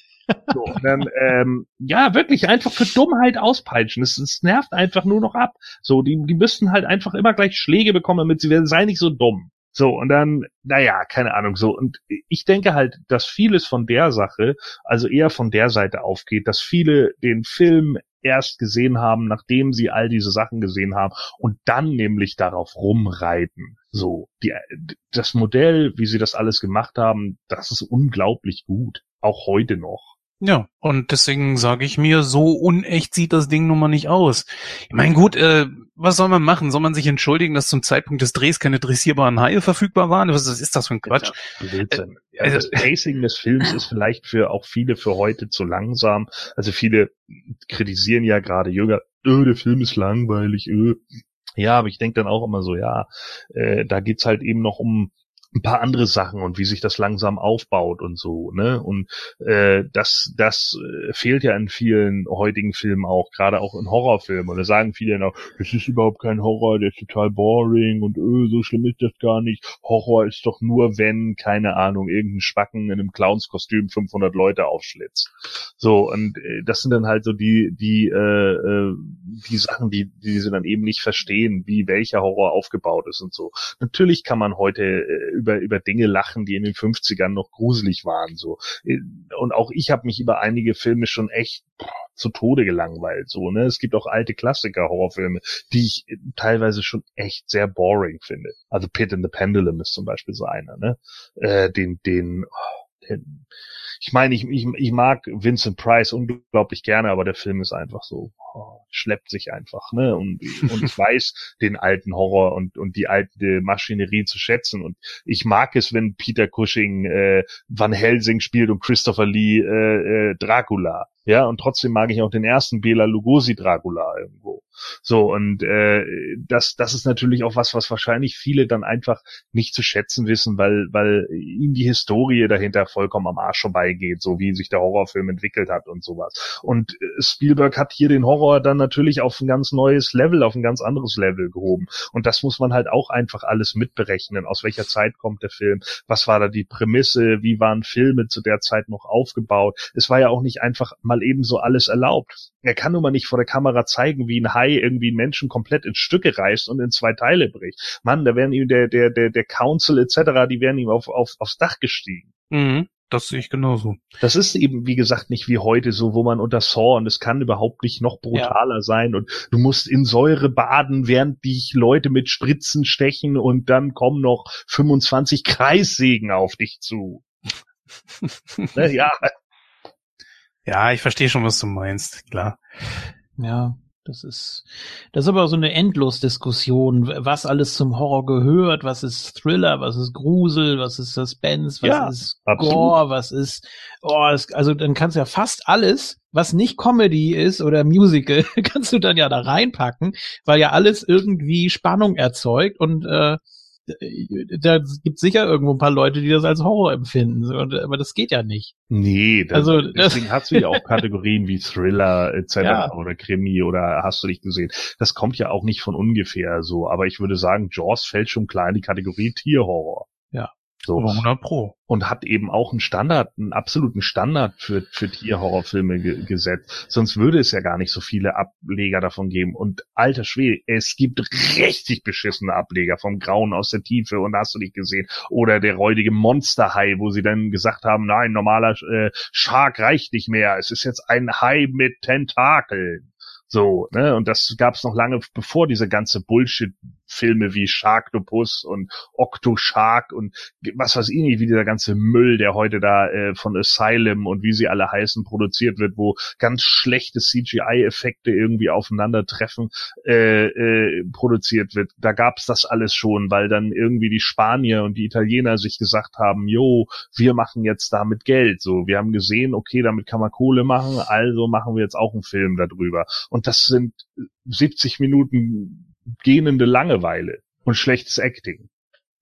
Speaker 3: So, und dann, ähm, ja, wirklich einfach für Dummheit auspeitschen. Es, es nervt einfach nur noch ab. So, die, die müssten halt einfach immer gleich Schläge bekommen, damit sie werden, sei nicht so dumm. So, und dann, naja, keine Ahnung, so. Und ich denke halt, dass vieles von der Sache, also eher von der Seite aufgeht, dass viele den Film erst gesehen haben, nachdem sie all diese Sachen gesehen haben und dann nämlich darauf rumreiten. So, die, das Modell, wie sie das alles gemacht haben, das ist unglaublich gut. Auch heute noch.
Speaker 1: Ja, und deswegen sage ich mir, so unecht sieht das Ding nun mal nicht aus. Ich meine, gut, äh, was soll man machen? Soll man sich entschuldigen, dass zum Zeitpunkt des Drehs keine dressierbaren Haie verfügbar waren? Was ist das für ein Quatsch?
Speaker 3: Äh, ja, das Pacing des Films ist vielleicht für auch viele für heute zu langsam. Also viele kritisieren ja gerade Jünger, öh, der Film ist langweilig, öh. Ja, aber ich denke dann auch immer so, ja, äh, da geht's halt eben noch um ein paar andere Sachen und wie sich das langsam aufbaut und so, ne? Und äh, das, das äh, fehlt ja in vielen heutigen Filmen auch, gerade auch in Horrorfilmen. Und da sagen viele noch, das ist überhaupt kein Horror, der ist total boring und öh, so schlimm ist das gar nicht. Horror ist doch nur, wenn, keine Ahnung, irgendein Spacken in einem Clownskostüm 500 Leute aufschlitzt. So, und äh, das sind dann halt so die, die, äh, äh, die Sachen, die, die sie dann eben nicht verstehen, wie welcher Horror aufgebaut ist und so. Natürlich kann man heute äh, über, über Dinge lachen, die in den 50ern noch gruselig waren, so. Und auch ich habe mich über einige Filme schon echt zu Tode gelangweilt, so, ne. Es gibt auch alte Klassiker-Horrorfilme, die ich teilweise schon echt sehr boring finde. Also Pit in the Pendulum ist zum Beispiel so einer, ne. Äh, den, den, oh, den ich meine, ich, ich, ich mag Vincent Price unglaublich gerne, aber der Film ist einfach so, oh, schleppt sich einfach, ne? Und, und ich weiß den alten Horror und, und die alte Maschinerie zu schätzen. Und ich mag es, wenn Peter Cushing äh, Van Helsing spielt und Christopher Lee äh, äh, Dracula. Ja, und trotzdem mag ich auch den ersten Bela Lugosi Dracula irgendwo. So, und äh, das, das ist natürlich auch was, was wahrscheinlich viele dann einfach nicht zu schätzen wissen, weil, weil ihnen die Historie dahinter vollkommen am Arsch vorbeigeht, so wie sich der Horrorfilm entwickelt hat und sowas. Und äh, Spielberg hat hier den Horror dann natürlich auf ein ganz neues Level, auf ein ganz anderes Level gehoben. Und das muss man halt auch einfach alles mitberechnen. Aus welcher Zeit kommt der Film? Was war da die Prämisse? Wie waren Filme zu der Zeit noch aufgebaut? Es war ja auch nicht einfach mal eben so alles erlaubt. Er kann nun mal nicht vor der Kamera zeigen, wie ein Hai irgendwie einen Menschen komplett in Stücke reißt und in zwei Teile bricht. Mann, da wären ihm der, der, der, der Council etc., die wären ihm auf, auf, aufs Dach gestiegen.
Speaker 1: Mhm. Das sehe ich genauso.
Speaker 3: Das ist eben, wie gesagt, nicht wie heute so, wo man unter Saw und es kann überhaupt nicht noch brutaler ja. sein und du musst in Säure baden, während dich Leute mit Spritzen stechen und dann kommen noch 25 Kreissägen auf dich zu.
Speaker 1: ne, ja. Ja, ich verstehe schon, was du meinst, klar.
Speaker 2: Ja. Das ist, das ist aber so eine Endlos-Diskussion, was alles zum Horror gehört, was ist Thriller, was ist Grusel, was ist Suspense, was ja, ist absolut. Gore, was ist, oh, es, also dann kannst du ja fast alles, was nicht Comedy ist oder Musical, kannst du dann ja da reinpacken, weil ja alles irgendwie Spannung erzeugt und äh, da gibt sicher irgendwo ein paar Leute, die das als Horror empfinden, aber das geht ja nicht.
Speaker 3: Nee, das, also deswegen hast du ja auch Kategorien wie Thriller etc. Ja. oder Krimi oder hast du nicht gesehen. Das kommt ja auch nicht von ungefähr so, aber ich würde sagen, Jaws fällt schon klar in die Kategorie Tierhorror.
Speaker 2: Ja.
Speaker 3: So. 100 Pro. Und hat eben auch einen Standard, einen absoluten Standard für, für Tierhorrorfilme ge gesetzt. Sonst würde es ja gar nicht so viele Ableger davon geben. Und alter Schwede, es gibt richtig beschissene Ableger vom Grauen aus der Tiefe und hast du nicht gesehen. Oder der räudige Monsterhai, wo sie dann gesagt haben, nein, normaler äh, Shark reicht nicht mehr. Es ist jetzt ein Hai mit Tentakeln. So, ne? Und das gab es noch lange bevor diese ganze Bullshit-Filme wie Sharktopus und Octoshark und was weiß ich nicht, wie dieser ganze Müll, der heute da äh, von Asylum und wie sie alle heißen, produziert wird, wo ganz schlechte CGI-Effekte irgendwie aufeinandertreffen, äh, äh, produziert wird. Da gab's das alles schon, weil dann irgendwie die Spanier und die Italiener sich gesagt haben, jo, wir machen jetzt damit Geld. So, wir haben gesehen, okay, damit kann man Kohle machen, also machen wir jetzt auch einen Film darüber. Und das sind 70 Minuten gähnende Langeweile und schlechtes Acting.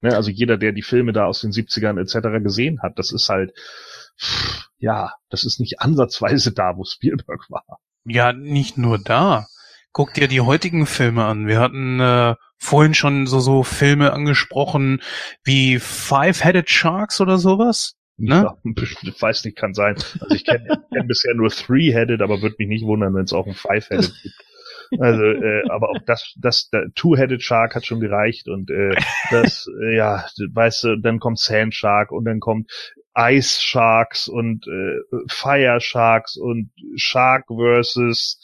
Speaker 3: Ne, also jeder, der die Filme da aus den 70ern etc. gesehen hat, das ist halt, ja, das ist nicht ansatzweise da, wo Spielberg war.
Speaker 1: Ja, nicht nur da. Guck dir die heutigen Filme an. Wir hatten äh, vorhin schon so so Filme angesprochen wie Five-Headed Sharks oder sowas.
Speaker 3: Ne? Ja, ich weiß nicht, kann sein. Also ich kenne kenn bisher nur Three-Headed, aber würde mich nicht wundern, wenn es auch ein Five-Headed gibt. Also, äh, aber auch das, das, der Two-Headed Shark hat schon gereicht und äh, das, äh, ja, weißt du, dann kommt Sand Shark und dann kommt Ice Sharks und äh, Fire Sharks und Shark versus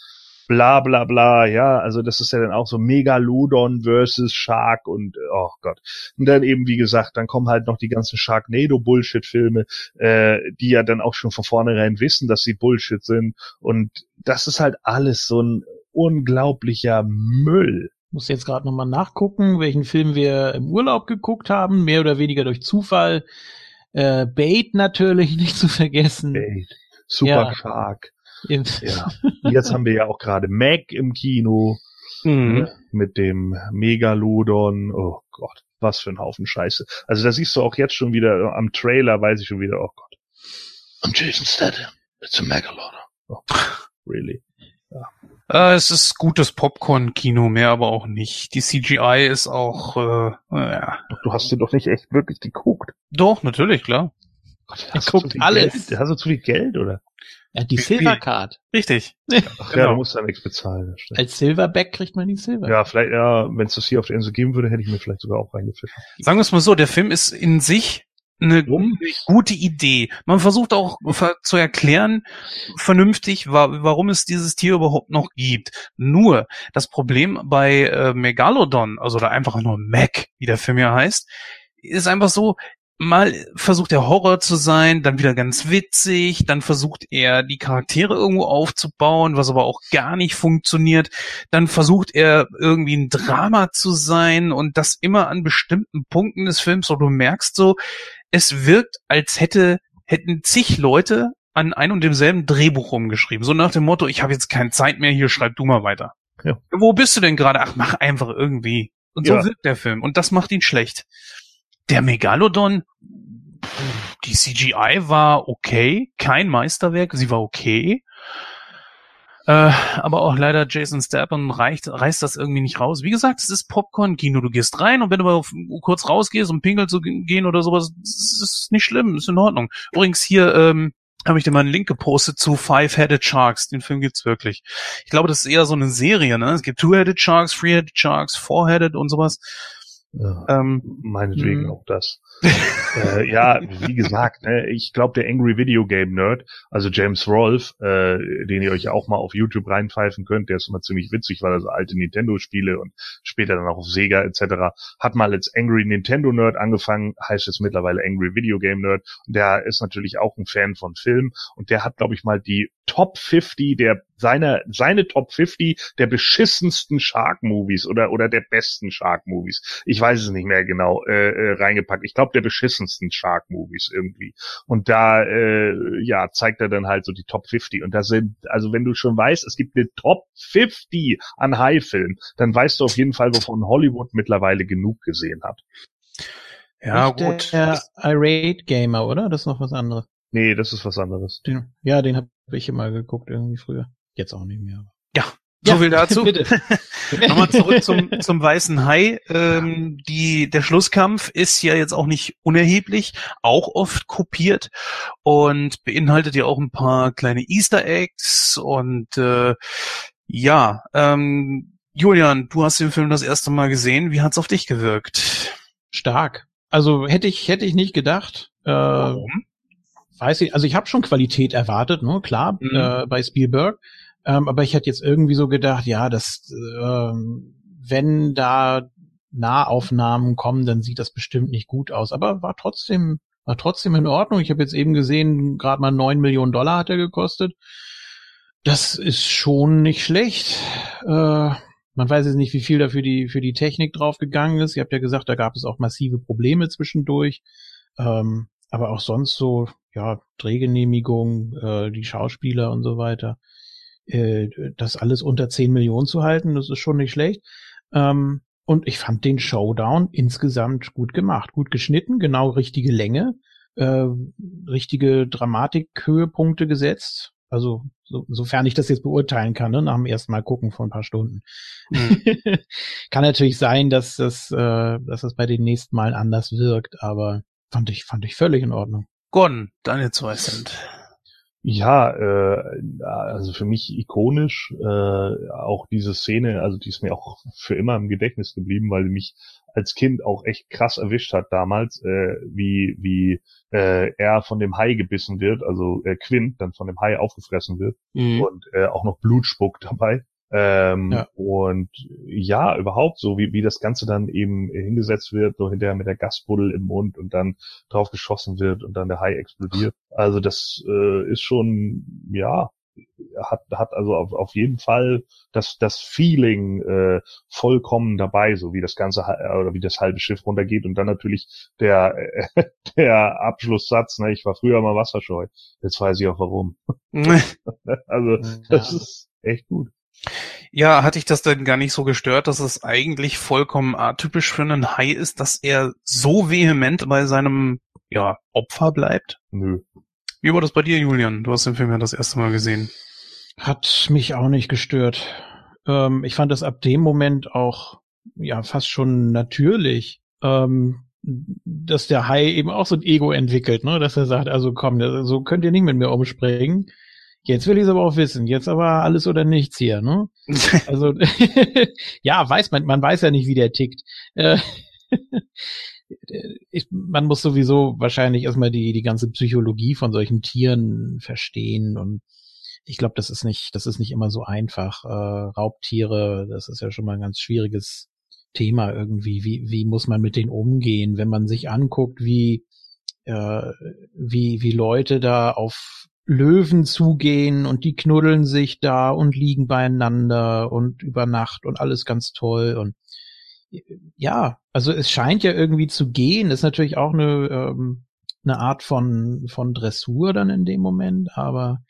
Speaker 3: bla bla bla, ja, also das ist ja dann auch so Megalodon versus Shark und oh Gott. Und dann eben, wie gesagt, dann kommen halt noch die ganzen Sharknado-Bullshit-Filme, äh, die ja dann auch schon von vornherein wissen, dass sie Bullshit sind. Und das ist halt alles so ein unglaublicher Müll.
Speaker 2: Muss jetzt gerade nochmal nachgucken, welchen Film wir im Urlaub geguckt haben, mehr oder weniger durch Zufall. Äh, Bait natürlich nicht zu vergessen. Bait.
Speaker 3: Super ja. Shark. Ja. Jetzt haben wir ja auch gerade Mac im Kino mhm. Ne, mit dem Megalodon. Oh Gott. was für ein Haufen Scheiße. Also da siehst du auch jetzt schon wieder am Trailer, weiß ich schon wieder, oh Gott. I'm Jason Statham. It's a Megalodon. Oh, really?
Speaker 1: Ja. Äh, es ist gutes Popcorn-Kino, mehr aber auch nicht. Die CGI ist auch, äh, ja.
Speaker 3: Du hast dir doch nicht echt wirklich geguckt.
Speaker 1: Doch, natürlich, klar.
Speaker 3: Gott, er guckt alles. Geld? Hast du zu viel Geld, oder?
Speaker 2: Ja, die Silvercard.
Speaker 1: Richtig.
Speaker 3: Ach genau. ja, du musst da nichts bezahlen.
Speaker 2: Als Silverback kriegt man die Silver.
Speaker 3: Ja, vielleicht, ja, wenn es das hier auf der Insel geben würde, hätte ich mir vielleicht sogar auch reingepfiffen.
Speaker 1: Sagen wir es mal so, der Film ist in sich eine gute Idee. Man versucht auch zu erklären, vernünftig, warum es dieses Tier überhaupt noch gibt. Nur das Problem bei äh, Megalodon, also da einfach nur Mac, wie der Film ja heißt, ist einfach so, mal versucht er Horror zu sein, dann wieder ganz witzig, dann versucht er die Charaktere irgendwo aufzubauen, was aber auch gar nicht funktioniert, dann versucht er irgendwie ein Drama zu sein und das immer an bestimmten Punkten des Films, wo du merkst so, es wirkt, als hätte hätten zig Leute an ein und demselben Drehbuch rumgeschrieben, so nach dem Motto, ich habe jetzt keine Zeit mehr, hier schreib du mal weiter. Ja. Wo bist du denn gerade? Ach, mach einfach irgendwie. Und so ja. wirkt der Film und das macht ihn schlecht. Der Megalodon, die CGI war okay, kein Meisterwerk, sie war okay. Äh, aber auch leider Jason Statham reicht, reißt das irgendwie nicht raus. Wie gesagt, es ist Popcorn-Kino. Du gehst rein und wenn du mal kurz rausgehst, um pinkeln zu gehen oder sowas, ist nicht schlimm, ist in Ordnung. Übrigens hier, ähm, habe ich dir mal einen Link gepostet zu Five-Headed Sharks. Den Film gibt's wirklich. Ich glaube, das ist eher so eine Serie, ne? Es gibt Two-Headed Sharks, Three-Headed Sharks, Four-Headed und sowas.
Speaker 3: Ja, ähm, meinetwegen mh. auch das. Äh, ja, wie gesagt, ne, ich glaube, der Angry Video Game Nerd, also James Rolfe, äh, den ihr euch auch mal auf YouTube reinpfeifen könnt, der ist immer ziemlich witzig, weil er so alte Nintendo-Spiele und später dann auch auf Sega etc. hat mal als Angry Nintendo Nerd angefangen, heißt jetzt mittlerweile Angry Video Game Nerd. Und der ist natürlich auch ein Fan von Film und der hat, glaube ich, mal die Top 50 der seine seine Top 50 der beschissensten Shark Movies oder oder der besten Shark Movies. Ich weiß es nicht mehr genau äh, äh, reingepackt. Ich glaube der beschissensten Shark Movies irgendwie. Und da äh, ja zeigt er dann halt so die Top 50 und da sind also wenn du schon weißt, es gibt eine Top 50 an High Film, dann weißt du auf jeden Fall, wovon Hollywood mittlerweile genug gesehen hat.
Speaker 2: Ja, Nicht gut. Der Irate Gamer, oder? Das ist noch was anderes.
Speaker 3: Nee, das ist was anderes.
Speaker 2: Den, ja, den habe ich immer geguckt irgendwie früher. Jetzt auch nicht mehr.
Speaker 1: So ja, viel dazu. Bitte. Nochmal zurück zum, zum weißen Hai. Ähm, die, der Schlusskampf ist ja jetzt auch nicht unerheblich, auch oft kopiert und beinhaltet ja auch ein paar kleine Easter Eggs und äh, ja, ähm, Julian, du hast den Film das erste Mal gesehen. Wie hat's auf dich gewirkt?
Speaker 2: Stark. Also hätte ich hätte ich nicht gedacht. Äh, Warum? weiß ich, also ich habe schon Qualität erwartet, ne, klar, mhm. äh, bei Spielberg. Ähm, aber ich hätte jetzt irgendwie so gedacht, ja, dass äh, wenn da Nahaufnahmen kommen, dann sieht das bestimmt nicht gut aus. Aber war trotzdem, war trotzdem in Ordnung. Ich habe jetzt eben gesehen, gerade mal neun Millionen Dollar hat er gekostet. Das ist schon nicht schlecht. Äh, man weiß jetzt nicht, wie viel da für die, für die Technik draufgegangen ist. Ihr habt ja gesagt, da gab es auch massive Probleme zwischendurch. Ähm, aber auch sonst so, ja, Drehgenehmigung, äh, die Schauspieler und so weiter, äh, das alles unter 10 Millionen zu halten, das ist schon nicht schlecht. Ähm, und ich fand den Showdown insgesamt gut gemacht, gut geschnitten, genau richtige Länge, äh, richtige Dramatikhöhepunkte gesetzt. Also so, sofern ich das jetzt beurteilen kann, ne, nach dem ersten Mal gucken vor ein paar Stunden. Mhm. kann natürlich sein, dass das, äh, dass das bei den nächsten Malen anders wirkt, aber fand ich, fand ich völlig in Ordnung.
Speaker 1: Gon, deine zwei sind.
Speaker 3: Ja, äh, also für mich ikonisch, äh, auch diese Szene, also die ist mir auch für immer im Gedächtnis geblieben, weil sie mich als Kind auch echt krass erwischt hat damals, äh, wie, wie äh, er von dem Hai gebissen wird, also äh, Quint dann von dem Hai aufgefressen wird mhm. und äh, auch noch Blut spuckt dabei. Ähm, ja. Und ja, überhaupt so, wie, wie das Ganze dann eben hingesetzt wird, so hinterher mit der Gasbuddel im Mund und dann drauf geschossen wird und dann der Hai explodiert. Also das äh, ist schon, ja, hat, hat also auf, auf jeden Fall das, das Feeling äh, vollkommen dabei, so wie das ganze oder wie das halbe Schiff runtergeht und dann natürlich der, äh, der Abschlusssatz, ne, ich war früher mal wasserscheu, jetzt weiß ich auch warum. also das ja. ist echt gut.
Speaker 1: Ja, hatte ich das denn gar nicht so gestört, dass es eigentlich vollkommen atypisch für einen Hai ist, dass er so vehement bei seinem ja, Opfer bleibt?
Speaker 3: Nö.
Speaker 1: Wie war das bei dir, Julian? Du hast den Film ja das erste Mal gesehen.
Speaker 2: Hat mich auch nicht gestört. Ähm, ich fand das ab dem Moment auch ja fast schon natürlich. Ähm, dass der Hai eben auch so ein Ego entwickelt, ne? Dass er sagt, also komm, so könnt ihr nicht mit mir umspringen. Jetzt will ich es aber auch wissen. Jetzt aber alles oder nichts hier, ne? Also ja, weiß man, man weiß ja nicht, wie der tickt. Äh, ich, man muss sowieso wahrscheinlich erstmal die die ganze Psychologie von solchen Tieren verstehen und ich glaube, das ist nicht, das ist nicht immer so einfach. Äh, Raubtiere, das ist ja schon mal ein ganz schwieriges Thema irgendwie. Wie, wie muss man mit denen umgehen, wenn man sich anguckt, wie, äh, wie, wie Leute da auf Löwen zugehen und die knuddeln sich da und liegen beieinander und über Nacht und alles ganz toll und ja, also es scheint ja irgendwie zu gehen. Das ist natürlich auch eine, ähm, eine Art von, von Dressur dann in dem Moment, aber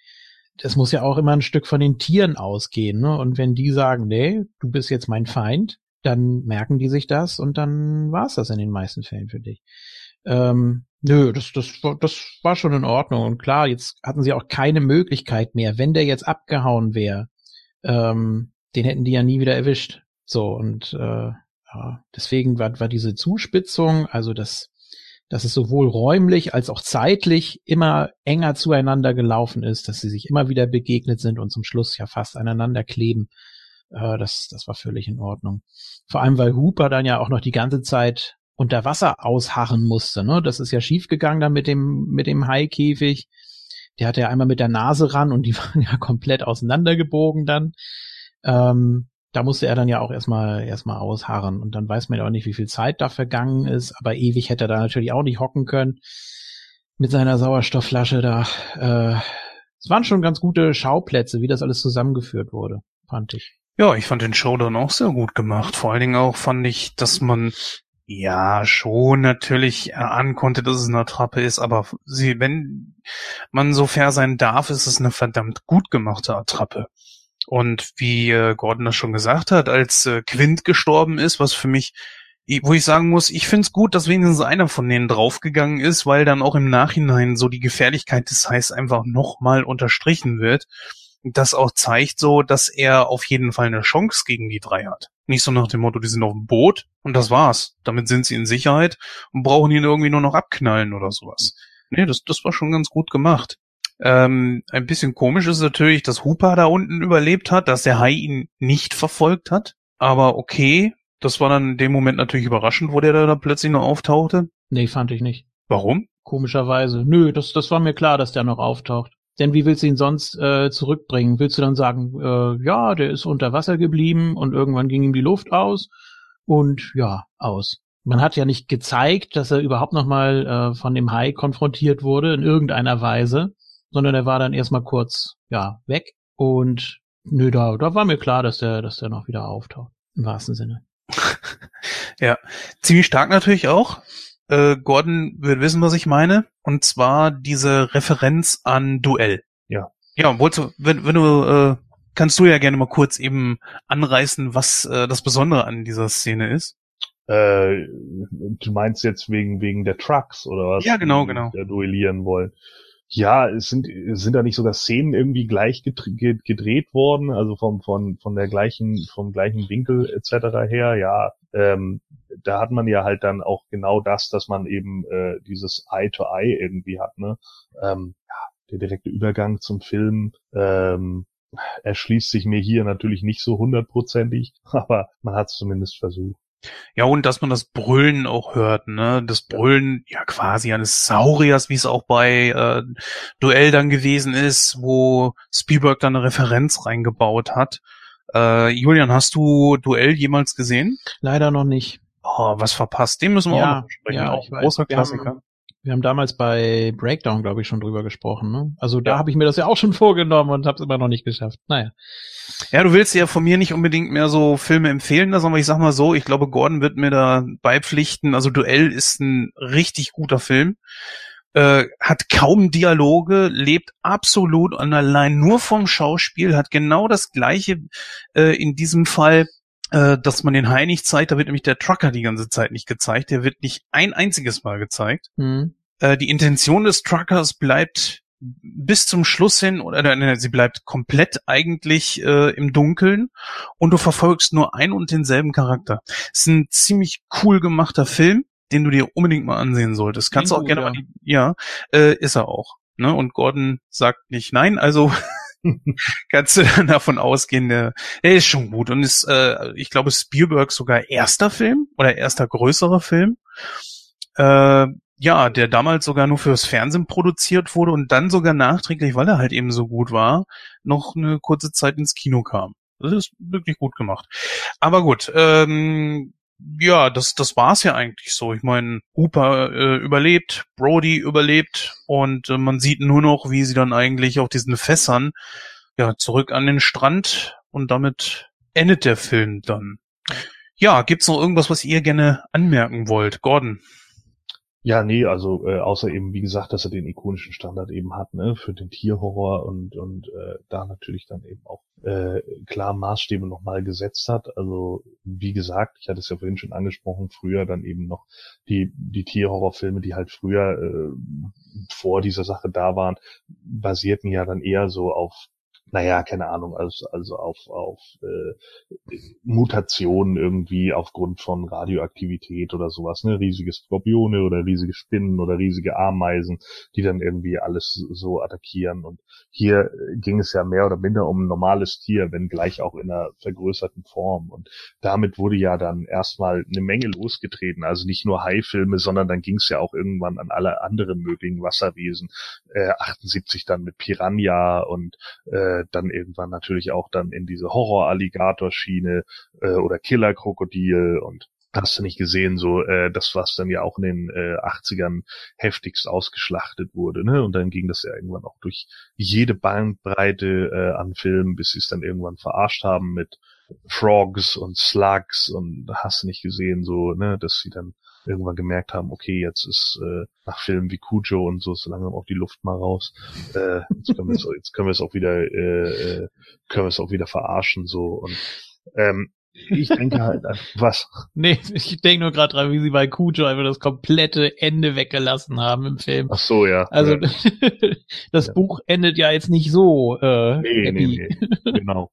Speaker 2: das muss ja auch immer ein Stück von den Tieren ausgehen, ne? Und wenn die sagen, nee, du bist jetzt mein Feind, dann merken die sich das und dann war's das in den meisten Fällen für dich. Ähm, nö, das, das, das war schon in Ordnung. Und klar, jetzt hatten sie auch keine Möglichkeit mehr. Wenn der jetzt abgehauen wäre, ähm, den hätten die ja nie wieder erwischt. So, und äh, ja, deswegen war, war diese Zuspitzung, also das dass es sowohl räumlich als auch zeitlich immer enger zueinander gelaufen ist, dass sie sich immer wieder begegnet sind und zum Schluss ja fast aneinander kleben. Äh, das, das war völlig in Ordnung. Vor allem, weil Hooper dann ja auch noch die ganze Zeit unter Wasser ausharren musste. Ne? Das ist ja schiefgegangen dann mit dem, mit dem Haikäfig. Der hatte ja einmal mit der Nase ran und die waren ja komplett auseinandergebogen dann. Ähm, da musste er dann ja auch erstmal erstmal ausharren und dann weiß man ja auch nicht, wie viel Zeit da vergangen ist, aber ewig hätte er da natürlich auch nicht hocken können mit seiner Sauerstoffflasche da. Äh, es waren schon ganz gute Schauplätze, wie das alles zusammengeführt wurde, fand ich.
Speaker 1: Ja, ich fand den Showdown auch sehr gut gemacht. Vor allen Dingen auch fand ich, dass man ja schon natürlich erahnen konnte, dass es eine Attrappe ist, aber sie, wenn man so fair sein darf, ist es eine verdammt gut gemachte Attrappe. Und wie äh, Gordon das schon gesagt hat, als äh, Quint gestorben ist, was für mich, wo ich sagen muss, ich finde es gut, dass wenigstens einer von denen draufgegangen ist, weil dann auch im Nachhinein so die Gefährlichkeit des Heiß einfach nochmal unterstrichen wird. Das auch zeigt so, dass er auf jeden Fall eine Chance gegen die drei hat. Nicht so nach dem Motto, die sind auf dem Boot und das war's. Damit sind sie in Sicherheit und brauchen ihn irgendwie nur noch abknallen oder sowas. Nee, das, das war schon ganz gut gemacht. Ähm, ein bisschen komisch ist natürlich, dass Hooper da unten überlebt hat, dass der Hai ihn nicht verfolgt hat. Aber okay, das war dann in dem Moment natürlich überraschend, wo der da, plötzlich noch auftauchte.
Speaker 2: Nee, fand ich nicht.
Speaker 1: Warum?
Speaker 2: Komischerweise. Nö, das, das war mir klar, dass der noch auftaucht. Denn wie willst du ihn sonst äh, zurückbringen? Willst du dann sagen, äh, ja, der ist unter Wasser geblieben und irgendwann ging ihm die Luft aus und ja, aus. Man hat ja nicht gezeigt, dass er überhaupt nochmal äh, von dem Hai konfrontiert wurde in irgendeiner Weise sondern er war dann erstmal kurz, ja, weg. Und nö, da, da war mir klar, dass der, dass der noch wieder auftaucht. Im wahrsten Sinne.
Speaker 1: ja, ziemlich stark natürlich auch. Äh, Gordon wird wissen, was ich meine. Und zwar diese Referenz an Duell.
Speaker 3: Ja.
Speaker 1: Ja, wolltest du, wenn, wenn du, äh, kannst du ja gerne mal kurz eben anreißen, was äh, das Besondere an dieser Szene ist.
Speaker 3: Äh, du meinst jetzt wegen wegen der Trucks oder was?
Speaker 1: Ja, genau, genau.
Speaker 3: Die duellieren wollen. Ja, es sind, sind da nicht sogar Szenen irgendwie gleich gedreht worden, also vom, von, von der gleichen, vom gleichen Winkel etc. her, ja, ähm, da hat man ja halt dann auch genau das, dass man eben äh, dieses Eye to Eye irgendwie hat, ne? Ähm, ja, der direkte Übergang zum Film ähm, erschließt sich mir hier natürlich nicht so hundertprozentig, aber man hat es zumindest versucht.
Speaker 1: Ja, und dass man das Brüllen auch hört, ne? Das Brüllen, ja, quasi eines Sauriers, wie es auch bei äh, Duell dann gewesen ist, wo Spielberg dann eine Referenz reingebaut hat. Äh, Julian, hast du Duell jemals gesehen?
Speaker 2: Leider noch nicht.
Speaker 1: Oh, was verpasst? Den müssen wir
Speaker 2: ja,
Speaker 1: auch noch
Speaker 2: besprechen. Ja, auch ein großer Klassiker. Wir haben damals bei Breakdown, glaube ich, schon drüber gesprochen. Ne? Also da ja. habe ich mir das ja auch schon vorgenommen und habe es immer noch nicht geschafft. Naja.
Speaker 1: Ja, du willst ja von mir nicht unbedingt mehr so Filme empfehlen, aber ich sag mal so, ich glaube, Gordon wird mir da beipflichten. Also Duell ist ein richtig guter Film. Äh, hat kaum Dialoge, lebt absolut und allein nur vom Schauspiel, hat genau das gleiche äh, in diesem Fall, äh, dass man den Hai nicht zeigt, da wird nämlich der Trucker die ganze Zeit nicht gezeigt, der wird nicht ein einziges Mal gezeigt. Mhm. Äh, die Intention des Truckers bleibt bis zum Schluss hin oder äh, sie bleibt komplett eigentlich äh, im Dunkeln und du verfolgst nur ein und denselben Charakter. Es ist ein ziemlich cool gemachter Film, den du dir unbedingt mal ansehen solltest. Kannst du auch gerne ja. mal die, ja, äh, ist er auch. Ne? Und Gordon sagt nicht nein, also kannst du dann davon ausgehen, der, der ist schon gut und ist, äh, ich glaube, Spielberg sogar erster Film oder erster größerer Film. Äh, ja, der damals sogar nur fürs Fernsehen produziert wurde und dann sogar nachträglich, weil er halt eben so gut war, noch eine kurze Zeit ins Kino kam. Das ist wirklich gut gemacht. Aber gut, ähm, ja, das, das war's ja eigentlich so. Ich meine, Hooper äh, überlebt, Brody überlebt und äh, man sieht nur noch, wie sie dann eigentlich auf diesen Fässern ja zurück an den Strand und damit endet der Film dann. Ja, gibt's noch irgendwas, was ihr gerne anmerken wollt, Gordon?
Speaker 3: Ja, nee, also äh, außer eben, wie gesagt, dass er den ikonischen Standard eben hat, ne, für den Tierhorror und und äh, da natürlich dann eben auch äh, klar Maßstäbe nochmal gesetzt hat. Also wie gesagt, ich hatte es ja vorhin schon angesprochen, früher dann eben noch die die Tierhorrorfilme, die halt früher äh, vor dieser Sache da waren, basierten ja dann eher so auf naja, keine Ahnung, also, also auf, auf äh, Mutationen irgendwie aufgrund von Radioaktivität oder sowas, ne? Riesige Skorpione oder riesige Spinnen oder riesige Ameisen, die dann irgendwie alles so attackieren. Und hier ging es ja mehr oder minder um ein normales Tier, wenn gleich auch in einer vergrößerten Form. Und damit wurde ja dann erstmal eine Menge losgetreten. Also nicht nur Haifilme, sondern dann ging es ja auch irgendwann an alle anderen möglichen Wasserwesen. Äh, 78 dann mit Piranha und äh, äh, dann irgendwann natürlich auch dann in diese Horror-Alligator-Schiene äh, oder Killer-Krokodil und hast du nicht gesehen, so äh, das, was dann ja auch in den äh, 80ern heftigst ausgeschlachtet wurde, ne? Und dann ging das ja irgendwann auch durch jede Bandbreite äh, an Filmen, bis sie es dann irgendwann verarscht haben mit Frogs und Slugs und hast du nicht gesehen, so, ne, dass sie dann irgendwann gemerkt haben, okay, jetzt ist äh, nach Filmen wie Cujo und so so langsam auch die Luft mal raus. Äh, jetzt können wir es, jetzt können wir es auch wieder, äh, äh, können wir es auch wieder verarschen so und ähm, ich denke halt, was?
Speaker 2: Nee, ich denke nur gerade dran, wie sie bei Cujo einfach das komplette Ende weggelassen haben im Film.
Speaker 3: Ach so, ja.
Speaker 2: Also
Speaker 3: ja.
Speaker 2: das ja. Buch endet ja jetzt nicht so äh,
Speaker 3: nee, happy. Nee, nee. Genau.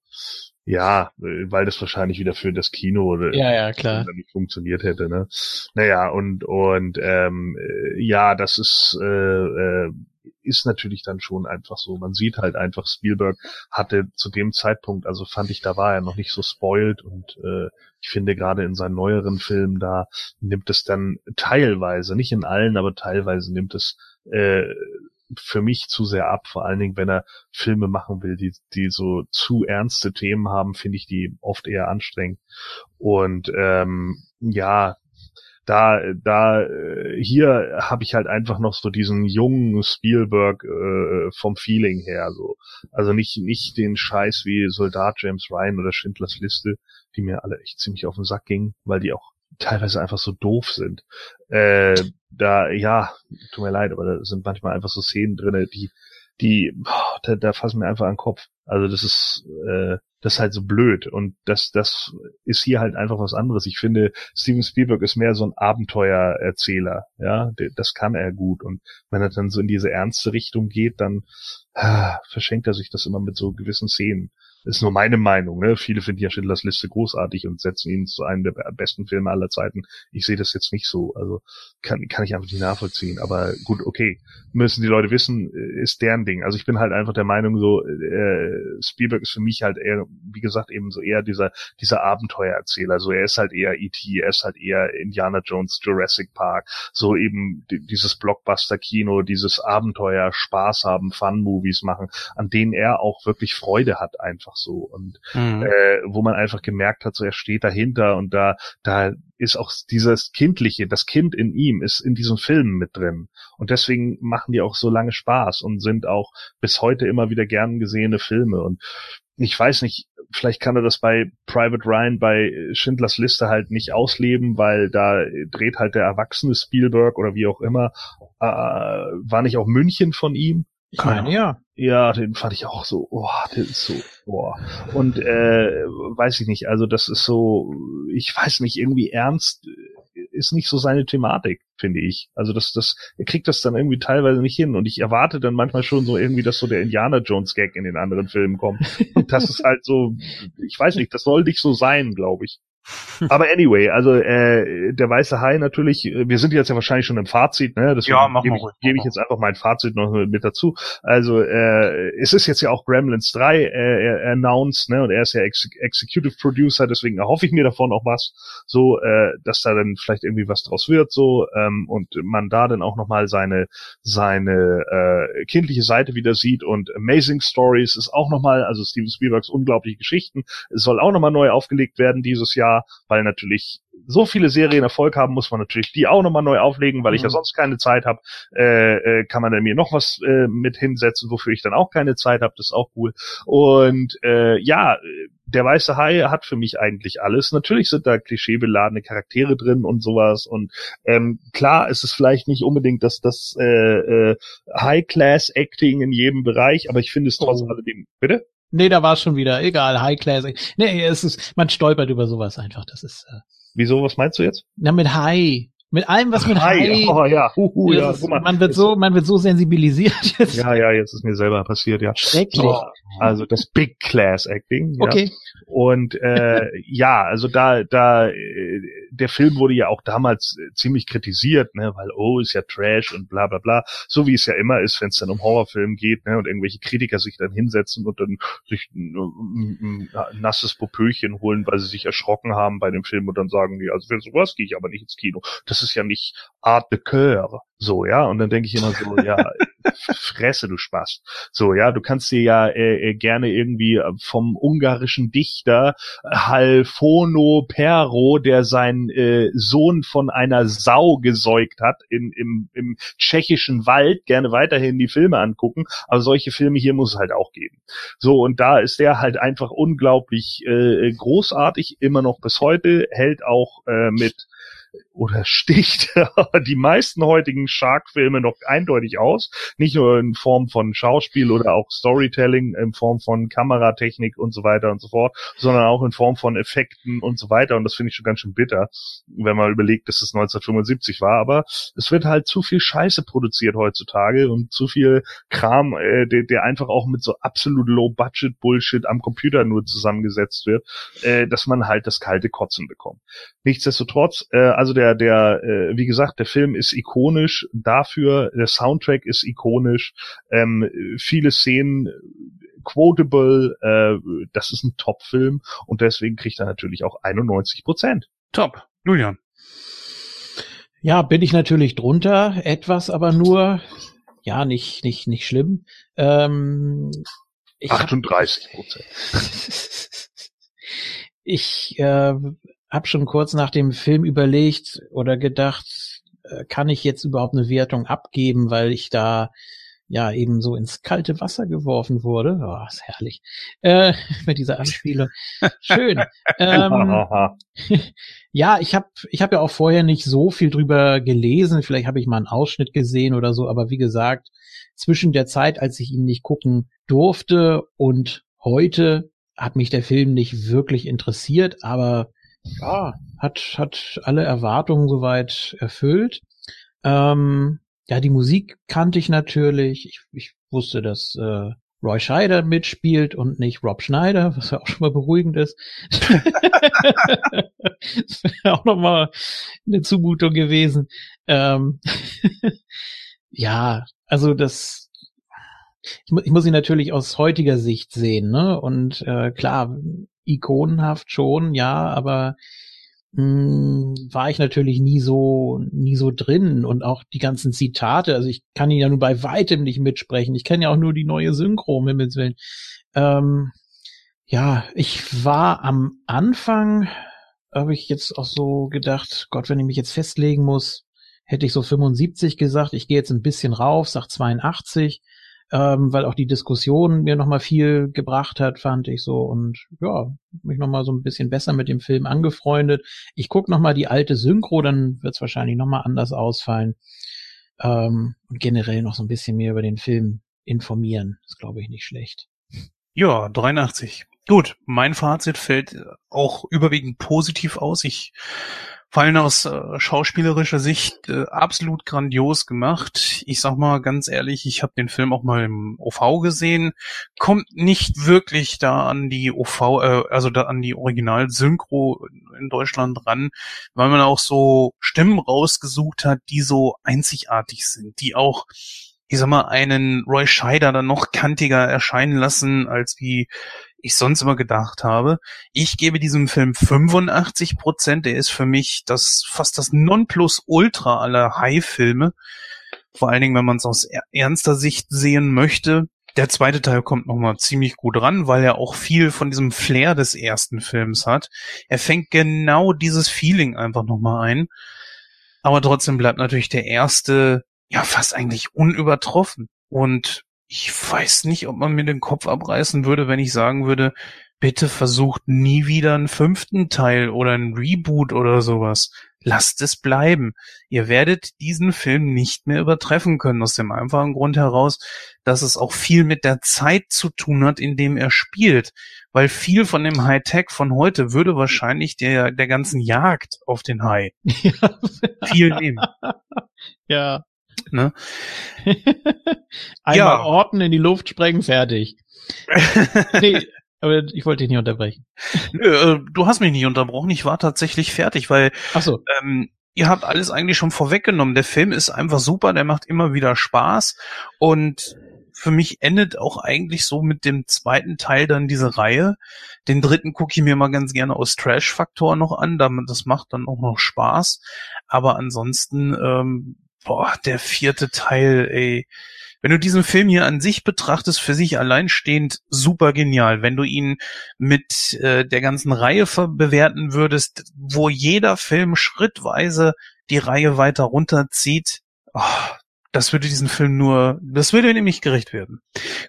Speaker 3: Ja, äh, weil das wahrscheinlich wieder für das Kino oder
Speaker 2: ja, ja, klar.
Speaker 3: nicht funktioniert hätte, ne? Naja, und und ähm, äh, ja, das ist äh, äh, ist natürlich dann schon einfach so. Man sieht halt einfach, Spielberg hatte zu dem Zeitpunkt, also fand ich, da war er noch nicht so spoiled und äh, ich finde gerade in seinen neueren Filmen da nimmt es dann teilweise, nicht in allen, aber teilweise nimmt es äh, für mich zu sehr ab, vor allen Dingen, wenn er Filme machen will, die, die so zu ernste Themen haben, finde ich die oft eher anstrengend. Und ähm, ja, da, da, hier habe ich halt einfach noch so diesen jungen Spielberg äh, vom Feeling her, so. Also nicht, nicht den Scheiß wie Soldat James Ryan oder Schindlers Liste, die mir alle echt ziemlich auf den Sack gingen, weil die auch teilweise einfach so doof sind. Äh, da, ja, tut mir leid, aber da sind manchmal einfach so Szenen drinne, die, die, boah, da, da fassen mir einfach an den Kopf. Also das ist, äh, das ist halt so blöd und das, das ist hier halt einfach was anderes. Ich finde, Steven Spielberg ist mehr so ein Abenteuererzähler, ja, das kann er gut und wenn er dann so in diese ernste Richtung geht, dann ah, verschenkt er sich das immer mit so gewissen Szenen ist nur meine Meinung. Ne? Viele finden ja Schindlers Liste großartig und setzen ihn zu einem der besten Filme aller Zeiten. Ich sehe das jetzt nicht so. Also kann, kann ich einfach nicht nachvollziehen. Aber gut, okay. Müssen die Leute wissen, äh, ist deren Ding. Also ich bin halt einfach der Meinung, so äh, Spielberg ist für mich halt eher, wie gesagt, eben so eher dieser, dieser Abenteuererzähler. So er ist halt eher E.T., er ist halt eher Indiana Jones, Jurassic Park. So eben dieses Blockbuster-Kino, dieses Abenteuer, Spaß haben, Fun-Movies machen, an denen er auch wirklich Freude hat einfach einfach so. Und mhm. äh, wo man einfach gemerkt hat, so er steht dahinter und da, da ist auch dieses Kindliche, das Kind in ihm ist in diesem Film mit drin. Und deswegen machen die auch so lange Spaß und sind auch bis heute immer wieder gern gesehene Filme. Und ich weiß nicht, vielleicht kann er das bei Private Ryan bei Schindlers Liste halt nicht ausleben, weil da dreht halt der erwachsene Spielberg oder wie auch immer. Äh, war nicht auch München von ihm?
Speaker 2: Ich meine, ja.
Speaker 3: Ja, den fand ich auch so, oh, der ist so, boah. Und äh, weiß ich nicht, also das ist so, ich weiß nicht, irgendwie ernst ist nicht so seine Thematik, finde ich. Also das, das, er kriegt das dann irgendwie teilweise nicht hin. Und ich erwarte dann manchmal schon so irgendwie, dass so der Indiana Jones Gag in den anderen Filmen kommt. Und das ist halt so, ich weiß nicht, das soll nicht so sein, glaube ich. Aber anyway, also äh, der weiße Hai natürlich, äh, wir sind jetzt ja wahrscheinlich schon im Fazit, ne? Deswegen ja, gebe ich, geb ich jetzt einfach mein Fazit noch mit dazu. Also äh, es ist jetzt ja auch Gremlins 3 äh, announced, ne? Und er ist ja Ex Executive Producer, deswegen erhoffe ich mir davon auch was, so, äh, dass da dann vielleicht irgendwie was draus wird, so ähm, und man da dann auch nochmal seine seine äh, kindliche Seite wieder sieht und Amazing Stories ist auch nochmal, also Steven Spielbergs unglaubliche Geschichten, es soll auch nochmal neu aufgelegt werden dieses Jahr weil natürlich so viele Serien Erfolg haben, muss man natürlich die auch nochmal neu auflegen, weil mhm. ich ja mhm. sonst keine Zeit habe. Äh, äh, kann man dann mir noch was äh, mit hinsetzen, wofür ich dann auch keine Zeit habe. Das ist auch cool. Und äh, ja, der weiße Hai hat für mich eigentlich alles. Natürlich sind da klischeebeladene Charaktere drin und sowas. Und ähm, klar ist es vielleicht nicht unbedingt das, das äh, äh, High-Class-Acting in jedem Bereich, aber ich finde es trotz oh. alledem. Bitte?
Speaker 2: Nee, da war es schon wieder. Egal, High Class. Nee, es ist, man stolpert über sowas einfach. Das ist. Äh,
Speaker 3: Wieso, was meinst du jetzt?
Speaker 2: Na, mit High. Mit allem, was mit
Speaker 3: High. High oh, ja. Uhu,
Speaker 2: ja. Ist, man wird so, man wird so sensibilisiert
Speaker 3: jetzt. Ja, ja, jetzt ist mir selber passiert, ja.
Speaker 2: Schrecklich. Oh,
Speaker 3: also das Big Class Acting.
Speaker 2: Ja. Okay.
Speaker 3: Und äh, ja, also da, da, äh, der Film wurde ja auch damals äh, ziemlich kritisiert, ne, weil oh, ist ja Trash und bla bla bla. So wie es ja immer ist, wenn es dann um Horrorfilm geht, ne, und irgendwelche Kritiker sich dann hinsetzen und dann sich ein, ein, nasses Popöchen holen, weil sie sich erschrocken haben bei dem Film und dann sagen die, also für sowas gehe ich aber nicht ins Kino. Das ist ja nicht Art de Coeur. So, ja, und dann denke ich immer so, ja, Fresse, du Spaß. So, ja, du kannst dir ja äh, äh, gerne irgendwie vom ungarischen Dichter Halfono Pero, der seinen äh, Sohn von einer Sau gesäugt hat in, im, im tschechischen Wald, gerne weiterhin die Filme angucken. Aber solche Filme hier muss es halt auch geben. So, und da ist der halt einfach unglaublich äh, großartig, immer noch bis heute, hält auch äh, mit oder sticht die meisten heutigen Shark-Filme noch eindeutig aus. Nicht nur in Form von Schauspiel oder auch Storytelling, in Form von Kameratechnik und so weiter und so fort, sondern auch in Form von Effekten und so weiter. Und das finde ich schon ganz schön bitter, wenn man überlegt, dass es 1975 war. Aber es wird halt zu viel Scheiße produziert heutzutage und zu viel Kram, äh, der, der einfach auch mit so absolut Low-Budget-Bullshit am Computer nur zusammengesetzt wird, äh, dass man halt das kalte Kotzen bekommt. Nichtsdestotrotz, äh, also der der, der, äh, wie gesagt, der Film ist ikonisch dafür, der Soundtrack ist ikonisch, ähm, viele Szenen quotable, äh, das ist ein Top-Film und deswegen kriegt er natürlich auch 91 Prozent.
Speaker 1: Top. Julian.
Speaker 2: Ja, bin ich natürlich drunter, etwas aber nur, ja, nicht, nicht, nicht schlimm. Ähm,
Speaker 3: 38 Prozent.
Speaker 2: ich äh, habe schon kurz nach dem Film überlegt oder gedacht, äh, kann ich jetzt überhaupt eine Wertung abgeben, weil ich da ja eben so ins kalte Wasser geworfen wurde. Oh, ist herrlich. Äh, mit dieser Anspielung. Schön. ähm, ja, ich habe ich hab ja auch vorher nicht so viel drüber gelesen. Vielleicht habe ich mal einen Ausschnitt gesehen oder so. Aber wie gesagt, zwischen der Zeit, als ich ihn nicht gucken durfte und heute hat mich der Film nicht wirklich interessiert. Aber ja, hat, hat alle Erwartungen soweit erfüllt. Ähm, ja, die Musik kannte ich natürlich. Ich, ich wusste, dass äh, Roy Scheider mitspielt und nicht Rob Schneider, was ja auch schon mal beruhigend ist. das wäre auch nochmal eine Zumutung gewesen. Ähm, ja, also das, ich, mu ich muss ihn natürlich aus heutiger Sicht sehen, ne? Und äh, klar, ikonenhaft schon, ja, aber mh, hm, war ich natürlich nie so, nie so drin und auch die ganzen Zitate, also ich kann ihn ja nur bei weitem nicht mitsprechen. Ich kenne ja auch nur die neue Synchro, um Himmels Willen. Ähm, ja, ich war am Anfang, habe ich jetzt auch so gedacht, Gott, wenn ich mich jetzt festlegen muss, hätte ich so 75 gesagt. Ich gehe jetzt ein bisschen rauf, sag 82. ähm, weil auch die Diskussion mir nochmal viel gebracht hat, fand ich so. Und ja, mich nochmal so ein bisschen besser mit dem Film angefreundet. Ich guck nochmal die alte Synchro, dann wird's wahrscheinlich nochmal anders ausfallen. Ähm, und generell noch so ein bisschen mehr über den Film informieren. ist, glaube ich, nicht schlecht.
Speaker 1: Ja, 83. Gut, mein Fazit fällt auch überwiegend positiv aus. Ich fallen aus äh, schauspielerischer Sicht äh, absolut grandios gemacht. Ich sag mal ganz ehrlich, ich habe den Film auch mal im OV gesehen. Kommt nicht wirklich da an die OV, äh, also da an die Original-Synchro in Deutschland ran, weil man auch so Stimmen rausgesucht hat, die so einzigartig sind, die auch ich sag mal, einen Roy Scheider dann noch kantiger erscheinen lassen, als wie ich sonst immer gedacht habe. Ich gebe diesem Film 85 Prozent. Der ist für mich das fast das Nonplusultra aller High-Filme. Vor allen Dingen, wenn man es aus ernster Sicht sehen möchte. Der zweite Teil kommt nochmal ziemlich gut ran, weil er auch viel von diesem Flair des ersten Films hat. Er fängt genau dieses Feeling einfach nochmal ein. Aber trotzdem bleibt natürlich der erste ja fast eigentlich unübertroffen. Und ich weiß nicht, ob man mir den Kopf abreißen würde, wenn ich sagen würde, bitte versucht nie wieder einen fünften Teil oder ein Reboot oder sowas. Lasst es bleiben. Ihr werdet diesen Film nicht mehr übertreffen können, aus dem einfachen Grund heraus, dass es auch viel mit der Zeit zu tun hat, in dem er spielt. Weil viel von dem Hightech von heute würde wahrscheinlich der, der ganzen Jagd auf den High ja. viel nehmen.
Speaker 2: Ja, Ne? Einmal ja. orten, in die Luft sprengen, fertig. nee, aber ich wollte dich nicht unterbrechen.
Speaker 1: Nö, äh, du hast mich nicht unterbrochen. Ich war tatsächlich fertig, weil
Speaker 2: Ach so.
Speaker 1: ähm, ihr habt alles eigentlich schon vorweggenommen. Der Film ist einfach super, der macht immer wieder Spaß und für mich endet auch eigentlich so mit dem zweiten Teil dann diese Reihe. Den dritten gucke ich mir mal ganz gerne aus Trash-Faktor noch an, damit das macht dann auch noch Spaß. Aber ansonsten ähm, boah, der vierte Teil, ey. Wenn du diesen Film hier an sich betrachtest, für sich alleinstehend, super genial. Wenn du ihn mit äh, der ganzen Reihe bewerten würdest, wo jeder Film schrittweise die Reihe weiter runterzieht, oh, das würde diesen Film nur, das würde nämlich gerecht werden.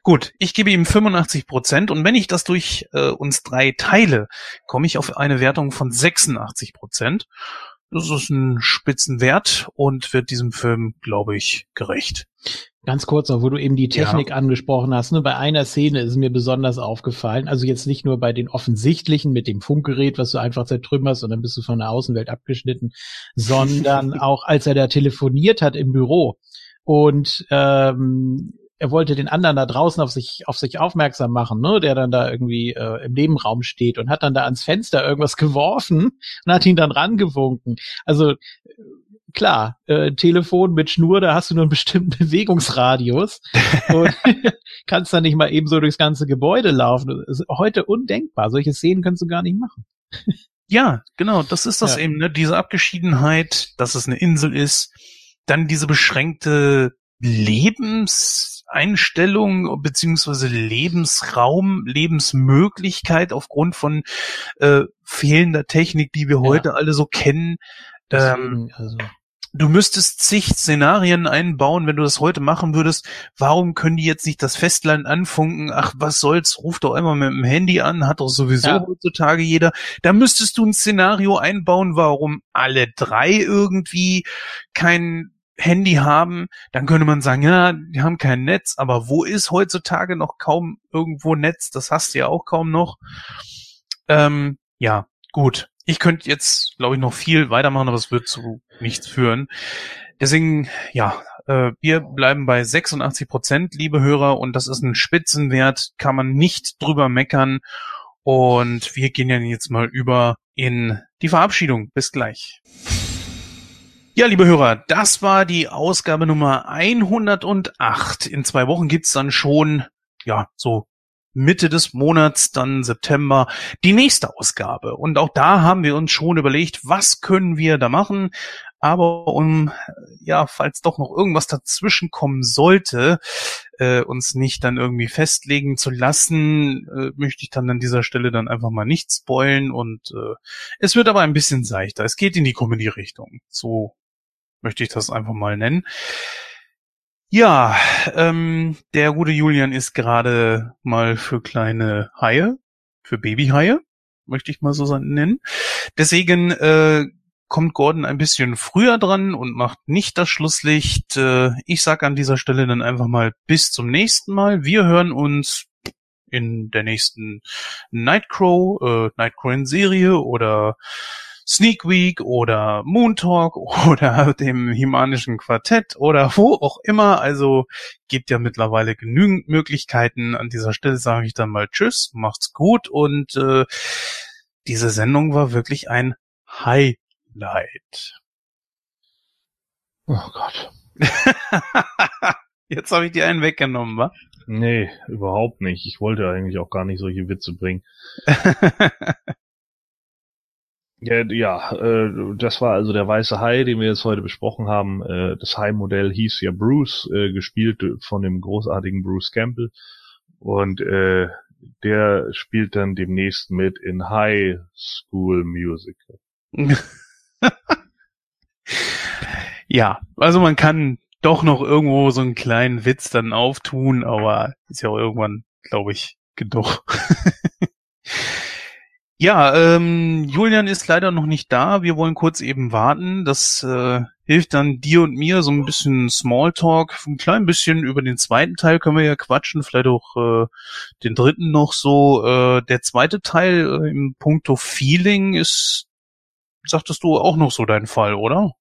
Speaker 1: Gut, ich gebe ihm 85 Prozent und wenn ich das durch äh, uns drei teile, komme ich auf eine Wertung von 86 Prozent. Das ist ein Spitzenwert und wird diesem Film, glaube ich, gerecht.
Speaker 2: Ganz kurz noch, wo du eben die Technik ja. angesprochen hast. Ne? Bei einer Szene ist mir besonders aufgefallen. Also jetzt nicht nur bei den offensichtlichen mit dem Funkgerät, was du einfach zertrümmerst und dann bist du von der Außenwelt abgeschnitten, sondern auch als er da telefoniert hat im Büro und ähm, er wollte den anderen da draußen auf sich auf sich aufmerksam machen, ne, der dann da irgendwie äh, im Nebenraum steht und hat dann da ans Fenster irgendwas geworfen und hat ihn dann rangewunken. Also klar, äh, Telefon mit Schnur, da hast du nur einen bestimmten Bewegungsradius und kannst dann nicht mal eben so durchs ganze Gebäude laufen. Das ist heute undenkbar. Solche Szenen kannst du gar nicht machen.
Speaker 1: ja, genau, das ist das ja. eben, ne? Diese Abgeschiedenheit, dass es eine Insel ist, dann diese beschränkte Lebens Einstellung beziehungsweise Lebensraum, Lebensmöglichkeit aufgrund von äh, fehlender Technik, die wir ja. heute alle so kennen. Ähm, also. Du müsstest zig Szenarien einbauen, wenn du das heute machen würdest. Warum können die jetzt nicht das Festland anfunken? Ach, was soll's? Ruf doch einmal mit dem Handy an, hat doch sowieso ja. heutzutage jeder. Da müsstest du ein Szenario einbauen, warum alle drei irgendwie kein Handy haben, dann könnte man sagen, ja, die haben kein Netz, aber wo ist heutzutage noch kaum irgendwo Netz? Das hast du ja auch kaum noch. Ähm, ja, gut. Ich könnte jetzt, glaube ich, noch viel weitermachen, aber es wird zu nichts führen. Deswegen, ja, äh, wir bleiben bei 86 Prozent, liebe Hörer, und das ist ein Spitzenwert, kann man nicht drüber meckern. Und wir gehen ja jetzt mal über in die Verabschiedung. Bis gleich. Ja, liebe Hörer, das war die Ausgabe Nummer 108. In zwei Wochen gibt's dann schon, ja, so Mitte des Monats, dann September, die nächste Ausgabe. Und auch da haben wir uns schon überlegt, was können wir da machen. Aber um, ja, falls doch noch irgendwas dazwischen kommen sollte, äh, uns nicht dann irgendwie festlegen zu lassen, äh, möchte ich dann an dieser Stelle dann einfach mal nicht spoilen und äh, es wird aber ein bisschen seichter. Es geht in die Comedy-Richtung. So möchte ich das einfach mal nennen. Ja, ähm, der gute Julian ist gerade mal für kleine Haie, für Babyhaie, möchte ich mal so nennen. Deswegen äh, kommt Gordon ein bisschen früher dran und macht nicht das Schlusslicht. Äh, ich sag an dieser Stelle dann einfach mal bis zum nächsten Mal. Wir hören uns in der nächsten Nightcrow, äh, Nightcrow in Serie oder Sneak Week oder Moon Talk oder dem Himanischen Quartett oder wo auch immer. Also gibt ja mittlerweile genügend Möglichkeiten. An dieser Stelle sage ich dann mal Tschüss, macht's gut und äh, diese Sendung war wirklich ein Highlight.
Speaker 3: Oh Gott.
Speaker 1: Jetzt habe ich dir einen weggenommen, wa?
Speaker 3: Nee, überhaupt nicht. Ich wollte eigentlich auch gar nicht solche Witze bringen. ja, ja äh, das war also der weiße Hai, den wir jetzt heute besprochen haben. Äh, das Hai-Modell hieß ja Bruce, äh, gespielt von dem großartigen Bruce Campbell. Und äh, der spielt dann demnächst mit in High School Musical.
Speaker 1: ja, also man kann doch noch irgendwo so einen kleinen Witz dann auftun, aber ist ja auch irgendwann, glaube ich, genug. ja, ähm, Julian ist leider noch nicht da. Wir wollen kurz eben warten. Das äh, hilft dann dir und mir so ein bisschen Smalltalk, ein klein bisschen über den zweiten Teil können wir ja quatschen, vielleicht auch äh, den dritten noch so. Äh, der zweite Teil äh, im Punkto Feeling ist, sagtest du, auch noch so dein Fall, oder?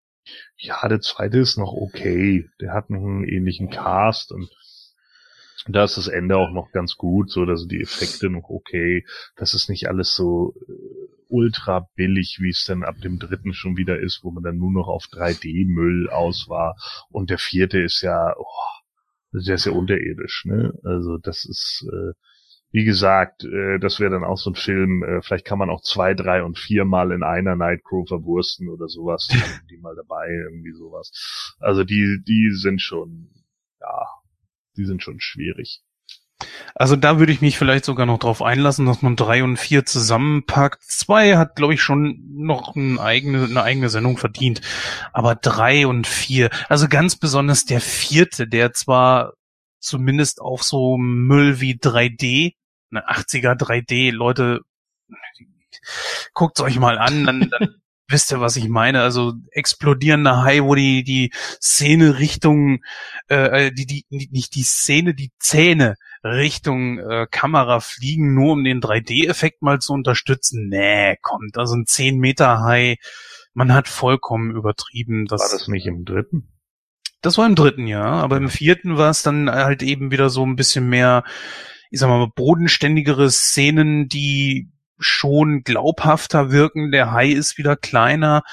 Speaker 3: Ja, der zweite ist noch okay. Der hat noch einen ähnlichen Cast und da ist das Ende auch noch ganz gut, so dass die Effekte noch okay. Das ist nicht alles so äh, ultra billig, wie es dann ab dem dritten schon wieder ist, wo man dann nur noch auf 3D-Müll aus war. Und der vierte ist ja, oh, der ist ja unterirdisch, ne? Also das ist, äh, wie gesagt, äh, das wäre dann auch so ein Film, äh, vielleicht kann man auch zwei, drei und vier Mal in einer Nightcrow verwursten oder sowas, die mal dabei, irgendwie sowas. Also die, die sind schon, ja, die sind schon schwierig.
Speaker 1: Also da würde ich mich vielleicht sogar noch drauf einlassen, dass man drei und vier zusammenpackt. Zwei hat, glaube ich, schon noch eine eigene, eine eigene Sendung verdient. Aber drei und vier, also ganz besonders der vierte, der zwar zumindest auf so Müll wie 3D eine 80er 3D, Leute, guckt's euch mal an, dann, dann wisst ihr, was ich meine. Also explodierender Hai, wo die die Szene Richtung, äh, die die nicht die Szene, die Zähne Richtung äh, Kamera fliegen, nur um den 3D-Effekt mal zu unterstützen. Nee, kommt, also ein 10 Meter Hai, man hat vollkommen übertrieben.
Speaker 3: Das, war das nicht im dritten?
Speaker 1: Das war im dritten Jahr, aber im vierten war es dann halt eben wieder so ein bisschen mehr ich sag mal, bodenständigere Szenen, die schon glaubhafter wirken. Der Hai ist wieder kleiner.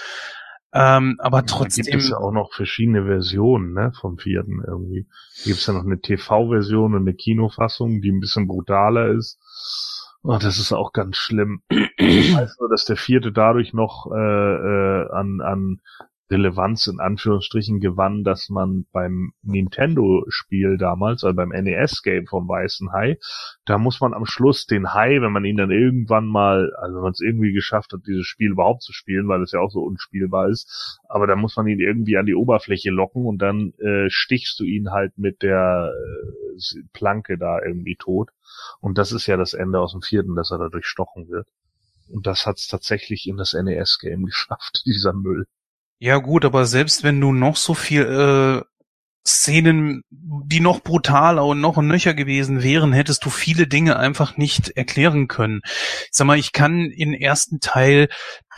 Speaker 1: Ähm, aber trotzdem.
Speaker 3: Da gibt es ja auch noch verschiedene Versionen, ne, vom vierten irgendwie. Da gibt es ja noch eine TV-Version und eine Kinofassung, die ein bisschen brutaler ist. Oh, das ist auch ganz schlimm. Ich weiß nur, dass der vierte dadurch noch äh, äh, an, an Relevanz in Anführungsstrichen gewann, dass man beim Nintendo-Spiel damals, also beim NES-Game vom Weißen Hai, da muss man am Schluss den Hai, wenn man ihn dann irgendwann mal, also wenn man es irgendwie geschafft hat, dieses Spiel überhaupt zu spielen, weil es ja auch so unspielbar ist, aber da muss man ihn irgendwie an die Oberfläche locken und dann äh, stichst du ihn halt mit der äh, Planke da irgendwie tot. Und das ist ja das Ende aus dem vierten, dass er da durchstochen wird. Und das hat's tatsächlich in das NES-Game geschafft, dieser Müll.
Speaker 1: Ja gut, aber selbst wenn du noch so viel äh, Szenen, die noch brutaler und noch nöcher gewesen wären, hättest du viele Dinge einfach nicht erklären können. sag mal, ich kann im ersten Teil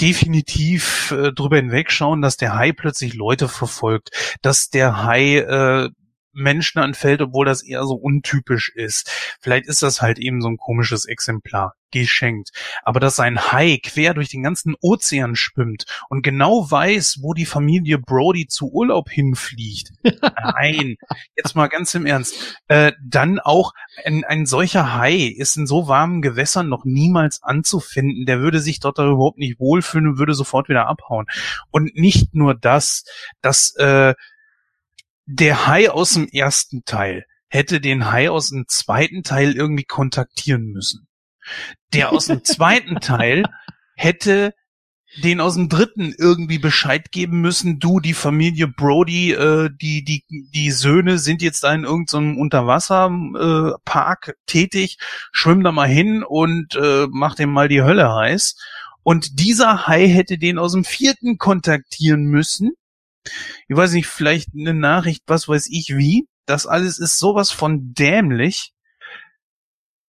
Speaker 1: definitiv äh, drüber hinwegschauen, dass der Hai plötzlich Leute verfolgt, dass der Hai äh, Menschen anfällt, obwohl das eher so untypisch ist. Vielleicht ist das halt eben so ein komisches Exemplar. Geschenkt. Aber dass ein Hai quer durch den ganzen Ozean schwimmt und genau weiß, wo die Familie Brody zu Urlaub hinfliegt. Nein, jetzt mal ganz im Ernst. Äh, dann auch ein, ein solcher Hai ist in so warmen Gewässern noch niemals anzufinden. Der würde sich dort überhaupt nicht wohlfühlen und würde sofort wieder abhauen. Und nicht nur das, dass äh, der Hai aus dem ersten Teil hätte den Hai aus dem zweiten Teil irgendwie kontaktieren müssen. Der aus dem zweiten Teil hätte den aus dem dritten irgendwie Bescheid geben müssen, du, die Familie Brody, äh, die, die, die Söhne sind jetzt da in irgendeinem Unterwasserpark äh, tätig, schwimm da mal hin und äh, mach dem mal die Hölle heiß. Und dieser Hai hätte den aus dem vierten kontaktieren müssen. Ich weiß nicht, vielleicht eine Nachricht, was weiß ich wie. Das alles ist sowas von dämlich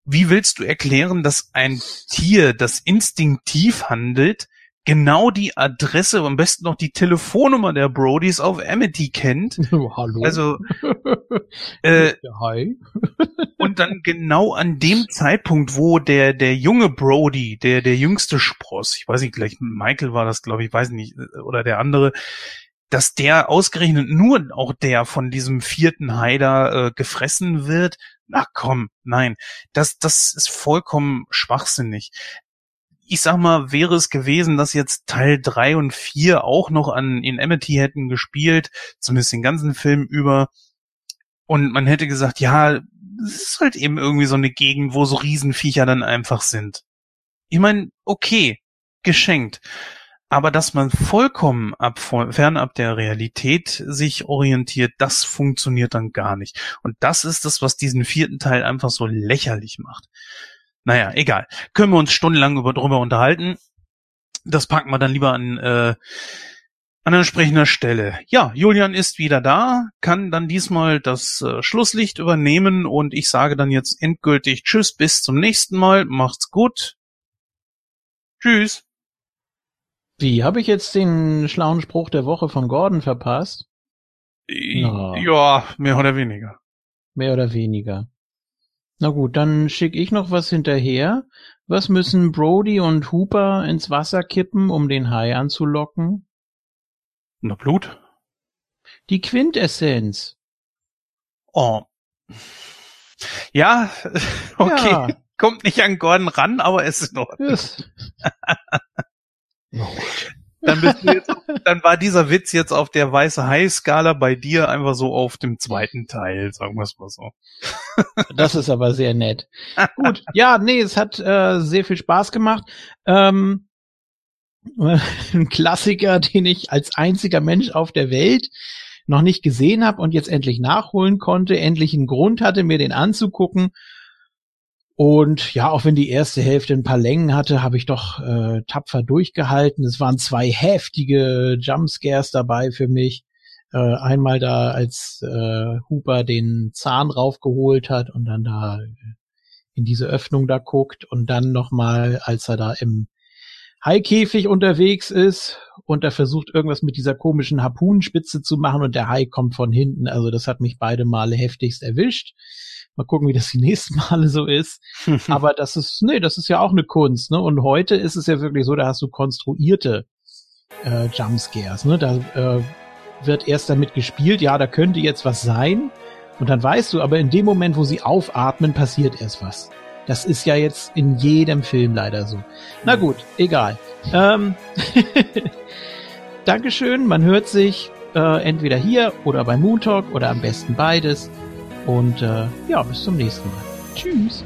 Speaker 1: wie willst du erklären, dass ein Tier, das instinktiv handelt, genau die Adresse, am besten noch die Telefonnummer der Brodys auf Amity kennt.
Speaker 2: Hallo.
Speaker 1: Also äh, Hi. und dann genau an dem Zeitpunkt, wo der der junge Brody, der der jüngste Spross, ich weiß nicht, gleich Michael war das, glaube ich, weiß nicht, oder der andere, dass der ausgerechnet nur auch der von diesem vierten Haider äh, gefressen wird, na komm, nein, das, das ist vollkommen schwachsinnig. Ich sag mal, wäre es gewesen, dass jetzt Teil drei und vier auch noch an in Amity hätten gespielt, zumindest den ganzen Film über, und man hätte gesagt, ja, es ist halt eben irgendwie so eine Gegend, wo so Riesenviecher dann einfach sind. Ich meine, okay, geschenkt. Aber dass man vollkommen ab, fernab der Realität sich orientiert, das funktioniert dann gar nicht. Und das ist das, was diesen vierten Teil einfach so lächerlich macht. Naja, egal. Können wir uns stundenlang über, drüber unterhalten. Das packen wir dann lieber an, äh, an entsprechender Stelle. Ja, Julian ist wieder da, kann dann diesmal das äh, Schlusslicht übernehmen und ich sage dann jetzt endgültig Tschüss, bis zum nächsten Mal. Macht's gut. Tschüss.
Speaker 2: Wie, habe ich jetzt den schlauen Spruch der Woche von Gordon verpasst?
Speaker 1: Na. Ja, mehr oder weniger.
Speaker 2: Mehr oder weniger. Na gut, dann schicke ich noch was hinterher. Was müssen Brody und Hooper ins Wasser kippen, um den Hai anzulocken?
Speaker 1: Na Blut?
Speaker 2: Die Quintessenz.
Speaker 1: Oh. Ja, okay. Ja. Kommt nicht an Gordon ran, aber es ist noch. Yes. Dann, bist du jetzt, dann war dieser Witz jetzt auf der weiße Hai-Skala bei dir einfach so auf dem zweiten Teil, sagen wir es mal so.
Speaker 2: Das ist aber sehr nett. Gut, ja, nee, es hat äh, sehr viel Spaß gemacht. Ähm, ein Klassiker, den ich als einziger Mensch auf der Welt noch nicht gesehen habe und jetzt endlich nachholen konnte, endlich einen Grund hatte, mir den anzugucken und ja, auch wenn die erste Hälfte ein paar Längen hatte, habe ich doch äh, tapfer durchgehalten. Es waren zwei heftige Jumpscares dabei für mich. Äh, einmal da, als äh, Hooper den Zahn raufgeholt hat und dann da in diese Öffnung da guckt und dann nochmal, als er da im Haikäfig unterwegs ist und er versucht irgendwas mit dieser komischen Harpunenspitze zu machen und der Hai kommt von hinten. Also das hat mich beide Male heftigst erwischt. Mal gucken, wie das die nächsten Male so ist. Aber das ist, nee, das ist ja auch eine Kunst, ne? Und heute ist es ja wirklich so, da hast du konstruierte äh, Jumpscares, ne? Da äh, wird erst damit gespielt, ja, da könnte jetzt was sein. Und dann weißt du, aber in dem Moment, wo sie aufatmen, passiert erst was. Das ist ja jetzt in jedem Film leider so. Na gut, egal. Ähm Dankeschön, man hört sich äh, entweder hier oder bei Moon Talk oder am besten beides. Und äh, ja, bis zum nächsten Mal. Tschüss.